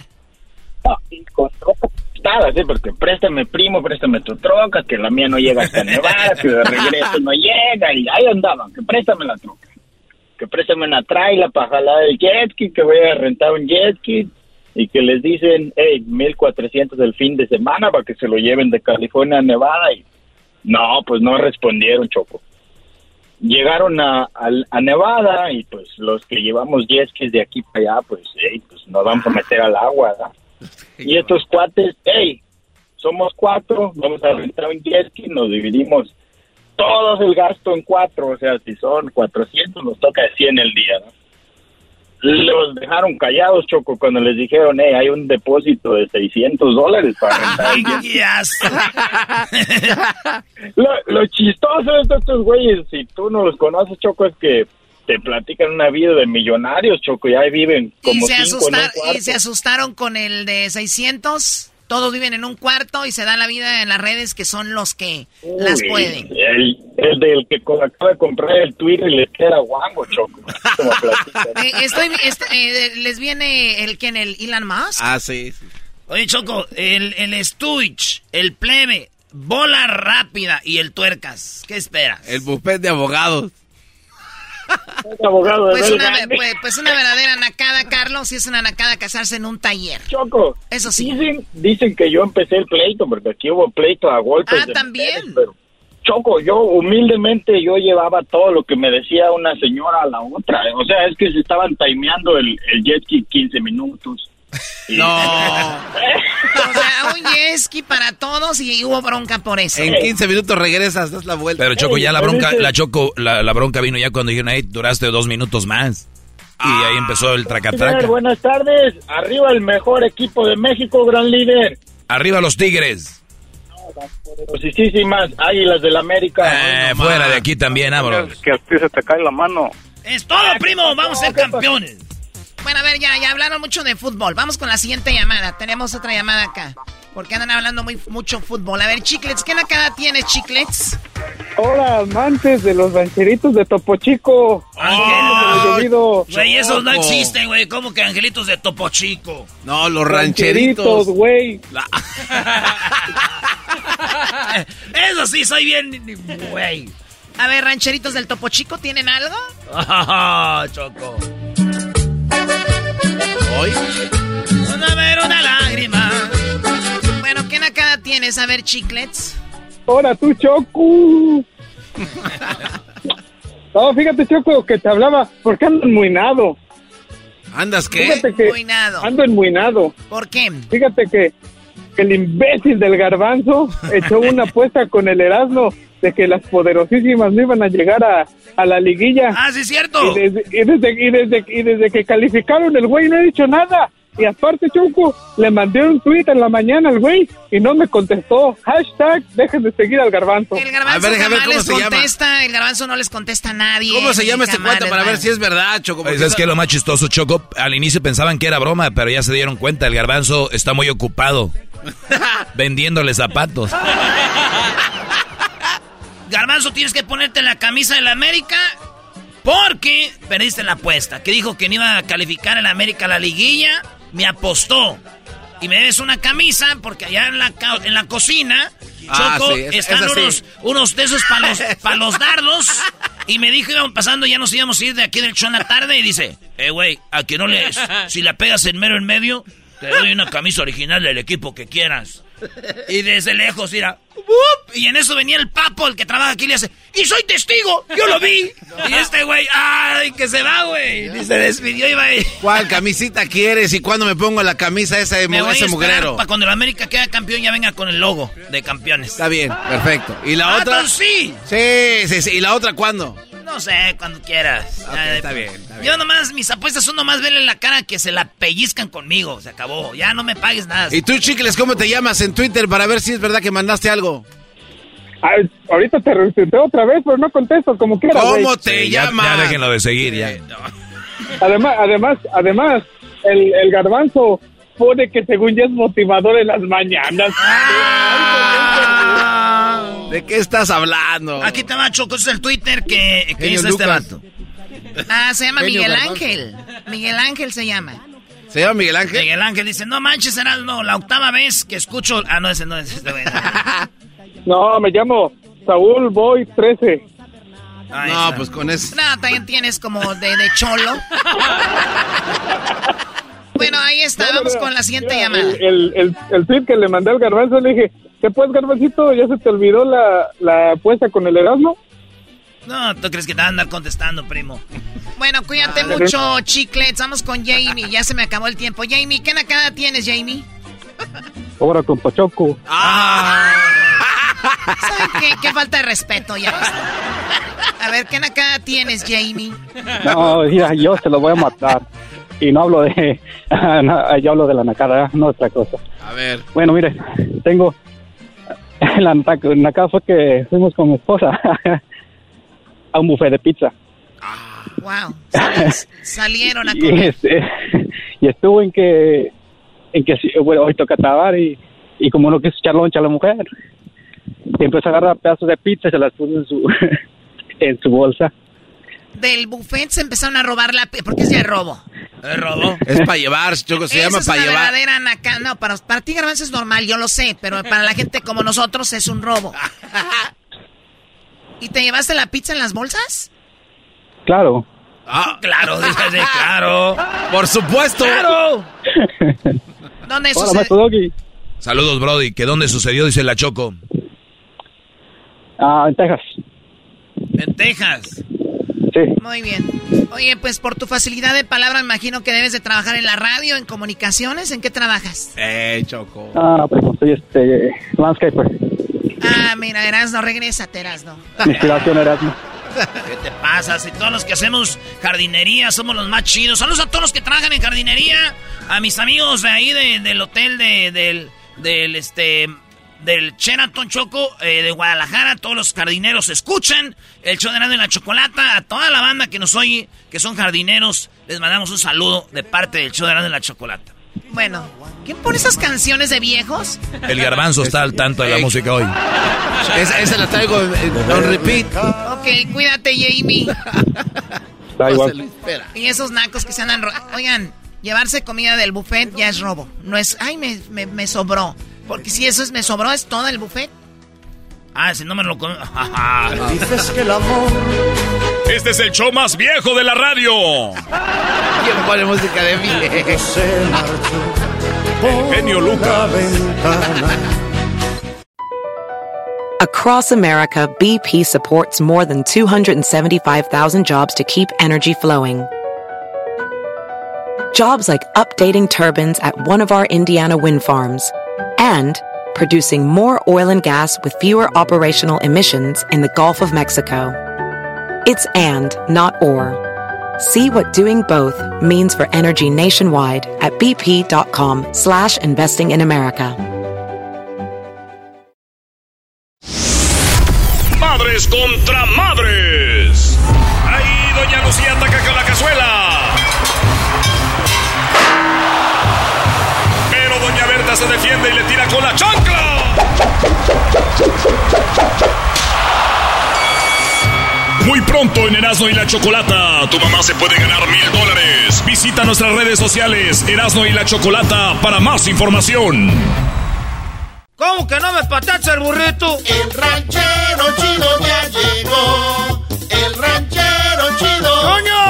Y con troca prestada, sí, porque préstame primo, préstame tu troca, que la mía no llega hasta Nevada, que de regreso no llega, y ahí andaban, que préstame la troca, que préstame una traila para jalar el jet ski, que voy a rentar un jet ski, y que les dicen, hey, 1400 el fin de semana para que se lo lleven de California a Nevada, y no, pues no respondieron, Choco. Llegaron a, a, Nevada y pues los que llevamos jet skis de aquí para allá, pues, hey, pues nos vamos a meter al agua, ¿verdad? (laughs) Y estos cuates, hey, somos cuatro, vamos a rentar un jet ski, nos dividimos todos el gasto en cuatro, o sea, si son 400, nos toca de 100 el día, ¿no? Los dejaron callados, Choco, cuando les dijeron, hey, hay un depósito de 600 dólares para rentar el jet ski. (laughs) (laughs) Lo, lo chistoso de estos güeyes, si tú no los conoces, Choco, es que te platican una vida de millonarios, Choco, y ahí viven Y como se, cinco en un asustar- y se asustaron con el de 600. Todos viven en un cuarto y se dan la vida en las redes que son los que las pueden. El, el del que acaba de comprar el Twitter y le queda guango, Choco. (laughs) Como. Eh, estoy, eh, ¿Les viene el que en el Elon Musk? Ah, sí. sí. Oye, Choco, el, el Stuich, el plebe, bola rápida y el tuercas. ¿Qué esperas? El buffet de abogados. Abogado de Pues una, pues, pues una verdadera nacada, Carlos, y es una nacada casarse en un taller. Choco, Eso sí. Dicen, dicen que yo empecé el pleito, porque aquí hubo pleito a golpes. Ah, de también. mujeres, pero, Choco, yo humildemente yo llevaba todo lo que me decía una señora a la otra. O sea, es que se estaban timeando el, el jet ski 15 minutos. No. (laughs) O sea, un jet ski para todos y hubo bronca por eso. En 15 minutos regresas, das la vuelta. Pero Choco, ya la bronca, la Choco, la, la bronca vino ya cuando dijeron, hey, duraste dos minutos más. Y ahí empezó el tracatraca. buenas tardes. Arriba el mejor equipo de México, gran líder. Arriba los tigres. Poderosísimas Águilas del América. Eh, fuera de aquí también, vámonos. Que a ti se te cae la mano. Es todo, primo. Vamos a ser campeones. Bueno, a ver, ya, ya hablaron mucho de fútbol. Vamos con la siguiente llamada. Tenemos otra llamada acá. Porque andan hablando muy, mucho fútbol. A ver, Chiclets, ¿qué nacada tienes, Chiclets? Hola, amantes de los rancheritos de Topo Chico. Oh, güey, esos no existen, güey. ¿Cómo que angelitos de Topo Chico? No, los rancheritos. güey. (laughs) Eso sí, soy bien, güey. A ver, rancheritos del Topo Chico, ¿tienen algo? (laughs) Ah, Choco. ¿Hoy? A ver, una lágrima. Bueno, ¿qué nacada tienes? A ver, chiclets. Hola, tú, Choco. (laughs) no, fíjate, Choco, que te hablaba porque ando enmuinado. ¿Andas qué? Fíjate que Enmuinado. ando enmuinado. ¿Por qué? Fíjate que, que el imbécil del garbanzo (laughs) echó una apuesta con el Erasmo de que las poderosísimas no iban a llegar a, a la liguilla. Ah, sí, es cierto. Y desde, y desde, y desde, y desde que calificaron el güey no he dicho nada. Y aparte, Choco, le mandé un tweet en la mañana al güey y no me contestó. Hashtag, dejen de seguir al garbanzo. El garbanzo A ver, jamás cómo les se llama. contesta, el garbanzo no les contesta a nadie. ¿Cómo se llama este cuento para ver si es verdad, Choco? Pues es que lo más chistoso, Choco, al inicio pensaban que era broma, pero ya se dieron cuenta, el garbanzo está muy ocupado (laughs) vendiéndole zapatos. (laughs) Garbanzo, tienes que ponerte la camisa del América porque perdiste la apuesta. Que dijo que no iba a calificar el América a la liguilla. Me apostó. Y me debes una camisa porque allá en la, en la cocina, Ah, Choco, sí, es- están es unos, unos de esos para los, (laughs) pa' los dardos. Y me dijo, íbamos pasando, ya nos íbamos a ir de aquí del show en la tarde. Y dice, eh, güey, a que no lees. Si la pegas en mero en medio, te doy una camisa original del equipo que quieras. Y desde lejos, mira. Y en eso venía el papo, el que trabaja aquí, y le hace, ¡y soy testigo! ¡Yo lo vi! Y este güey, ¡ay, que se va, güey! Y se despidió y va ahí. ¿Cuál camisita quieres y cuándo me pongo la camisa esa de Me mu- voy a ese esperar mugrero? para cuando el América quede campeón ya venga con el logo de campeones. Está bien, perfecto. ¿Y la Ah, otra? sí. Sí, sí, sí. ¿Y la otra cuándo? No sé, cuando quieras. Ya, está bien, está bien. Yo nomás, mis apuestas son nomás verle la cara que se la pellizcan conmigo. Se acabó. Ya no me pagues nada. ¿Y tú, chicles, cómo te llamas en Twitter para ver si es verdad que mandaste algo? Ay, ahorita te retuiteo otra vez, pero no contesto como quieras. ¿Cómo te Sí, llamas? ya déjenlo de seguir, ya. Además, además, además, el, el garbanzo pone que según ya es motivador en las mañanas. ¿De qué estás hablando? Aquí te va, Choco. Es el Twitter que, que hizo este vato. Ah, se llama Genio Miguel Garbanzo. Ángel. Miguel Ángel se llama. ¿Se llama Miguel Ángel? Miguel Ángel dice, no manches, no, la octava vez que escucho... Ah, no, ese no es este güey. (laughs) No, me llamo Saúl Boy 13. Ahí No, está. pues con eso. No, también tienes como de, de cholo. (laughs) bueno, ahí está. Vamos con la siguiente Mira, llamada. El, el, el, el tweet que le mandé al garbanzo le dije, ¿qué pues, garbancito? ¿Ya se te olvidó la, la apuesta con el Erasmo? No, ¿tú crees que te van a andar contestando, primo? Bueno, cuídate Ah, mucho, chiclets. Vamos con Jamie. Ya se me acabó el tiempo. Jamie, ¿qué nacada tienes, Jamie? Ahora con Pachoco. ¿Saben qué? Qué falta de respeto ya. A ver, ¿qué nacada tienes, Jamie? No, mira, yo se lo voy a matar. Y no hablo de... (laughs) no, yo hablo de la nacada, no otra cosa. A ver. Bueno, mire, tengo... La naca- nacada fue que fuimos con mi esposa (laughs) a un buffet de pizza. Wow. sal- salieron a (laughs) Y, comer. este, y estuvo en que... En que, bueno, hoy toca trabajar y, y como no quiso echar loncha a la mujer, empezó a agarrar pedazos de pizza y se las puso en su, en su bolsa. Del buffet se empezaron a robar la... pi- ¿Por qué es de robo? ¿Es robo? Es para llevar, Choco, se llama para llevar. verdadera naca- No, para, para ti, Garbanzo, es normal, yo lo sé, pero para la gente como nosotros es un robo. (laughs) ¿Y te llevaste la pizza en las bolsas? Claro. Ah, Claro, dígase, claro. por supuesto. ¡Claro! (laughs) ¿Dónde Hola, Doggy. Saludos, Brody. ¿Que dónde sucedió? Dice la Choco. Ah, en Texas. En Texas. Sí. Muy bien. Oye, pues por tu facilidad de palabra, imagino que debes de trabajar en la radio, en comunicaciones. ¿En qué trabajas? Eh, Choco. Ah, pues soy este landscaper. Ah, mira, Erasno, regrésate, Erasno. Inspiración Erasmo. ¿Qué te pasa? Si todos los que hacemos jardinería somos los más chidos. Saludos a todos los que trabajan en jardinería. A mis amigos de ahí de- del hotel de, del, del, este, del Sheraton Choco eh, de Guadalajara. Todos los jardineros escuchan el show de Erasmo y la Chocolata. A toda la banda que nos oye, que son jardineros, les mandamos un saludo de parte del show de Erasmo y la Chocolata. Bueno, ¿quién pone esas canciones de viejos? El garbanzo está al tanto de la música hoy. Esa, esa la traigo en repeat. Ok, cuídate, Jamie. Da igual. Y esos nacos que se andan... Oigan, llevarse comida del buffet ya es robo. No es, ay, me, me, me sobró. Porque si eso es me sobró, es todo el buffet. Ah, si no me lo come... (laughs) Dices que el amor Este es el show más viejo de la radio. ¿Quién pone música de mí? se marchó El genio Lucas. Across America, BP supports more than 275,000 jobs to keep energy flowing. Jobs like updating turbines at one of our Indiana wind farms and producing more oil and gas with fewer operational emissions in the Gulf of Mexico. It's and, not or. See what doing both means for energy nationwide at bp.com slash investing in America. Madres contra madres. Ahí doña Lucía ataca con la cazuela. Se defiende y le tira con la chancla. Muy pronto en Erasmo y la Chocolata, tu mamá se puede ganar mil dólares. Visita nuestras redes sociales Erasmo y la Chocolata para más información. ¿Cómo que no me patacha el burrito? El ranchero chido ya llegó. El ranchero chido. ¡Coño!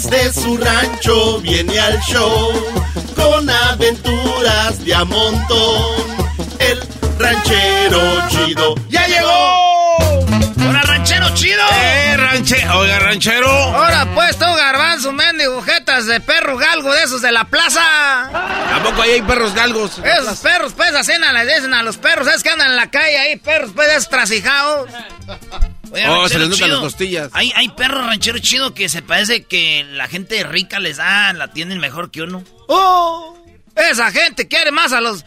Desde su rancho viene al show con aventuras de a montón. El ranchero chido ¡Ya llegó! ¡Hola, ranchero chido! ¡Eh, ranchero! Oiga, ranchero. Ahora pues tú, garbanzo, mendigo, jetas de perro galgo de esos de la plaza. ¿A poco ahí hay perros galgos? Esos perros, pues, así les dicen a los perros, es que andan en la calle ahí, perros, pues, estrasijados. Oye, Oh, se les notan las costillas. Hay, hay perros ranchero chido que se parece que la gente rica les da, la tienen mejor que uno. ¡Oh! Esa gente quiere más a los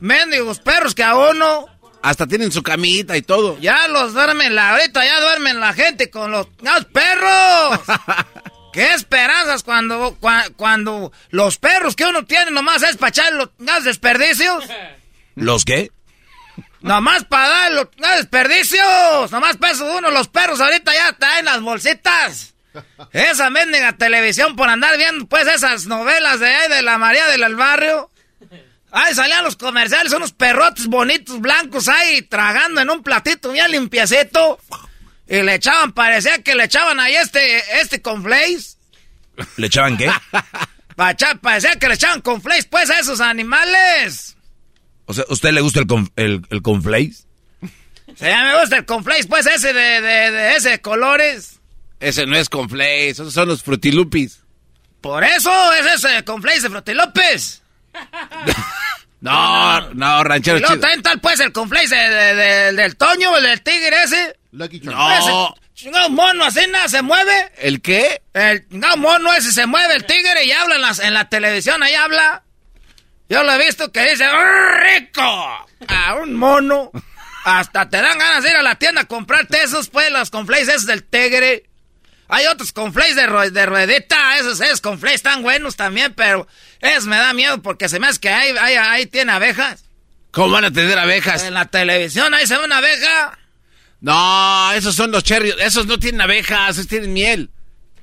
mendigos perros que a uno. Hasta tienen su camita y todo. Ya los duermen la, ahorita ya duermen la gente con los, ¡los perros. (laughs) ¿Qué esperanzas cuando, cua- cuando los perros que uno tiene nomás es para echar los los desperdicios? ¿Los qué? Nomás para dar los los desperdicios. Nomás peso uno. Los perros ahorita ya traen las bolsitas. Esa mendiga televisión por andar viendo pues esas novelas de ahí de la María del Barrio. Ahí salían los comerciales, unos perrotes bonitos, blancos ahí, tragando en un platito bien limpiecito. Y le echaban, parecía que le echaban ahí este, este conflace. ¿Le echaban qué? (laughs) Pacha, parecía que le echaban conflace pues a esos animales. O sea, ¿usted le gusta el, con, el, el conflace? Se llama, me gusta el conflace pues ese de, de, de ese de colores. Ese no es conflace, esos son los frutilupis. Por eso es ese conflace de Frutilopes. (laughs) No, no, ranchero chido. también tal pues el conflace de- de- de- del Toño, el del tigre ese. No. Ese chingado mono así nada se mueve. ¿El qué? El chingado mono ese se mueve el tigre y habla en, las- en la televisión, ahí habla. Yo lo he visto que dice, "¡Ah, rico! A un mono. Hasta te dan ganas de ir a la tienda a comprarte esos, pues, los conflays esos del tigre. Hay otros conflays de, de ruedita, esos, esos conflays están buenos también, pero esos me da miedo porque se me hace que ahí, ahí, ahí tiene abejas. ¿Cómo van a tener abejas? En la televisión ahí se ve una abeja. No, esos son los cherries. Esos no tienen abejas, esos tienen miel.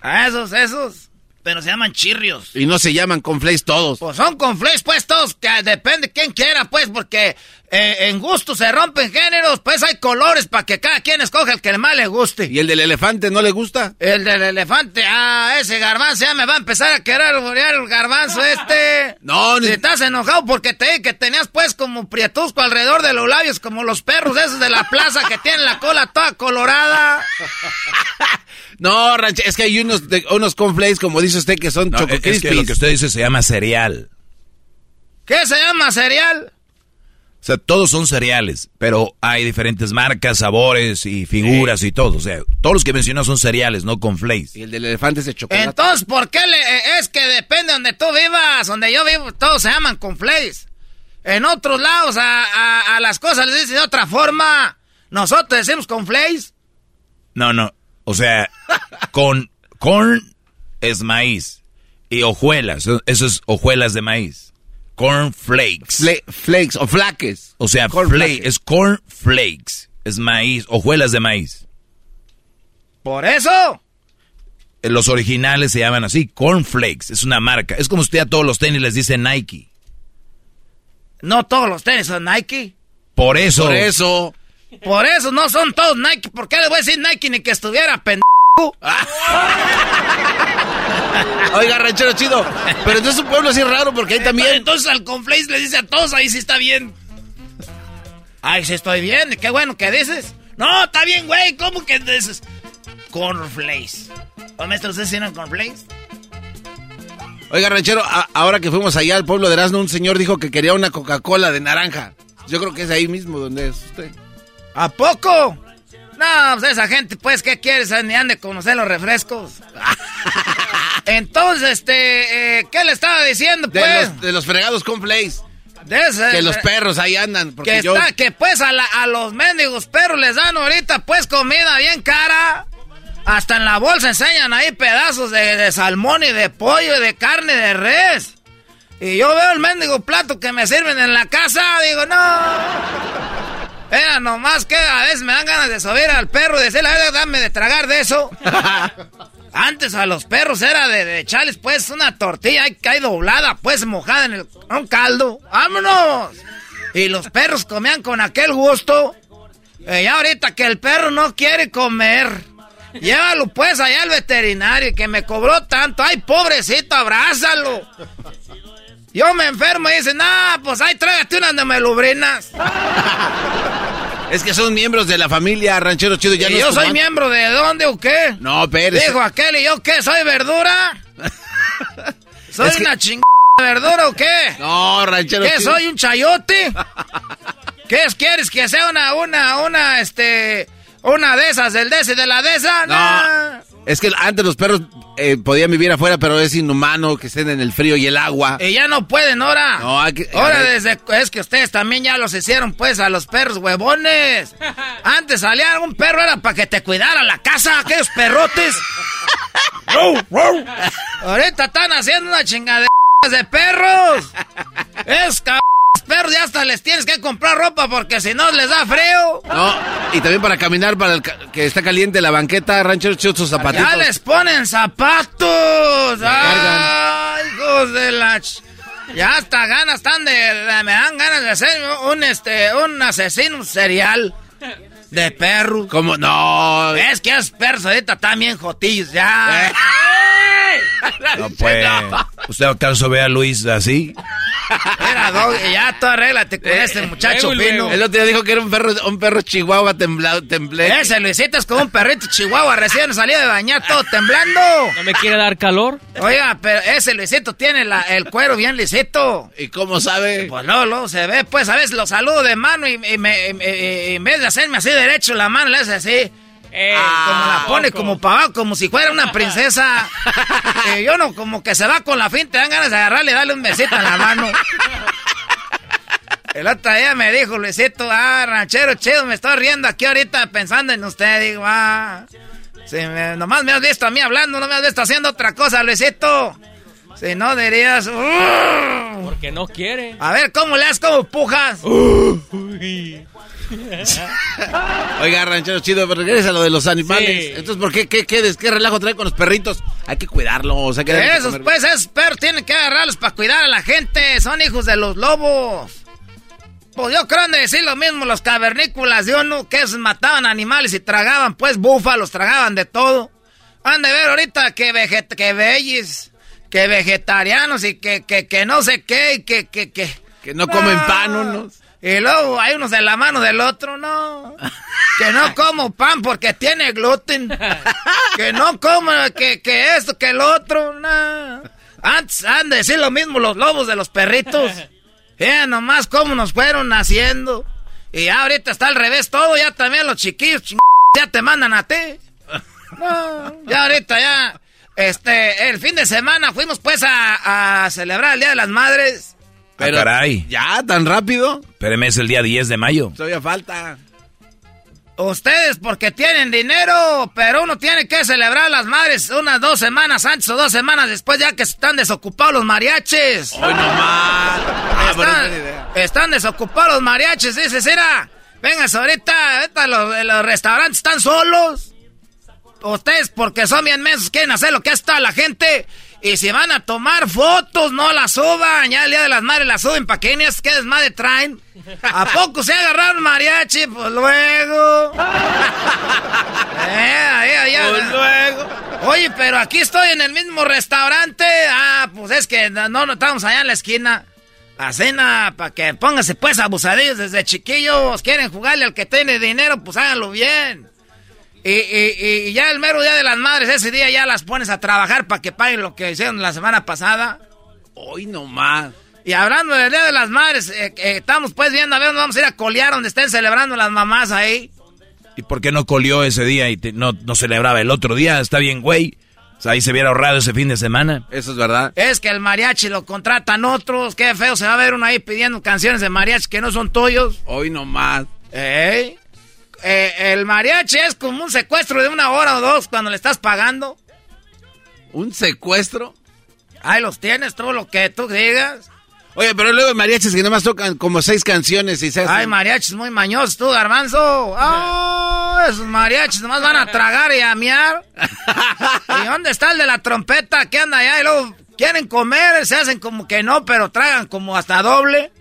Esos, esos. Pero se llaman chirrios. Y no se llaman conflays todos. Pues son conflays, pues todos, que depende quién quiera, pues, porque eh, en gusto se rompen géneros, pues hay colores para que cada quien escoja el que más le guste. ¿Y el del elefante no le gusta? El del elefante, ah, ese garbanzo ya me va a empezar a querer alborear el garbanzo este. (laughs) No, ni- Si estás enojado porque te dije que tenías pues como prietusco alrededor de los labios, como los perros esos de la plaza que tienen la cola toda colorada. (laughs) No, ranchero, es que hay unos, de- unos conflays, como dice usted, que son No, choco es que lo que usted dice se llama cereal. ¿Qué se llama cereal? O sea, todos son cereales, pero hay diferentes marcas, sabores y figuras y todo. O sea, todos los que mencionó son cereales, no con flakes. Y el del elefante es de chocolate. Entonces, ¿por qué le, eh, es que depende donde tú vivas? Donde yo vivo, todos se llaman con flakes. En otros lados, a, a- a las cosas les dicen de otra forma. Nosotros decimos con flakes. No, no. O sea, con corn es maíz. Y hojuelas, eso- es hojuelas de maíz. Corn flakes. flakes o flaques. O sea, Corn flake, flakes. es corn flakes. Es maíz, hojuelas de maíz. Por eso. Eh, Los originales se llaman así, corn flakes. Es una marca. Es como usted a todos los tenis les dice Nike. No todos los tenis son Nike. Por eso. Por eso. Por eso no son todos Nike. ¿Por qué le voy a decir Nike ni que estuviera pendejo? (laughs) Oiga, ranchero chido. Pero entonces es un pueblo así raro porque ahí también. Entonces al Conflace le dice a todos, ahí sí está bien. Ay, sí estoy bien, qué bueno que dices. No, está bien, güey, ¿cómo que dices? Cornflakes. ¿O maestro, ustedes tienen cornflakes? Oiga, ranchero, a- ahora que fuimos allá al pueblo de Erasmo, un señor dijo que quería una Coca-Cola de naranja. Yo creo que es ahí mismo donde es usted. ¿A poco? No, pues esa gente, pues, ¿qué quieres? Ni han de conocer los refrescos. (laughs) Entonces, este, eh, ¿qué le estaba diciendo, De, pues? los, de los fregados con flakes. De ese- Que los perros ahí andan. Porque que yo... está, que pues a, la- a los mendigos perros les dan ahorita pues comida bien cara. Hasta en la bolsa enseñan ahí pedazos de, de salmón y de pollo y de carne de res. Y yo veo el mendigo plato que me sirven en la casa, digo, no. Era nomás que a veces me dan ganas de subir al perro y decirle, a ver, dame de tragar de eso. (laughs) Antes a los perros era de, de echarles pues una tortilla ahí, ahí doblada, pues mojada en el, un caldo. ¡Vámonos! Y los perros comían con aquel gusto. Y ya ahorita que el perro no quiere comer. Llévalo pues allá al veterinario y que me cobró tanto. ¡Ay, pobrecito, abrázalo! Yo me enfermo y dicen, ah, pues ahí trágate unas de melubrinas. (laughs) Es que son miembros de la familia ranchero chido. Ya ¿Y no yo soy miembro de dónde o qué? No, espérese. Dijo aquel, ¿y yo qué? ¿Soy verdura? (laughs) ¿Soy Es que- una chingada verdura o qué? (laughs) No, ranchero ¿Qué, chido. soy un chayote? ¿Qué es, quieres que sea una, una, una, este, una de esas, del de ese, de la de esa? No. Es que antes los perros eh, podían vivir afuera, pero es inhumano que estén en el frío y el agua. Y ya no pueden, ahora. No, hay que- Ahora desde, es que ustedes también ya los hicieron, pues, a los perros huevones. (laughs) Antes salía un perro, era para que te cuidara la casa, aquellos perrotes. (laughs) Ahorita están haciendo una chingadera de perros. Es cabrón, perros ya hasta les tienes que comprar ropa porque si no les da frío. No, y también para caminar, para el ca- que está caliente la banqueta, ranchero chido, sus zapatitos. Ya les ponen zapatos. Ay, hijos de la... ch- Ya hasta ganas están de, de- Me dan ganas de hacer un, este, un asesino serial de perros. ¿Cómo? No. Es que esos perros ahorita bien jotillos ya. Eh. (laughs) No pues. ¿Usted acaso ve a Luis así? Mira, Doggy, ya tú arréglate con este muchacho fino. El otro día dijo que era un perro, un perro chihuahua temblado, temblé. Ese Luisito es como un perrito chihuahua recién salió de bañar todo temblando. ¿No me quiere dar calor? Oiga, pero ese Luisito tiene la- el cuero bien lisito. ¿Y cómo sabe? Pues no, luego se ve, pues a veces lo saludo de mano y, y me- y- y- y en vez de hacerme así derecho la mano, le hace así. Como la pone como para abajo, como si fuera una princesa. (laughs) Eh, yo no, como que se va con la finta, te dan ganas de agarrarle y darle un besito en la mano. El otro día me dijo Luisito, ah, ranchero chido, me estoy riendo aquí ahorita pensando en usted. Digo, ah, si me- nomás me has visto a mí hablando, no me has visto haciendo otra cosa, Luisito. Si no dirías, "Uh". Porque no quiere. a ver, ¿cómo le das como pujas? (laughs) Oiga, ranchero chido, pero regresa a lo de los animales. Sí. Entonces, ¿por qué, qué, qué, qué relajo trae con los perritos? Hay que cuidarlos, o sea, que Esos, pues, esos perros tienen que agarrarlos para cuidar a la gente. Son hijos de los lobos. Pues yo creo de decir lo mismo los cavernícolas de uno, que esos mataban animales y tragaban, pues, búfalos, tragaban de todo. Han de ver ahorita que, veget que bellis, que vegetarianos y que, que, que no sé qué, y que, que, que... Que no comen pan unos. Y luego hay unos de la mano del otro, no. Que no (laughs) como pan porque tiene gluten. Que no como que, que esto, que el otro, no. Antes han de decir lo mismo los lobos de los perritos. (laughs) Eh, nomás cómo nos fueron haciendo. Y ya ahorita está al revés todo, ya también los chiquillos ching- ya te mandan a ti. No, ya ahorita ya, este, el fin de semana fuimos pues a, a celebrar el Día de las Madres. Ah, caray. ¿Ya? ¿Tan rápido? Espéreme, es el día 10 de mayo. Todavía falta. Ustedes porque tienen dinero, pero uno tiene que celebrar las madres unas dos semanas antes o dos semanas después ya que están desocupados los mariachis. Hoy nomás. Ah, pero Están, están desocupados los mariachis, dices, mira, vengas ahorita, ahorita los, los restaurantes están solos. Ustedes porque son bien mensos quieren hacer lo que está la gente. Y si van a tomar fotos, no las suban. Ya el día de las madres las suben para que niñas que desmadre traen. ¿A poco se agarraron mariachi? Pues luego. (laughs) Eh, ahí. Pues luego. Oye, pero aquí estoy en el mismo restaurante. Ah, pues es que no, no estamos allá en la esquina. A cena, para que pónganse pues abusadillos desde chiquillos. Quieren jugarle al que tiene dinero, pues háganlo bien. Y, y- y ya el mero día de las madres, ese día ya las pones a trabajar para que paguen lo que hicieron la semana pasada. Hoy nomás. Y hablando del día de las madres, eh, eh, estamos pues viendo a ver dónde vamos a ir a colear donde estén celebrando las mamás ahí. ¿Y por qué no colió ese día y te- no, no celebraba el otro día? Está bien, güey. O sea, ahí se hubiera ahorrado ese fin de semana. Eso es verdad. Es que el mariachi lo contratan otros. Qué feo se va a ver uno ahí pidiendo canciones de mariachi que no son tuyos. Hoy nomás. ¿Eh? Eh, el mariachi es como un secuestro de una hora o dos cuando le estás pagando. ¿Un secuestro? Ahí los tienes, todo lo que tú digas. Oye, pero luego hay mariachis que nada más tocan como seis canciones y se hacen... Ay, mariachis muy mañosos, tú, garbanzo. Ah, esos mariachis nomás van a tragar y a miar. (laughs) ¿Y dónde está el de la trompeta que anda allá? Y luego quieren comer, se hacen como que no, pero tragan como hasta doble.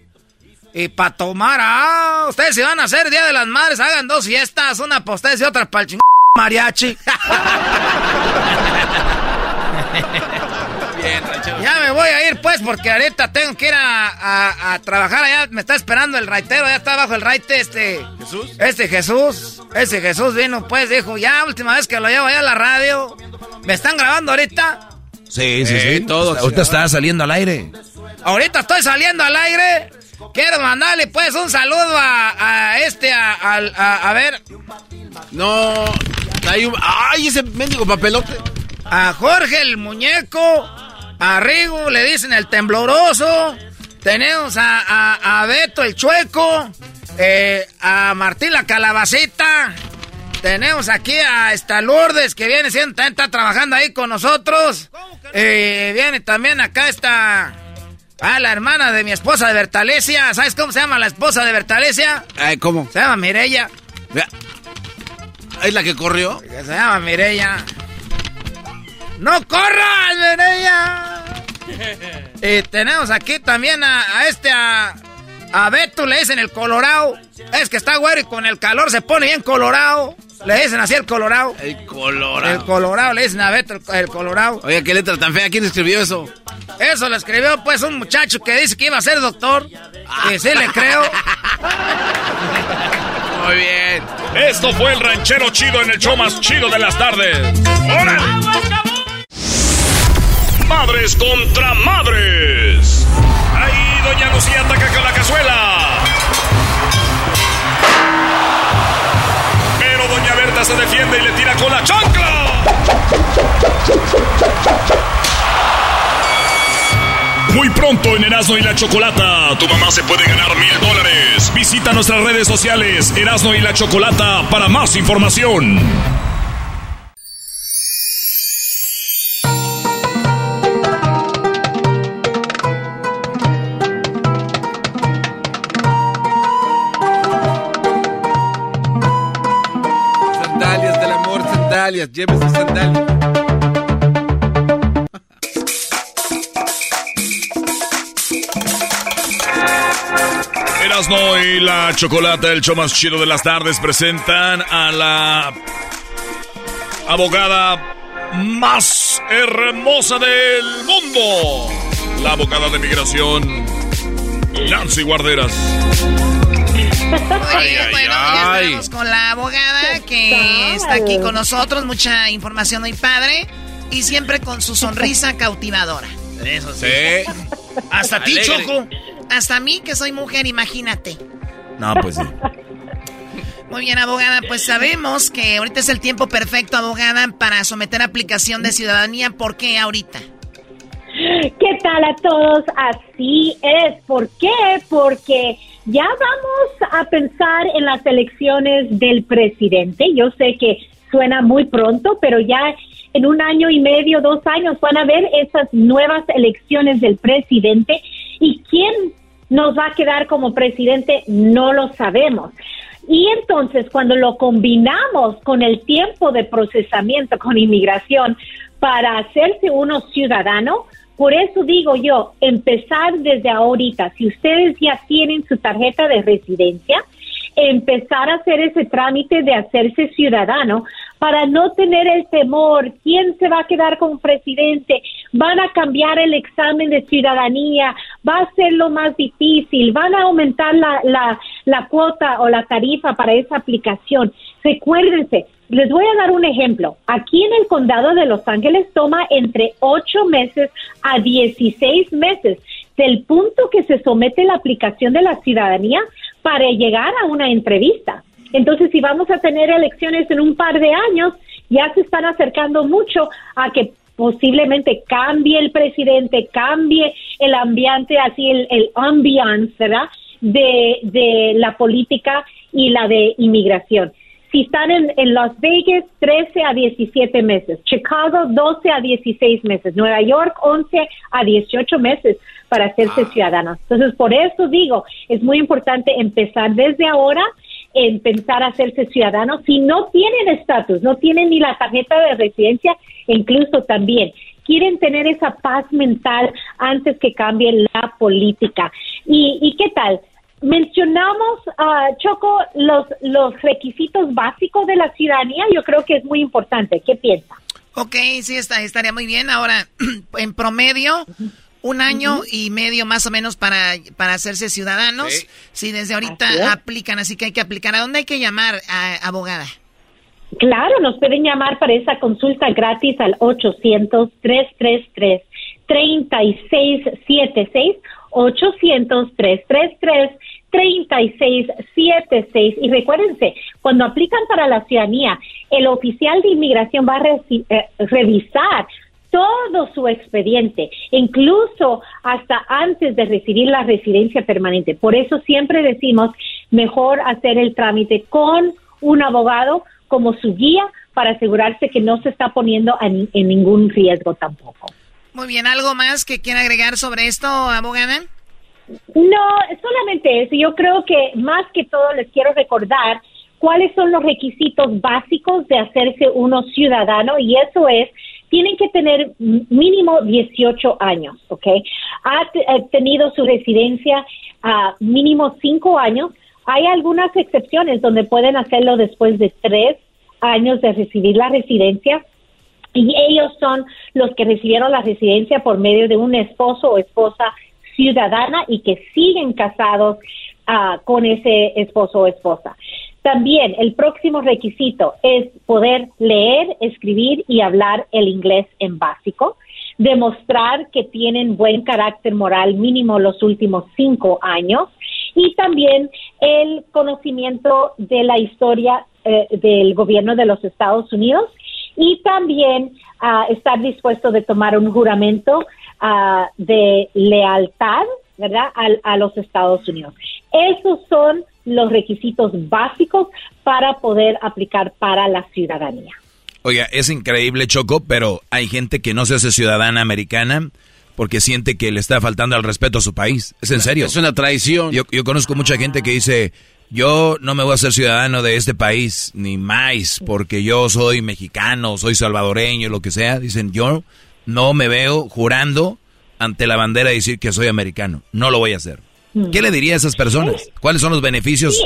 Y para tomar, ah, ustedes si van a hacer Día de las Madres, hagan dos fiestas, una para ustedes y otra para el ching (laughs) mariachi. (laughs) Bien. Ya me voy a ir pues porque ahorita tengo que ir a, a- a trabajar allá. Me está esperando el raitero, ya está abajo el raite este. ¿Jesús? Este Jesús. Ese Jesús vino pues, dijo, ya última vez que lo llevo allá a la radio. ¿Me están grabando ahorita? Sí, sí, Eh, sí. todo, Ahorita está saliendo al aire. Ahorita estoy saliendo al aire. Quiero mandarle pues un saludo a, a este, a, al- a- a ver, No. Hay un... ¡Ay, ese mendigo papelote! a Jorge el muñeco, a Rigo le dicen el tembloroso, tenemos a, Beto el chueco, eh, a Martín la calabacita, tenemos aquí a esta Lourdes que viene siendo, está trabajando ahí con nosotros, Eh, viene también acá esta, a la hermana de mi esposa de Bertalesia, ¿sabes cómo se llama la esposa de Bertalesia? Ay, ¿cómo? Se llama Mirella. Vea. ¿Es la que corrió? Se llama Mireya. ¡No corras, Mireya! y tenemos aquí también a, a este, a, a Beto, le dicen el colorado. Es que está güero y con el calor se pone bien colorado. Le dicen así el colorado. El colorado. El colorado, le dicen a Beto el, el colorado. Oye, qué letra tan fea. ¿Quién escribió eso? Eso lo escribió pues un muchacho que dice que iba a ser doctor. Y sí le creo. Muy bien. Esto fue el ranchero chido en el show más chido de las tardes. ¡Órale! Madres contra madres. Ahí doña Lucía ataca con la cazuela. Pero doña Berta se defiende y le tira con la chancla. Muy pronto en Erasmo y la Chocolata, tu mamá se puede ganar mil dólares. Visita nuestras redes sociales Erasmo y la Chocolata para más información. Sandalias del amor, sandalias. Llévese sandalias. Erasmo y la Chocolata, el show más chido de las tardes, presentan a la abogada más hermosa del mundo. La abogada de migración, Nancy Guarderas. Muy bien, bueno, ya ay. estamos con la abogada que está aquí con nosotros. Mucha información muy padre. Y siempre con su sonrisa cautivadora. Eso sí. Hasta ti. Choco. Hasta a mí, que soy mujer, imagínate. No, pues sí. (laughs) Muy bien, abogada, pues sabemos que ahorita es el tiempo perfecto, abogada, para someter aplicación de ciudadanía. ¿Por qué ahorita? ¿Qué tal a todos? Así es. ¿Por qué? Porque ya vamos a pensar en las elecciones del presidente. Yo sé que suena muy pronto, pero ya en un año y medio, dos años van a ver esas nuevas elecciones del presidente y quién nos va a quedar como presidente no lo sabemos. Y entonces cuando lo combinamos con el tiempo de procesamiento con inmigración para hacerse uno ciudadano, por eso digo yo, empezar desde ahorita, si ustedes ya tienen su tarjeta de residencia, empezar a hacer ese trámite de hacerse ciudadano para no tener el temor, quién se va a quedar como presidente, van a cambiar el examen de ciudadanía, va a ser lo más difícil, van a aumentar la, la, la cuota o la tarifa para esa aplicación. Recuérdense, les voy a dar un ejemplo. Aquí en el condado de Los Ángeles toma entre 8 meses a 16 meses del punto que se somete la aplicación de la ciudadanía para llegar a una entrevista. Entonces, si vamos a tener elecciones en un par de años, ya se están acercando mucho a que posiblemente cambie el presidente, cambie el ambiente, así el, el ambiance, ¿verdad? De, de la política y la de inmigración. Si están en, en, Las Vegas, 13 a 17 meses. Chicago, 12 a 16 meses. Nueva York, 11 a 18 meses para hacerse ah. ciudadanos. Entonces, por eso digo, es muy importante empezar desde ahora en pensar hacerse ciudadanos si no tienen estatus, no tienen ni la tarjeta de residencia, incluso también quieren tener esa paz mental antes que cambie la política. ¿Y, y qué tal? Mencionamos, uh, Choco, los, los requisitos básicos de la ciudadanía. Yo creo que es muy importante. ¿Qué piensa? Ok, sí, está, estaría muy bien. Ahora, (clears throat) en promedio, un año y medio más o menos para, para hacerse ciudadanos. Si desde ahorita aplican, así que hay que aplicar. ¿A dónde hay que llamar, a, abogada? Claro, nos pueden llamar para esa consulta gratis al 800-333-3676. 800-333-3676. Y recuérdense, cuando aplican para la ciudadanía, el oficial de inmigración va a eh, revisar todo su expediente, incluso hasta antes de recibir la residencia permanente. Por eso siempre decimos mejor hacer el trámite con un abogado como su guía para asegurarse que no se está poniendo en, ningún riesgo tampoco. Muy bien, ¿algo más que quiera agregar sobre esto, abogada? No, solamente eso. Yo creo que más que todo les quiero recordar cuáles son los requisitos básicos de hacerse uno ciudadano y eso es tienen que tener mínimo 18 años, ¿ok? Ha tenido su residencia a mínimo 5 años. Hay algunas excepciones donde pueden hacerlo después de 3 años de recibir la residencia y ellos son los que recibieron la residencia por medio de un esposo o esposa ciudadana y que siguen casados uh, con ese esposo o esposa. También el próximo requisito es poder leer, escribir y hablar el inglés en básico, demostrar que tienen buen carácter moral mínimo los últimos cinco años y también el conocimiento de la historia eh, del gobierno de los Estados Unidos y también uh, estar dispuesto de tomar un juramento uh, de lealtad, ¿verdad?, a, a los Estados Unidos. Esos son los requisitos básicos para poder aplicar para la ciudadanía. Oiga, es increíble, Choco, pero hay gente que no se hace ciudadana americana porque siente que le está faltando al respeto a su país. Es en serio. Es una traición. Yo, yo conozco mucha gente que dice, yo no me voy a ser ciudadano de este país, ni más, porque yo soy mexicano, soy salvadoreño, lo que sea. Dicen, yo no me veo jurando ante la bandera decir que soy americano. No lo voy a hacer. ¿Qué le diría a esas personas? ¿Cuáles son los beneficios?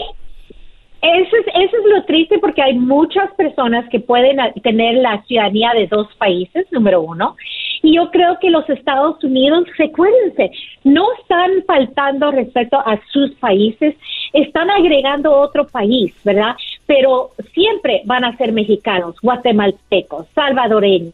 Eso es, eso es lo triste porque hay muchas personas que pueden tener la ciudadanía de dos países, número uno. Y yo creo que los Estados Unidos, recuérdense, no están faltando respecto a sus países, están agregando otro país, ¿verdad? Pero siempre van a ser mexicanos, guatemaltecos, salvadoreños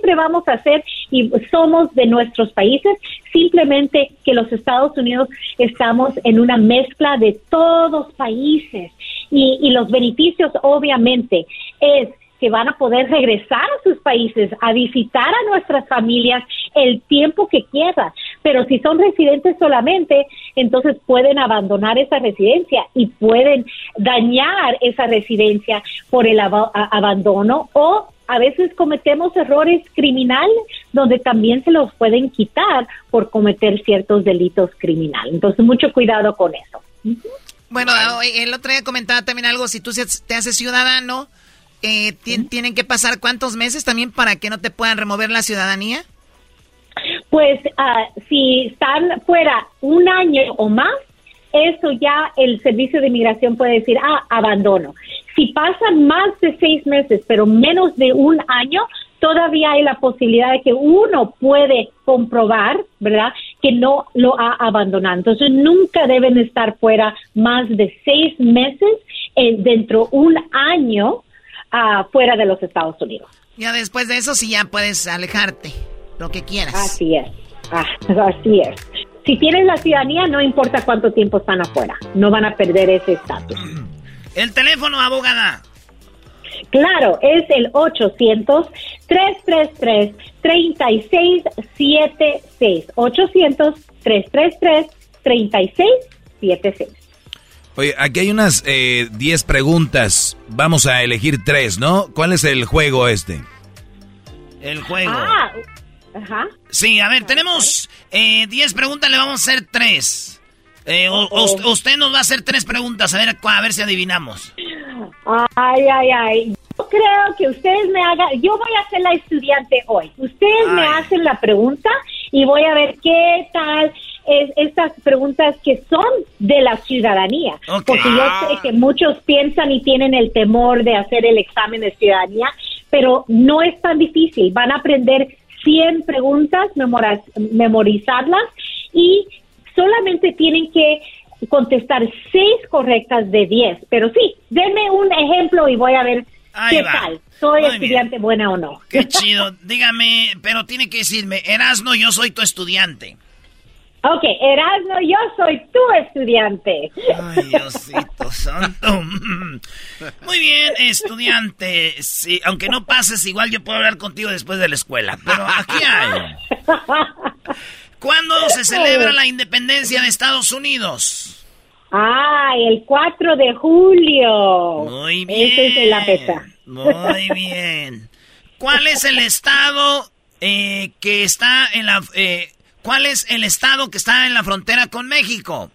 siempre vamos a hacer y somos de nuestros países, simplemente que los Estados Unidos estamos en una mezcla de todos países y, y los beneficios obviamente es que van a poder regresar a sus países a visitar a nuestras familias el tiempo que quieran. Pero si son residentes solamente, entonces pueden abandonar esa residencia y pueden dañar esa residencia por el abandono o a veces cometemos errores criminales donde también se los pueden quitar por cometer ciertos delitos criminales. Entonces, mucho cuidado con eso. Bueno, el otro día comentaba también algo, si tú te haces ciudadano, eh, ¿tienen que pasar cuántos meses también para que no te puedan remover la ciudadanía? Pues ah, si están fuera un año o más, eso ya el servicio de inmigración puede decir, ah, abandono. Si pasan más de seis meses, pero menos de un año, todavía hay la posibilidad de que uno puede comprobar, ¿verdad?, que no lo ha abandonado. Entonces, nunca deben estar fuera más de seis meses eh, dentro un año fuera de los Estados Unidos. Ya después de eso sí ya puedes alejarte, lo que quieras. Así es, ah, (laughs) así es. Si tienes la ciudadanía, no importa cuánto tiempo están afuera, no van a perder ese estatus. (clears throat) El teléfono, abogada. Claro, es el 800-333-3676. 800-333-3676. Oye, aquí hay unas 10 eh, preguntas. Vamos a elegir tres, ¿no? ¿Cuál es el juego este? El juego. Ah, ajá. Sí, a ver, tenemos 10 eh, preguntas, le vamos a hacer tres. Eh, usted nos va a hacer tres preguntas, a ver, a ver si adivinamos. Ay, ay, ay. Yo creo que ustedes me hagan, yo voy a ser la estudiante hoy. Ustedes me hacen la pregunta y voy a ver qué tal es estas preguntas que son de la ciudadanía. Porque yo sé que muchos piensan y tienen el temor de hacer el examen de ciudadanía, pero no es tan difícil. Van a aprender 100 preguntas, memorizarlas y solamente tienen que contestar 6 correctas de 10. Pero sí, denme un ejemplo y voy a ver qué tal. ¿Soy estudiante buena o no? Qué (laughs) chido. Dígame, pero tiene que decirme, Erasno, yo soy tu estudiante. Ok, Erasmo, yo soy tu estudiante. Ay, Diosito (laughs) santo. (laughs) Muy bien, estudiante. Sí, aunque no pases, igual yo puedo hablar contigo después de la escuela. Pero aquí hay. ¿Cuándo se celebra la independencia de Estados Unidos? Ay, el 4 de julio. Muy bien. Ese es la. Muy (laughs) bien. ¿Cuál es el estado eh, que está en la... Eh, ¿Cuál es el estado que está en la frontera con México?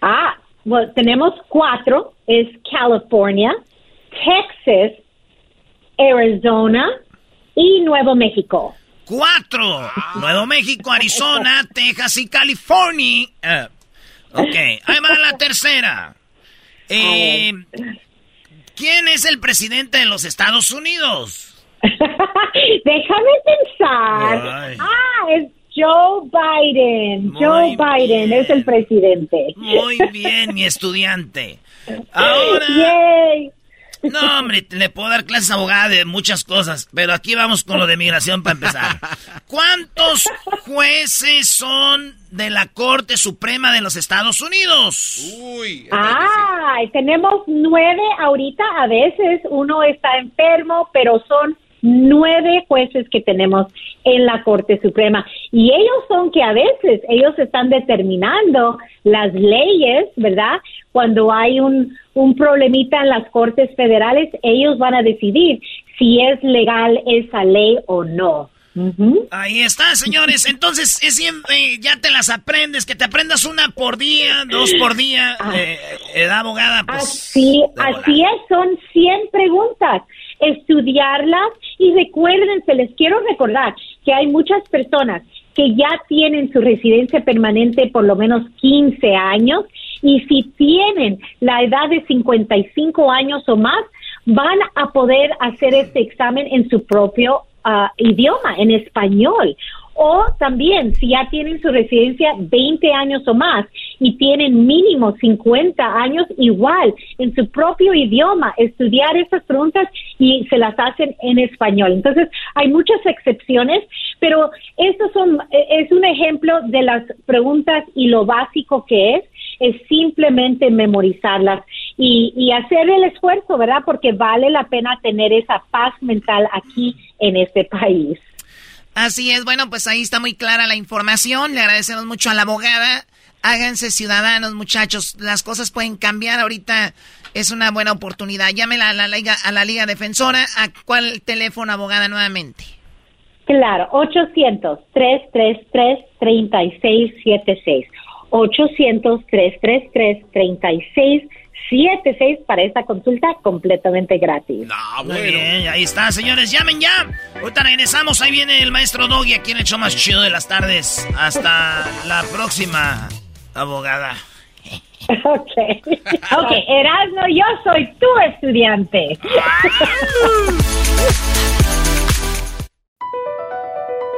Ah, bueno, tenemos cuatro. Es California, Texas, Arizona y Nuevo México. Cuatro. Nuevo México, Arizona, (laughs) Texas y California. Uh, ok, ahí va la tercera. Eh, ¿Quién es el presidente de los Estados Unidos? (laughs) Déjame pensar. Ah, es Joe Biden. Joe Biden es el presidente. Muy bien, mi estudiante. (laughs) Ahora. No, hombre, le puedo dar clases abogada de muchas cosas, pero aquí vamos con lo de migración para empezar. ¿Cuántos jueces son de la Corte Suprema de los Estados Unidos? Uy. Ay, tenemos nueve ahorita. A veces uno está enfermo, pero son nueve jueces que tenemos en la Corte Suprema. Y ellos son que a veces ellos están determinando las leyes, ¿verdad? Cuando hay un, un problemita en las Cortes Federales, ellos van a decidir si es legal esa ley o no. Ahí está, señores. Entonces, es siempre, ya te las aprendes, que te aprendas una por día, dos por día. Ah. Eh, eh abogada, pues, Así, así es, son 100 preguntas estudiarlas y recuerden, se les quiero recordar que hay muchas personas que ya tienen su residencia permanente por lo menos 15 años y si tienen la edad de 55 años o más, van a poder hacer este examen en su propio ah, idioma, en español. O también, si ya tienen su residencia 20 años o más y tienen mínimo 50 años igual en su propio idioma estudiar esas preguntas y se las hacen en español. Entonces, hay muchas excepciones, pero estos son es un ejemplo de las preguntas y lo básico que es es simplemente memorizarlas y, y hacer el esfuerzo, ¿verdad? Porque vale la pena tener esa paz mental aquí en este país. Así es, bueno, pues ahí está muy clara la información. Le agradecemos mucho a la abogada. Háganse ciudadanos, muchachos. Las cosas pueden cambiar. Ahorita es una buena oportunidad. Llámela a la, Liga, a la Liga Defensora. ¿A cuál teléfono, abogada, nuevamente? Claro, 800-333-3676. 800-333-3676 76 para esta consulta completamente gratis. No, bueno. ahí está, señores, llamen ya. Ahorita regresamos, ahí viene el maestro Doggy, aquí en el show más chido de las tardes. Hasta la próxima, abogada. (laughs) Ok, ok, Erasmo, yo soy tu estudiante.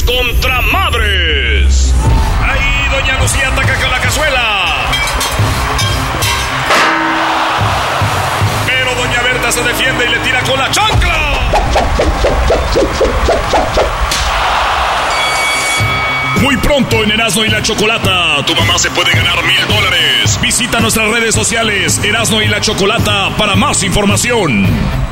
Contra madres. Ahí doña Lucía ataca con la cazuela. se defiende y le tira con la chancla. Muy pronto en Erasmo y la Chocolata, tu mamá se puede ganar mil dólares. Visita nuestras redes sociales, Erasmo y la Chocolata, para más información.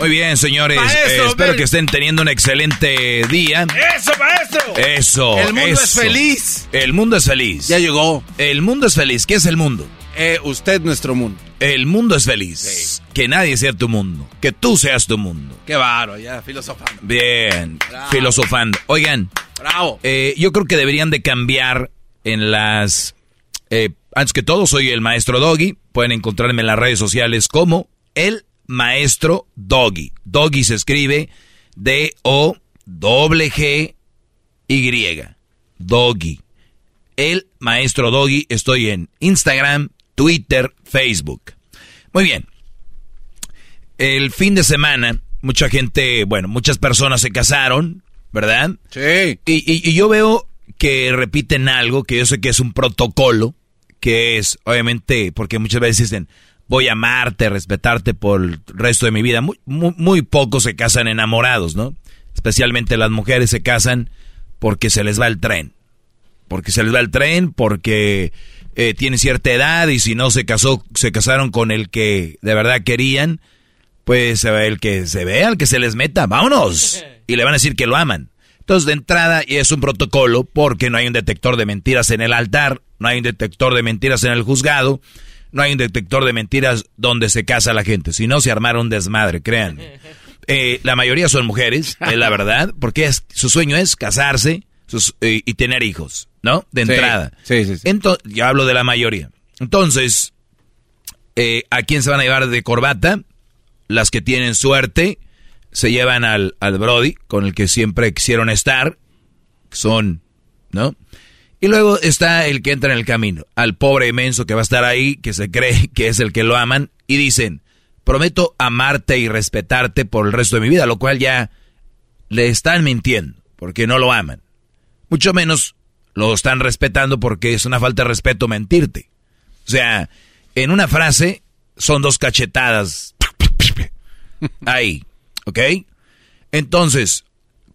Muy bien, señores. Maestro, eh, espero que estén teniendo un excelente día. Eso, maestro. Eso. El mundo es feliz. El mundo es feliz. Ya llegó. El mundo es feliz. ¿Qué es el mundo? Eh, usted, nuestro mundo. El mundo es feliz. Que nadie sea tu mundo. Que tú seas tu mundo. Qué baro, ya, filosofando. Bien. Bravo. Filosofando. Oigan. Bravo. eh, yo creo que deberían de cambiar en las... eh, antes que todo, soy el maestro Doggy. Pueden encontrarme en las redes sociales como el maestro Doggy. Doggy se escribe D-O-G-G-Y. Doggy. El maestro Doggy. Estoy en Instagram, Twitter, Facebook. Muy bien. El fin de semana, mucha gente, bueno, muchas personas se casaron, ¿verdad? Sí. Y, y- y yo veo que repiten algo que yo sé que es un protocolo, que es, obviamente, porque muchas veces dicen, voy a amarte, respetarte por el resto de mi vida. Muy, muy, muy pocos se casan enamorados, ¿no? Especialmente las mujeres se casan porque se les va el tren. Porque se les va el tren, porque eh, tienen cierta edad y si no se casó, se casaron con el que de verdad querían, pues el que se vea, el que se les meta, vámonos. (laughs) Y le van a decir que lo aman. Entonces, de entrada, y es un protocolo porque no hay un detector de mentiras en el altar, no hay un detector de mentiras en el juzgado, no hay un detector de mentiras donde se casa la gente. Si no, se armaron un desmadre, créanme. (laughs) Eh, la mayoría son mujeres, es la verdad, porque es- su sueño es casarse sus- eh, y tener hijos, ¿no? De entrada. sí, sí, sí. Ento- yo hablo de la mayoría. Entonces, eh, ¿a quién se van a llevar de corbata? Las que tienen suerte se llevan al, al Brody, con el que siempre quisieron estar, son, ¿no? Y luego está el que entra en el camino, al pobre menso que va a estar ahí, que se cree (laughs) que es el que lo aman, y dicen, prometo amarte y respetarte por el resto de mi vida, lo cual ya le están mintiendo, porque no lo aman. Mucho menos lo están respetando porque es una falta de respeto mentirte. O sea, en una frase son dos cachetadas. (laughs) Ahí, ¿ok? Entonces,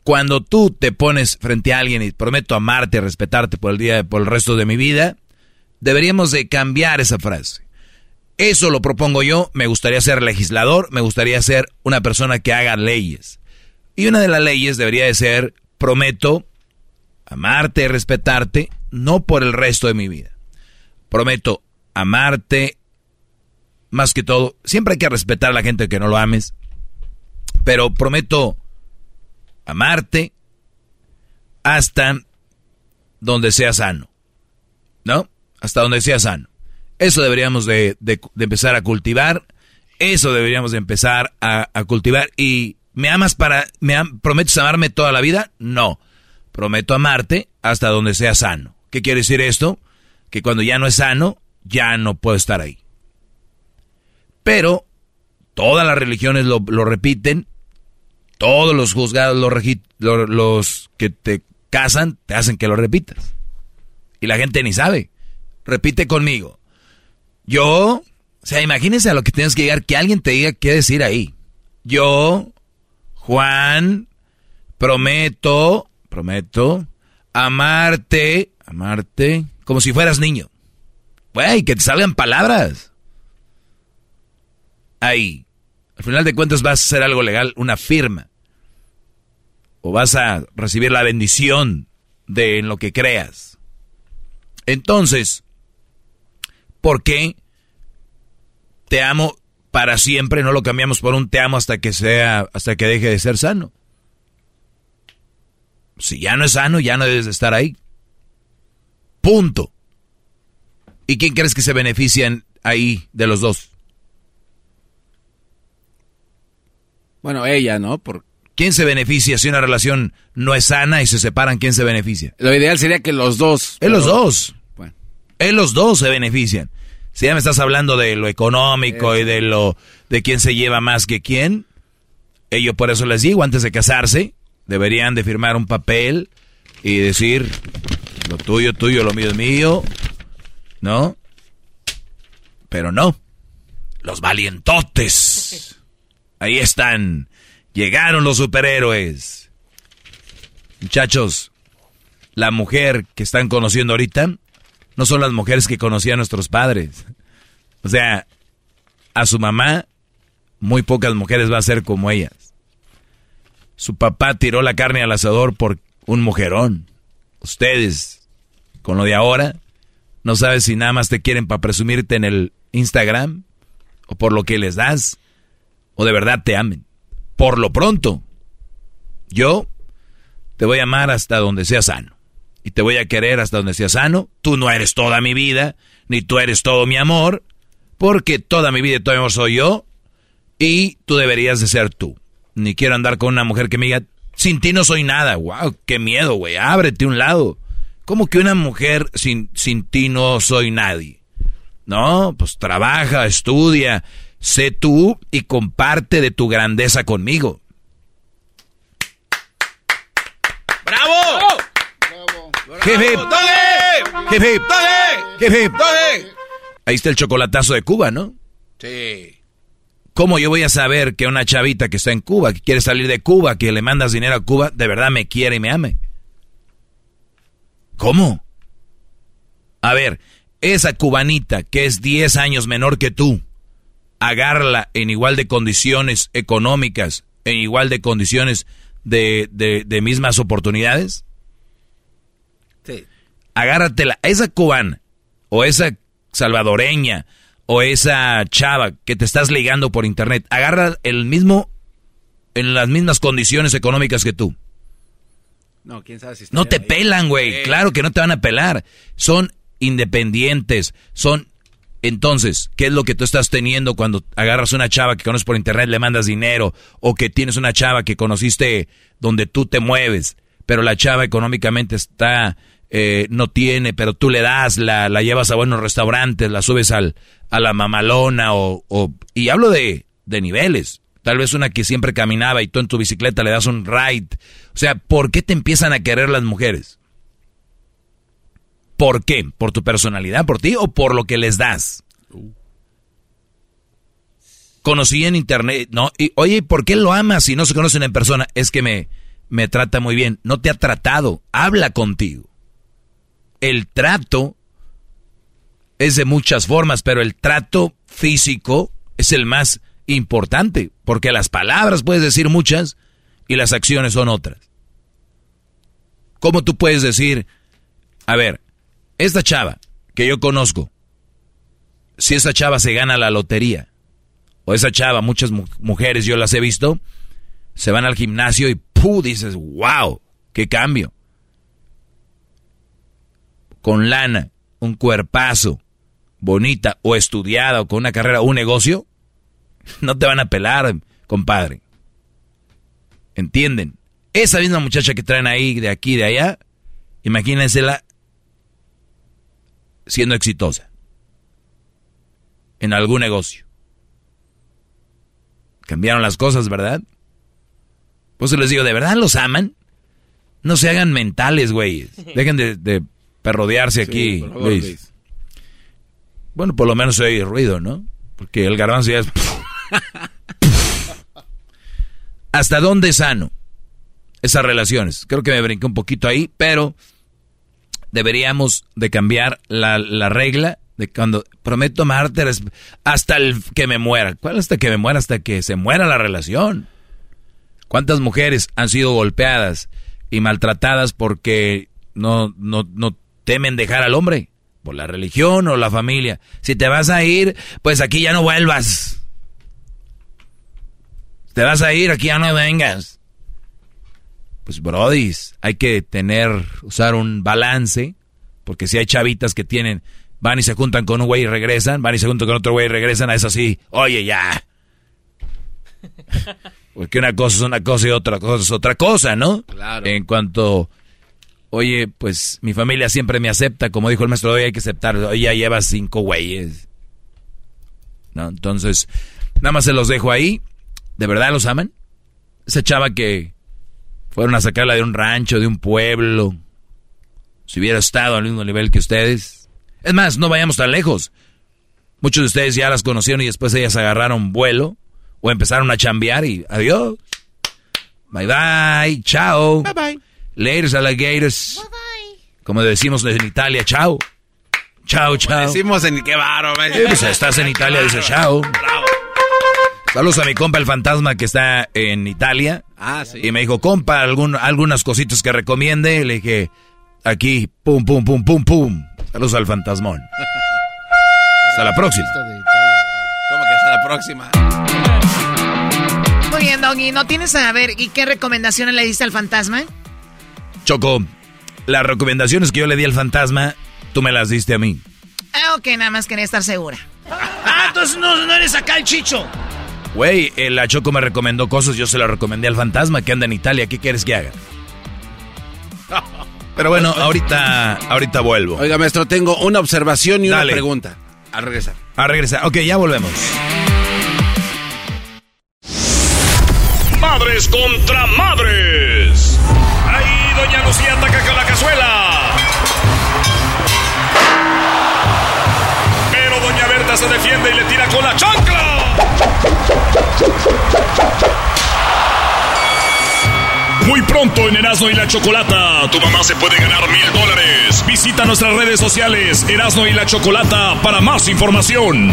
cuando tú te pones frente a alguien y prometo amarte, respetarte por el día, por el resto de mi vida, deberíamos de cambiar esa frase. Eso lo propongo yo, me gustaría ser legislador, me gustaría ser una persona que haga leyes. Y una de las leyes debería de ser, prometo amarte y respetarte, no por el resto de mi vida. Prometo amarte, más que todo, siempre hay que respetar a la gente que no lo ames, pero prometo amarte hasta donde sea sano, ¿no? Hasta donde sea sano. Eso deberíamos de, empezar a cultivar, eso deberíamos de empezar a, cultivar. ¿Y me amas para, me prometes amarme toda la vida? No, prometo amarte hasta donde sea sano. ¿Qué quiere decir esto? Que cuando ya no es sano, ya no puedo estar ahí. Pero todas las religiones lo, repiten, todos los juzgados, los, los que te casan, te hacen que lo repitas. Y la gente ni sabe. Repite conmigo. Yo, o sea, imagínense a lo que tienes que llegar, que alguien te diga qué decir ahí. Yo, Juan, prometo, prometo, amarte, amarte, como si fueras niño. Güey, que te salgan palabras. Ahí. Al final de cuentas vas a hacer algo legal, una firma. O vas a recibir la bendición de en lo que creas. Entonces, ¿por qué te amo para siempre? No lo cambiamos por un te amo hasta que sea, hasta que deje de ser sano. Si ya no es sano, ya no debes de estar ahí. Punto. ¿Y quién crees que se benefician ahí de los dos? Bueno, ella, ¿no? Por... ¿Quién se beneficia si una relación no es sana y se separan? ¿Quién se beneficia? Lo ideal sería que los dos. Es los dos. Bueno. Es los dos se benefician. Si ya me estás hablando de lo económico y de lo de quién se lleva más que quién, ellos por eso les digo, antes de casarse, deberían de firmar un papel y decir lo tuyo, tuyo, lo mío es mío, ¿no? Pero no. Los valientotes. Ahí están. Llegaron los superhéroes. Muchachos, la mujer que están conociendo ahorita no son las mujeres que conocían nuestros padres. O sea, a su mamá, muy pocas mujeres va a ser como ellas. Su papá tiró la carne al asador por un mujerón. Ustedes, con lo de ahora, no sabes si nada más te quieren para presumirte en el Instagram o por lo que les das o de verdad te amen. Por lo pronto, yo te voy a amar hasta donde sea sano. Y te voy a querer hasta donde sea sano. Tú no eres toda mi vida, ni tú eres todo mi amor, porque toda mi vida y todo mi amor soy yo, y tú deberías de ser tú. Ni quiero andar con una mujer que me diga, sin ti no soy nada. Wow, qué miedo, güey. Ábrete un lado. ¿Cómo que una mujer sin, sin ti no soy nadie? No, pues trabaja, estudia, sé tú y comparte de tu grandeza conmigo. ¡Bravo! Ahí está el chocolatazo de Cuba, ¿no? Sí. ¿Cómo yo voy a saber que una chavita que está en Cuba, que quiere salir de Cuba, que le mandas dinero a Cuba, de verdad me quiere y me ame? ¿Cómo? A ver, esa cubanita que es 10 años menor que tú, agarla en igual de condiciones económicas, en igual de condiciones de, de, mismas oportunidades? Sí. Agárratela, esa cubana, o esa salvadoreña, o esa chava que te estás ligando por internet, agarra el mismo, en las mismas condiciones económicas que tú. No, quién sabe si No te pelan, güey. Claro que no te van a pelar. Son independientes, son entonces, ¿qué es lo que tú estás teniendo cuando agarras una chava que conoces por internet, le mandas dinero, o que tienes una chava que conociste donde tú te mueves, pero la chava económicamente está, eh, no tiene, pero tú le das, la, la llevas a buenos restaurantes, la subes al, a la mamalona, o, o, y hablo de, de niveles. Tal vez una que siempre caminaba y tú en tu bicicleta le das un ride. O sea, ¿por qué te empiezan a querer las mujeres? ¿Por qué? ¿Por tu personalidad, por ti o por lo que les das? Conocí en internet, ¿no? Y, oye, ¿por qué lo amas si no se conocen en persona? Es que me, me trata muy bien. No te ha tratado, habla contigo. El trato es de muchas formas, pero el trato físico es el más importante, porque las palabras puedes decir muchas y las acciones son otras. ¿Cómo tú puedes decir, a ver, esta chava que yo conozco, si esa chava se gana la lotería, o esa chava, muchas mujeres yo las he visto, se van al gimnasio y ¡puh! dices, wow, qué cambio. Con lana, un cuerpazo, bonita o estudiada o con una carrera, un negocio, (laughs) no te van a pelar, compadre. ¿Entienden? Esa misma muchacha que traen ahí, de aquí, de allá, imagínensela siendo exitosa en algún negocio. Cambiaron las cosas, ¿verdad? Pues les digo, ¿de verdad los aman? No se hagan mentales, güey. (laughs) Dejen de, perrodearse aquí, Bueno, por lo menos oye ruido, ¿no? Porque el garbanzo ya es... (laughs) ¿Hasta dónde es sano esas relaciones? Creo que me brinqué un poquito ahí, pero deberíamos de cambiar la, la regla de cuando prometo amarte hasta el que me muera. ¿Cuál hasta que me muera? Hasta que se muera la relación. ¿Cuántas mujeres han sido golpeadas y maltratadas porque no, no, no temen dejar al hombre? Por la religión o la familia. Si te vas a ir, pues aquí ya no vuelvas. Te vas a ir, aquí ya no vengas. Pues, brodis, hay que tener, usar un balance, porque si hay chavitas que tienen, van y se juntan con un güey y regresan, van y se juntan con otro güey y regresan, a eso sí, oye, ya. (laughs) Porque una cosa es una cosa y otra cosa es otra cosa, ¿no? Claro. En cuanto, oye, pues mi familia siempre me acepta, como dijo el maestro, hoy hay que aceptar, oye, ya llevas cinco güeyes. ¿No? Entonces, nada más se los dejo ahí. ¿De verdad los aman? Esa chava que fueron a sacarla de un rancho, de un pueblo. Si hubiera estado al mismo nivel que ustedes. Es más, no vayamos tan lejos. Muchos de ustedes ya las conocieron y después ellas agarraron vuelo o empezaron a chambear y adiós. Bye bye, chao. Bye bye. Laters alligators. Bye bye. Como decimos en Italia, chao. Chao, chao. decimos en qué baro, pues estás en Italia, dice chao. Bravo. Saludos a mi compa el fantasma que está en Italia. Ah, sí. Y me dijo, compa, algún, algunas cositas que recomiende. Le dije, aquí, pum, pum, pum, pum, pum. Saludos al fantasmón. (laughs) hasta la próxima. ¿Cómo que hasta la próxima? Muy bien, Doggy. ¿No tienes a ver y qué recomendaciones le diste al fantasma? Choco, las recomendaciones que yo le di al fantasma, tú me las diste a mí. Ah, ok, nada más quería estar segura. ah, entonces no, no eres acá el chicho. Güey, la Choco me recomendó cosas, yo se las recomendé al fantasma que anda en Italia. ¿Qué quieres que haga? Pero bueno, (laughs) ahorita, ahorita vuelvo. Oiga, maestro, tengo una observación y una pregunta. A regresar. A regresar. Ok, ya volvemos. Madres contra madres. Ahí, doña Lucía ataca con la cazuela. Se defiende y le tira con la chancla. Muy pronto en Erasmo y la Chocolata, tu mamá se puede ganar mil dólares. Visita nuestras redes sociales Erasmo y la Chocolata para más información.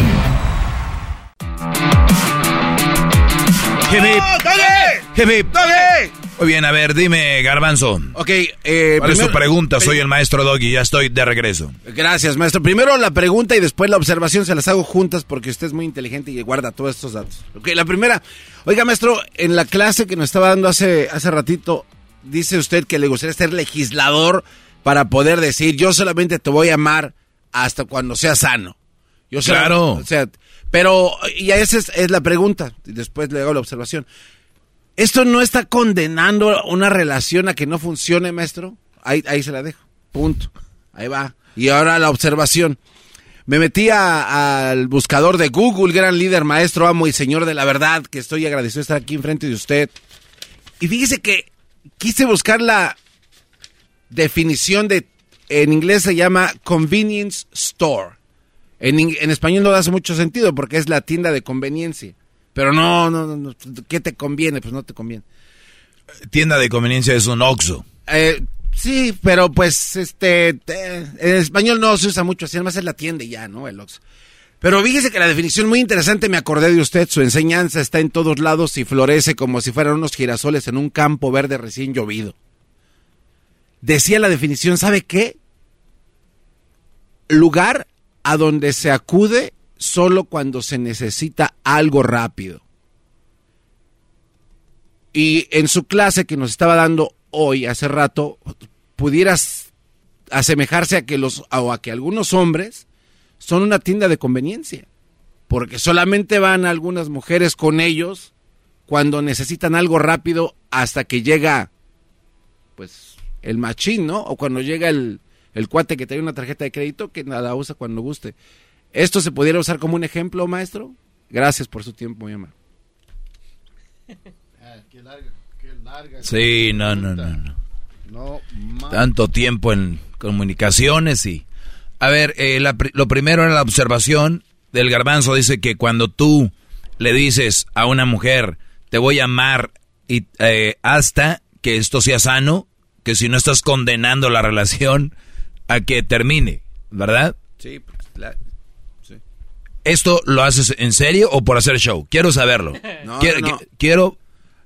Muy bien, a ver, dime, Garbanzo. Ok, eh, ¿Cuál es tu pregunta? Soy el maestro Doggy, ya estoy de regreso. Gracias, maestro. Primero la pregunta y después la observación se las hago juntas porque usted es muy inteligente y guarda todos estos datos. Ok, la primera. Oiga, maestro, en la clase que nos estaba dando hace, hace ratito, dice usted que le gustaría ser legislador para poder decir, yo solamente te voy a amar hasta cuando sea sano. Yo claro. O sea, pero, y esa es, es la pregunta, y después le hago la observación. ¿Esto no está condenando una relación a que no funcione, maestro? Ahí, ahí se la dejo. Punto. Ahí va. Y ahora la observación. Me metí al buscador de Google, gran líder, maestro, amo y señor de la verdad, que estoy agradecido de estar aquí enfrente de usted. Y fíjese que quise buscar la definición de, en inglés se llama convenience store. En, en español no hace mucho sentido porque es la tienda de conveniencia. Pero no, no, no, ¿qué te conviene? Pues no te conviene. Tienda de conveniencia es un Oxxo. Eh, sí, pero pues, este, eh, en español no se usa mucho así, además es la tienda y ya, ¿no? El Oxxo. Pero fíjese que la definición muy interesante, me acordé de usted, su enseñanza está en todos lados y florece como si fueran unos girasoles en un campo verde recién llovido. Decía la definición, ¿sabe qué? Lugar a donde se acude solo cuando se necesita algo rápido. Y en su clase que nos estaba dando hoy, hace rato, pudieras asemejarse a que los o a que algunos hombres son una tienda de conveniencia, porque solamente van algunas mujeres con ellos cuando necesitan algo rápido hasta que llega pues el machín, ¿no? O cuando llega el, el cuate que trae una tarjeta de crédito que nada usa cuando guste. ¿Esto se pudiera usar como un ejemplo, maestro? Gracias por su tiempo, mi amor. Sí, no, no, no. no. Tanto tiempo en comunicaciones y... A ver, eh, lo primero era la observación del garbanzo. Dice que cuando tú le dices a una mujer, te voy a amar y, eh, hasta que esto sea sano, que si no estás condenando la relación a que termine, ¿verdad? Sí, pues, ¿Esto lo haces en serio o por hacer show? Quiero saberlo. (laughs) quiero,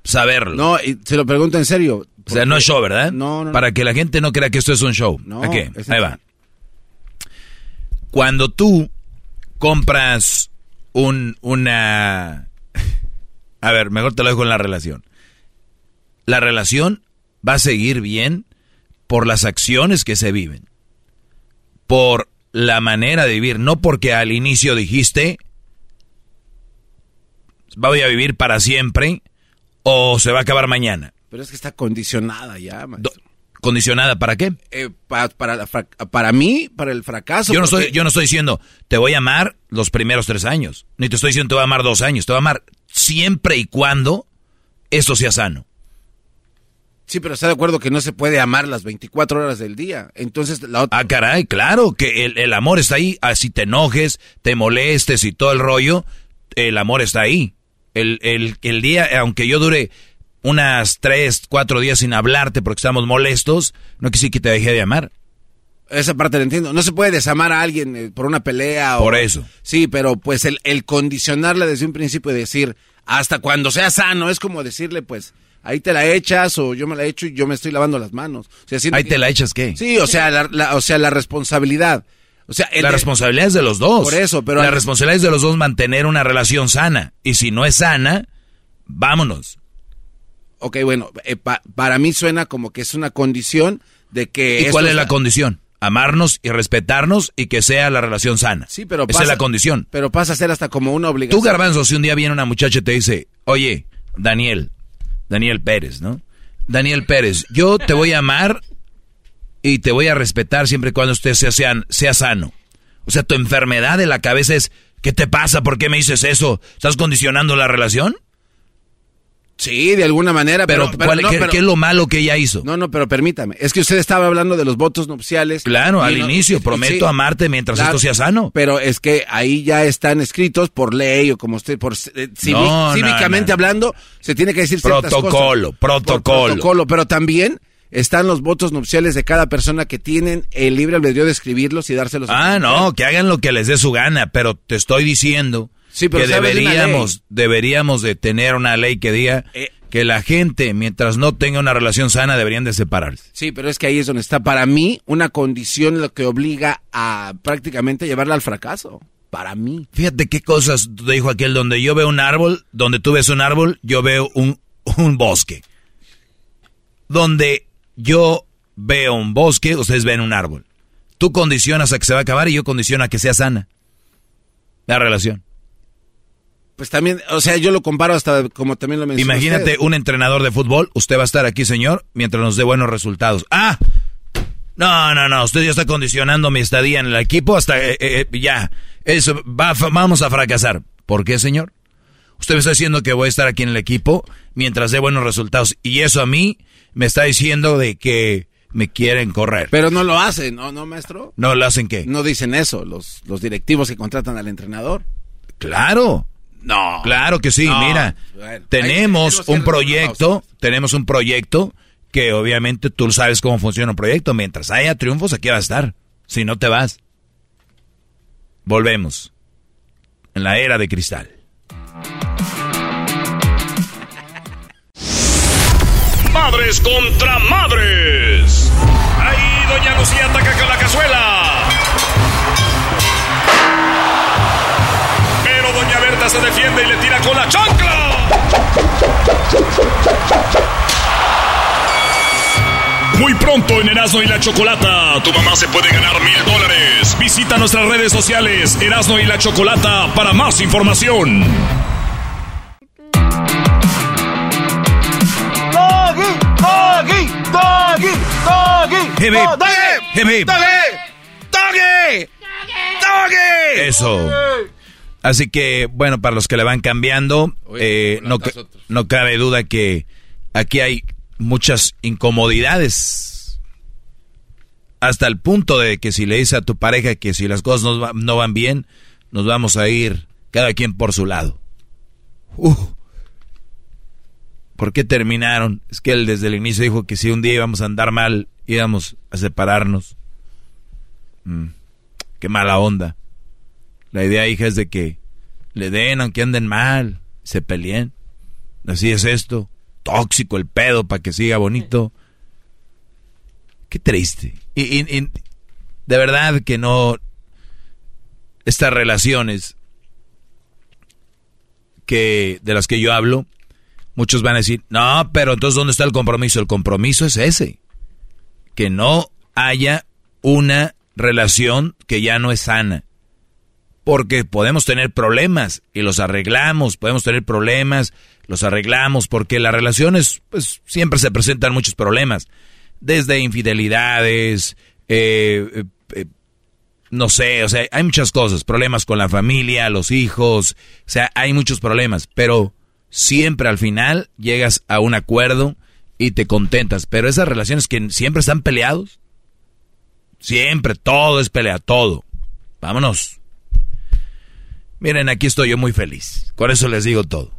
saberlo. No, y se lo pregunto en serio. O sea, no es show, ¿verdad? No, no. Para que la gente no crea que esto es un show. No. Ahí va. Cuando tú compras un, una... (laughs) A ver, mejor te lo dejo en la relación. La relación va a seguir bien por las acciones que se viven. Por la manera de vivir, no porque al inicio dijiste voy a vivir para siempre o se va a acabar mañana. Pero es que está condicionada ya. ¿Condicionada para qué? Eh, para, para mí, para el fracaso. Yo no, estoy, yo no estoy diciendo, te voy a amar los primeros tres años. Ni te estoy diciendo, te voy a amar dos años. Te voy a amar siempre y cuando esto sea sano. Sí, pero está de acuerdo que no se puede amar las 24 horas del día. Entonces, la otra... Ah, caray, claro, que el, amor está ahí. Así te enojes, te molestes y todo el rollo, el amor está ahí. El, el, el día, aunque yo dure unas 3, 4 días sin hablarte porque estamos molestos, no quiere que te deje de amar. Esa parte la entiendo. No se puede desamar a alguien eh, por una pelea. Por eso. Sí, pero pues el, el condicionarle desde un principio y decir, hasta cuando sea sano, es como decirle, pues ahí te la echas o yo me la echo y yo me estoy lavando las manos. O sea, ahí te la echas qué? Sí, o sea, la, o sea, la responsabilidad. O sea, la responsabilidad es de los dos. Por eso, pero la responsabilidad es de los dos mantener una relación sana y si no es sana, vámonos. Ok, bueno, eh, para mí suena como que es una condición de que. ¿Y cuál es la condición? Amarnos y respetarnos y que sea la relación sana. Sí, pero esa es la condición. Pero pasa a ser hasta como una obligación. Tú, Garbanzo, si un día viene una muchacha y te dice, oye, Daniel, Daniel Pérez, ¿no? Daniel Pérez, yo te voy a amar y te voy a respetar siempre y cuando usted sea, sano. O sea, tu enfermedad de la cabeza es, ¿qué te pasa? ¿Por qué me dices eso? ¿Estás condicionando la relación? Sí, de alguna manera, pero... ¿qué, es lo malo que ella hizo? No, no, pero permítame. Es que usted estaba hablando de los votos nupciales. Claro, al inicio, prometo amarte mientras esto sea sano. Pero es que ahí ya están escritos por ley o como usted, por eh, cívicamente hablando, se tiene que decir ciertas protocolo, cosas. Protocolo, protocolo. Pero también están los votos nupciales de cada persona que tienen el libre albedrío de escribirlos y dárselos. Ah, no, que hagan lo que les dé su gana, pero te estoy diciendo Sí, pero que deberíamos, deberíamos de tener una ley que diga eh. que la gente, mientras no tenga una relación sana, deberían de separarse. Sí, pero es que ahí es donde está, para mí, una condición lo que obliga a prácticamente llevarla al fracaso. Para mí. Fíjate qué cosas dijo aquel, donde yo veo un árbol, donde tú ves un árbol, yo veo un, un bosque. Donde yo veo un bosque, ustedes ven un árbol. Tú condicionas a que se va a acabar y yo condiciono a que sea sana. La relación. Pues también, o sea, yo lo comparo hasta como también lo mencioné. Imagínate un entrenador de fútbol, usted va a estar aquí, señor, mientras nos dé buenos resultados. ¡Ah! No, no, no, usted ya está condicionando mi estadía en el equipo hasta eh, eh, eh, ya. Eso, va, vamos a fracasar. ¿Por qué, señor? Usted me está diciendo que voy a estar aquí en el equipo mientras dé buenos resultados. Y eso a mí me está diciendo de que me quieren correr. Pero no lo hacen, ¿no, no maestro? ¿No lo hacen qué? No dicen eso los, los directivos que contratan al entrenador. Claro, No. Claro que sí, No. mira. Bueno, tenemos un proyecto, tenemos un proyecto que obviamente tú sabes cómo funciona un proyecto. Mientras haya triunfos, aquí va a estar. Si no te vas. Volvemos. En la era de cristal. Madres contra madres. Ahí Doña Lucía ataca con la cazuela. Se defiende y le tira con la chancla. Muy pronto en Erasmo y la Chocolata, tu mamá se puede ganar mil dólares. Visita nuestras redes sociales, Erasmo y la Chocolata, para más información. Doggy, doggy, doggy, doggy. Hip. Doggy, doggy. Eso. Así que, bueno, para los que le van cambiando, eh, no, no cabe duda que aquí hay muchas incomodidades. Hasta el punto de que si le dice a tu pareja que si las cosas no, no van bien, nos vamos a ir cada quien por su lado. Uh. ¿Por qué terminaron? Es que él desde el inicio dijo que si un día íbamos a andar mal, íbamos a separarnos. Mm, qué mala onda. La idea, hija, es de que le den, aunque anden mal, se peleen. Así es esto. Tóxico el pedo para que siga bonito. Qué triste. Y, y- de verdad que no. Estas relaciones que de las que yo hablo, muchos van a decir, no, pero entonces ¿dónde está el compromiso? El compromiso es ese. Que no haya una relación que ya no es sana. Porque podemos tener problemas y los arreglamos, podemos tener problemas, los arreglamos, porque las relaciones, pues siempre se presentan muchos problemas. Desde infidelidades, eh, eh, eh, no sé, o sea, hay muchas cosas, problemas con la familia, los hijos, o sea, hay muchos problemas, pero siempre al final llegas a un acuerdo y te contentas. Pero esas relaciones que siempre están peleados, siempre, todo es pelea, todo. Vámonos. Miren, aquí estoy yo muy feliz. Con eso les digo todo.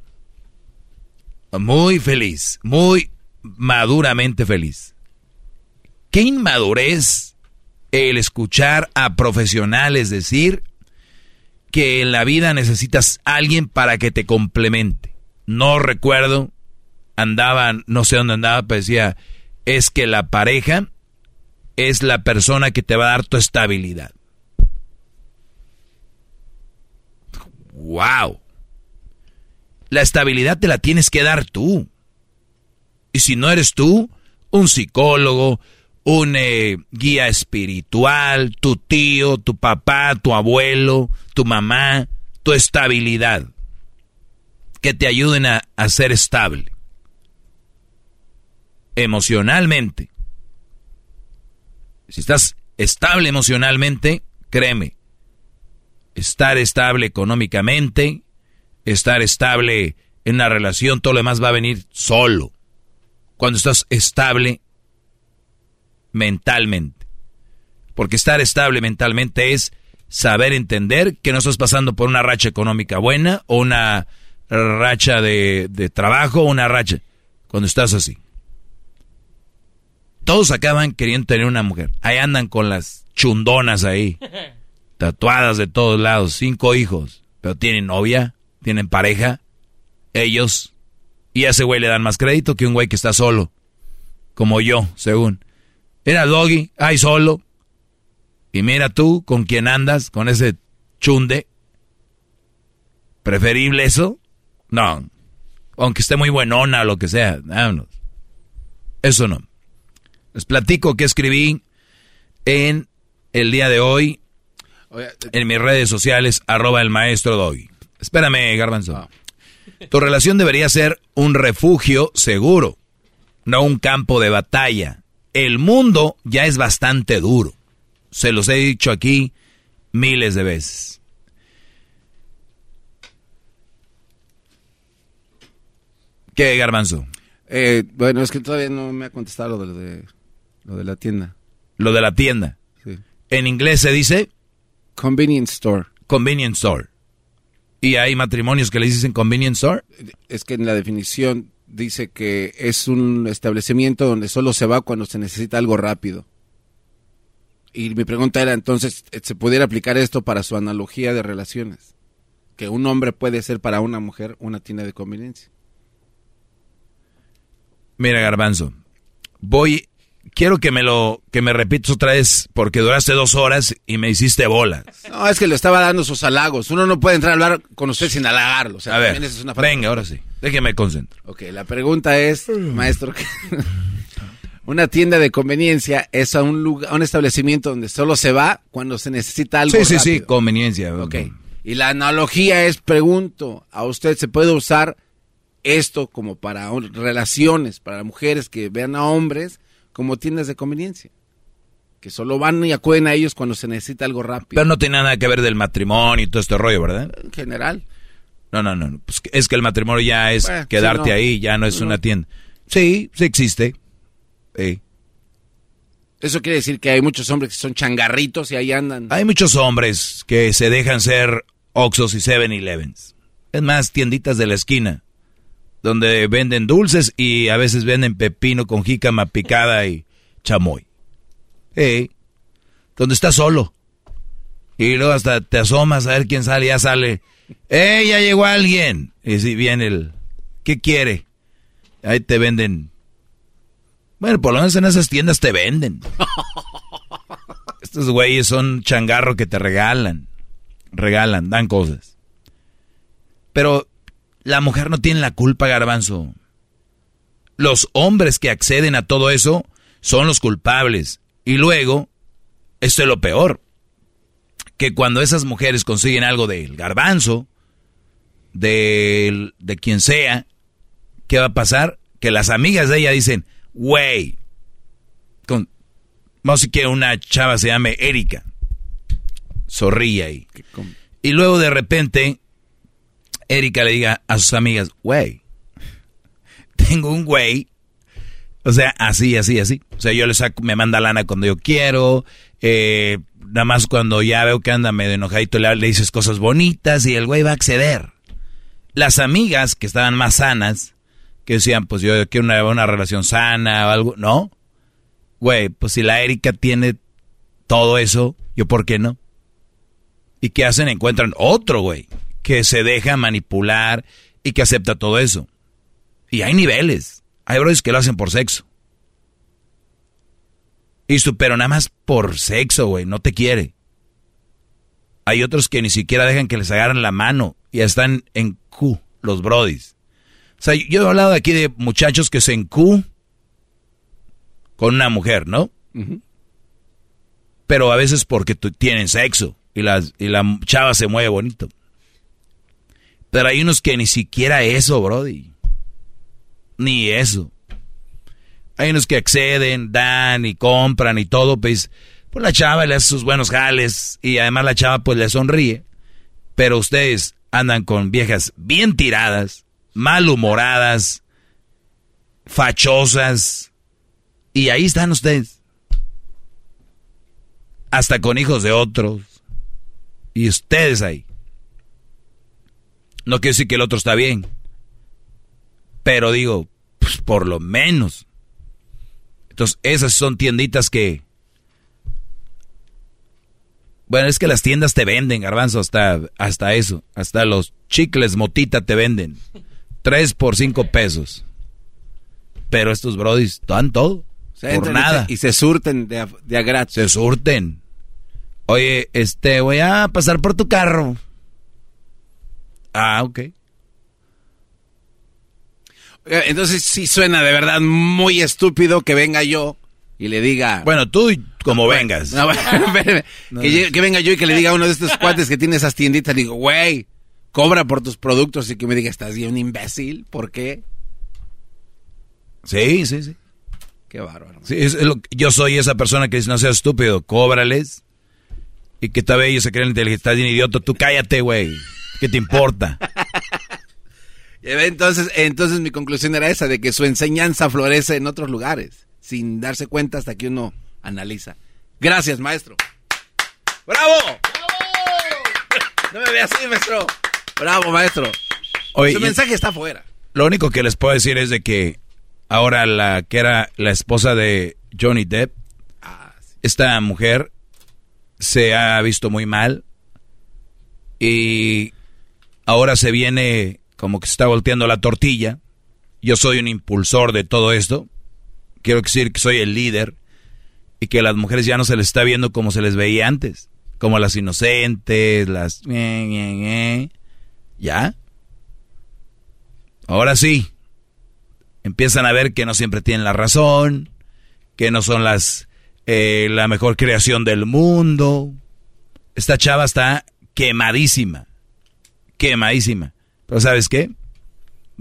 Muy feliz, muy maduramente feliz. Qué inmadurez el escuchar a profesionales decir que en la vida necesitas a alguien para que te complemente. No recuerdo, andaba, no sé dónde andaba, pero decía, es que la pareja es la persona que te va a dar tu estabilidad. ¡Wow! La estabilidad te la tienes que dar tú. Y si no eres tú, un psicólogo, un eh, guía espiritual, tu tío, tu papá, tu abuelo, tu mamá, tu estabilidad. Que te ayuden a, a ser estable. Emocionalmente. Si estás estable emocionalmente, créeme, estar estable económicamente, estar estable en una relación, todo lo demás va a venir solo. Cuando estás estable mentalmente. Porque estar estable mentalmente es saber entender que no estás pasando por una racha económica buena o una racha de, de trabajo o una racha. Cuando estás así. Todos acaban queriendo tener una mujer. Ahí andan con las chundonas ahí. (laughs) Tatuadas de todos lados. Cinco hijos. Pero tienen novia. Tienen pareja. Ellos. Y a ese güey le dan más crédito que un güey que está solo. Como yo, según. Era Doggy, ay solo. Y mira tú con quién andas, con ese chunde. ¿Preferible eso? No. Aunque esté muy buenona o lo que sea. Vámonos. Eso no. Les platico que escribí en el día de hoy en mis redes sociales, arroba el maestro Doggy. Espérame, Garbanzo. Tu relación debería ser un refugio seguro, no un campo de batalla. El mundo ya es bastante duro. Se los he dicho aquí miles de veces. ¿Qué, Garbanzo? Eh, bueno, es que todavía no me ha contestado lo de, lo de la tienda. Lo de la tienda. Sí. En inglés se dice Convenience store. convenience store. ¿Y hay matrimonios que le dicen convenience store? Es que en la definición dice que es un establecimiento donde solo se va cuando se necesita algo rápido. Y mi pregunta era entonces, ¿se pudiera aplicar esto para su analogía de relaciones? Que un hombre puede ser para una mujer una tienda de conveniencia. Mira, Garbanzo, voy, quiero que me lo, que me repites otra vez, porque duraste dos horas y me hiciste bolas. No, es que le estaba dando sus halagos. Uno no puede entrar a hablar con usted sin halagarlo. O sea, A ver, es una venga, ahora sí, déjeme concentrar. Ok, la pregunta es, maestro, (laughs) una tienda de conveniencia es a un lugar, a un establecimiento donde solo se va cuando se necesita algo Sí, sí, sí, conveniencia. Ok. Y la analogía es, pregunto, ¿a usted se puede usar esto como para relaciones, para mujeres que vean a hombres como tiendas de conveniencia? Que solo van y acuden a ellos cuando se necesita algo rápido. Pero no tiene nada que ver del matrimonio y todo este rollo, ¿verdad? En general. No, no, no. Pues es que el matrimonio ya es Bueno, quedarte sí, no. ahí, ya no es No. una tienda. Sí, sí existe. Sí. Eso quiere decir que hay muchos hombres que son changarritos y ahí andan. Hay muchos hombres que se dejan ser Oxos y 7-Elevens. Es más, tienditas de la esquina, donde venden dulces y a veces venden pepino con jícama picada y chamoy. Sí. Donde estás solo. Y luego hasta te asomas a ver quién sale, ya sale. ¡Eh, ya llegó alguien! Y si viene el... ¿Qué quiere? Ahí te venden... Bueno, por lo menos en esas tiendas te venden. (laughs) Estos güeyes son changarro que te regalan. Regalan, dan cosas. Pero la mujer no tiene la culpa, garbanzo. Los hombres que acceden a todo eso son los culpables. Y luego, esto es lo peor, que cuando esas mujeres consiguen algo del garbanzo, del- de quien sea, ¿qué va a pasar? Que las amigas de ella dicen, güey, con, vamos a decir que una chava se llame Erika, zorrilla ahí. Y luego de repente, Erika le diga a sus amigas, güey, tengo un güey, o sea, así, así, así. O sea, yo le saco, me manda lana cuando yo quiero, eh, nada más cuando ya veo que anda medio enojadito le, le dices cosas bonitas y el güey va a acceder. Las amigas que estaban más sanas, que decían, pues yo quiero una, una relación sana o algo, ¿no? Güey, pues si la Erika tiene todo eso, ¿yo por qué no? ¿Y qué hacen? Encuentran otro güey que se deja manipular y que acepta todo eso. Y hay niveles. Hay brothers que lo hacen por sexo. Y su, pero nada más por sexo, güey, no te quiere. Hay otros que ni siquiera dejan que les agarren la mano y están en Q, los brodis. O sea, yo he hablado aquí de muchachos que se en Q con una mujer, ¿no? Pero a veces porque tienen sexo y, las, y la chava se mueve bonito. Pero hay unos que ni siquiera eso, brody. Ni eso. Hay unos que acceden, dan y compran y todo, pues, pues la chava le hace sus buenos jales y además la chava pues le sonríe. Pero ustedes andan con viejas bien tiradas, malhumoradas, fachosas. Y ahí están ustedes. Hasta con hijos de otros. Y ustedes ahí. No quiero decir que el otro está bien. Pero digo, pues por lo menos. Entonces, esas son tienditas que... Bueno, es que las tiendas te venden, garbanzo, hasta, hasta eso. Hasta los chicles motita te venden. Tres por cinco pesos. Pero estos brodis dan todo. O sea, por y nada. se- Y se surten de, a- de a gratis. Se surten. Oye, este, voy a pasar por tu carro. Ah, ok. Entonces sí suena de verdad muy estúpido que venga yo y le diga... Bueno, tú como vengas. (laughs) No, que, venga yo y que le diga a uno de estos cuates que tiene esas tienditas, digo, güey, cobra por tus productos y que me diga, ¿estás bien imbécil? ¿Por qué? Sí, sí, sí. Qué bárbaro. Sí, es lo- yo soy esa persona que dice, no seas estúpido, cóbrales. Y que tal vez ellos se creen inteligentes, estás bien idiota, tú cállate, güey. ¿Qué te importa? (laughs) Entonces, entonces mi conclusión era esa, de que su enseñanza florece en otros lugares, sin darse cuenta hasta que uno analiza. Gracias, maestro. ¡Bravo! No me ve así, maestro. Bravo, maestro. Oye, Su mensaje está afuera. Lo único que les puedo decir es de que ahora la que era la esposa de Johnny Depp, esta mujer se ha visto muy mal y ahora se viene como que se está volteando la tortilla. Yo soy un impulsor de todo esto. Quiero decir que soy el líder y que a las mujeres ya no se les está viendo como se les veía antes, como las inocentes, las ya. Ahora sí, empiezan a ver que no siempre tienen la razón, que no son las eh, la mejor creación del mundo. Esta chava está quemadísima, quemadísima. Pero ¿sabes qué?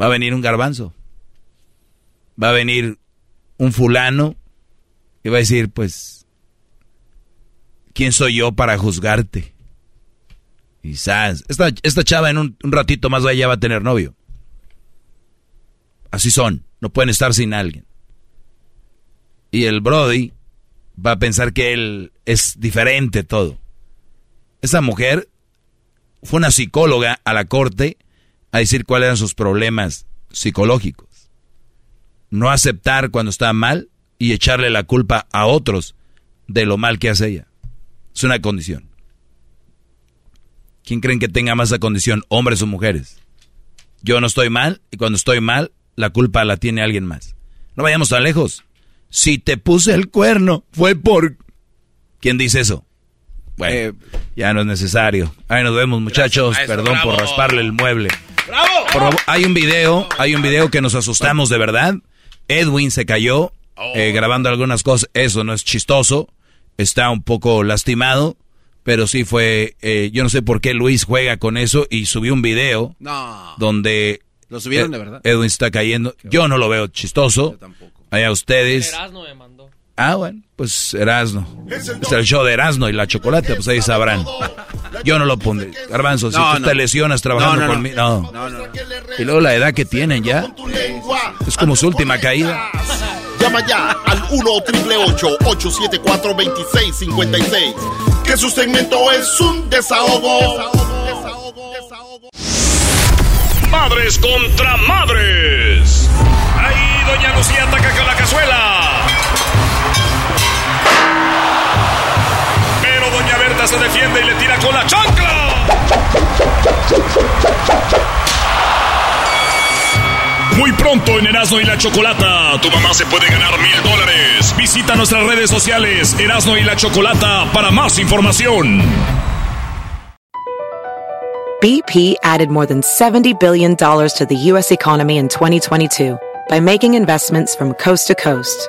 Va a venir un garbanzo. Va a venir un fulano y va a decir, pues, ¿quién soy yo para juzgarte? Quizás. Esta, esta chava en un, ratito más ya va a tener novio. Así son, no pueden estar sin alguien. Y el Brody va a pensar que él es diferente todo. Esa mujer fue una psicóloga a la corte a decir cuáles eran sus problemas psicológicos. No aceptar cuando está mal y echarle la culpa a otros de lo mal que hace ella. Es una condición. ¿Quién creen que tenga más esa condición, hombres o mujeres? Yo no estoy mal y cuando estoy mal, la culpa la tiene alguien más. No vayamos tan lejos. Si te puse el cuerno, fue por... ¿Quién dice eso? Bueno, ya no es necesario. Ahí nos vemos, muchachos. Perdón por rasparle el mueble. ¡Bravo! Por hay un video, hay un video que nos asustamos de verdad. Edwin se cayó eh, grabando algunas cosas. Eso no es chistoso. Está un poco lastimado. Pero sí fue, eh, yo no sé por qué Luis juega con eso y subió un video No. donde ¿Lo subieron eh, de verdad? Edwin está cayendo. Yo no lo veo chistoso. Allá ustedes. Erasmo me mandó. Ah, bueno, pues Erasno. Es el show de Erasno y la chocolate, pues ahí sabrán. Yo no lo pondré. Garbanzo, si tú no. te lesionas trabajando No, conmigo. No. No, no, no. Y luego la edad que tienen ya. Es como su última caída. Llama ya al 1 triple 874 2656. Que su segmento es un desahogo. Madres contra madres. Ahí Doña Lucía ataca con la cazuela. Se defiende y le tira con la chancla. Muy pronto en Erasmo y la Chocolata, tu mamá se puede ganar mil dólares. Visita nuestras redes sociales Erasmo y la Chocolata para más información. BP added more than $70 billion to the U.S. economy in 2022 by making investments from coast to coast.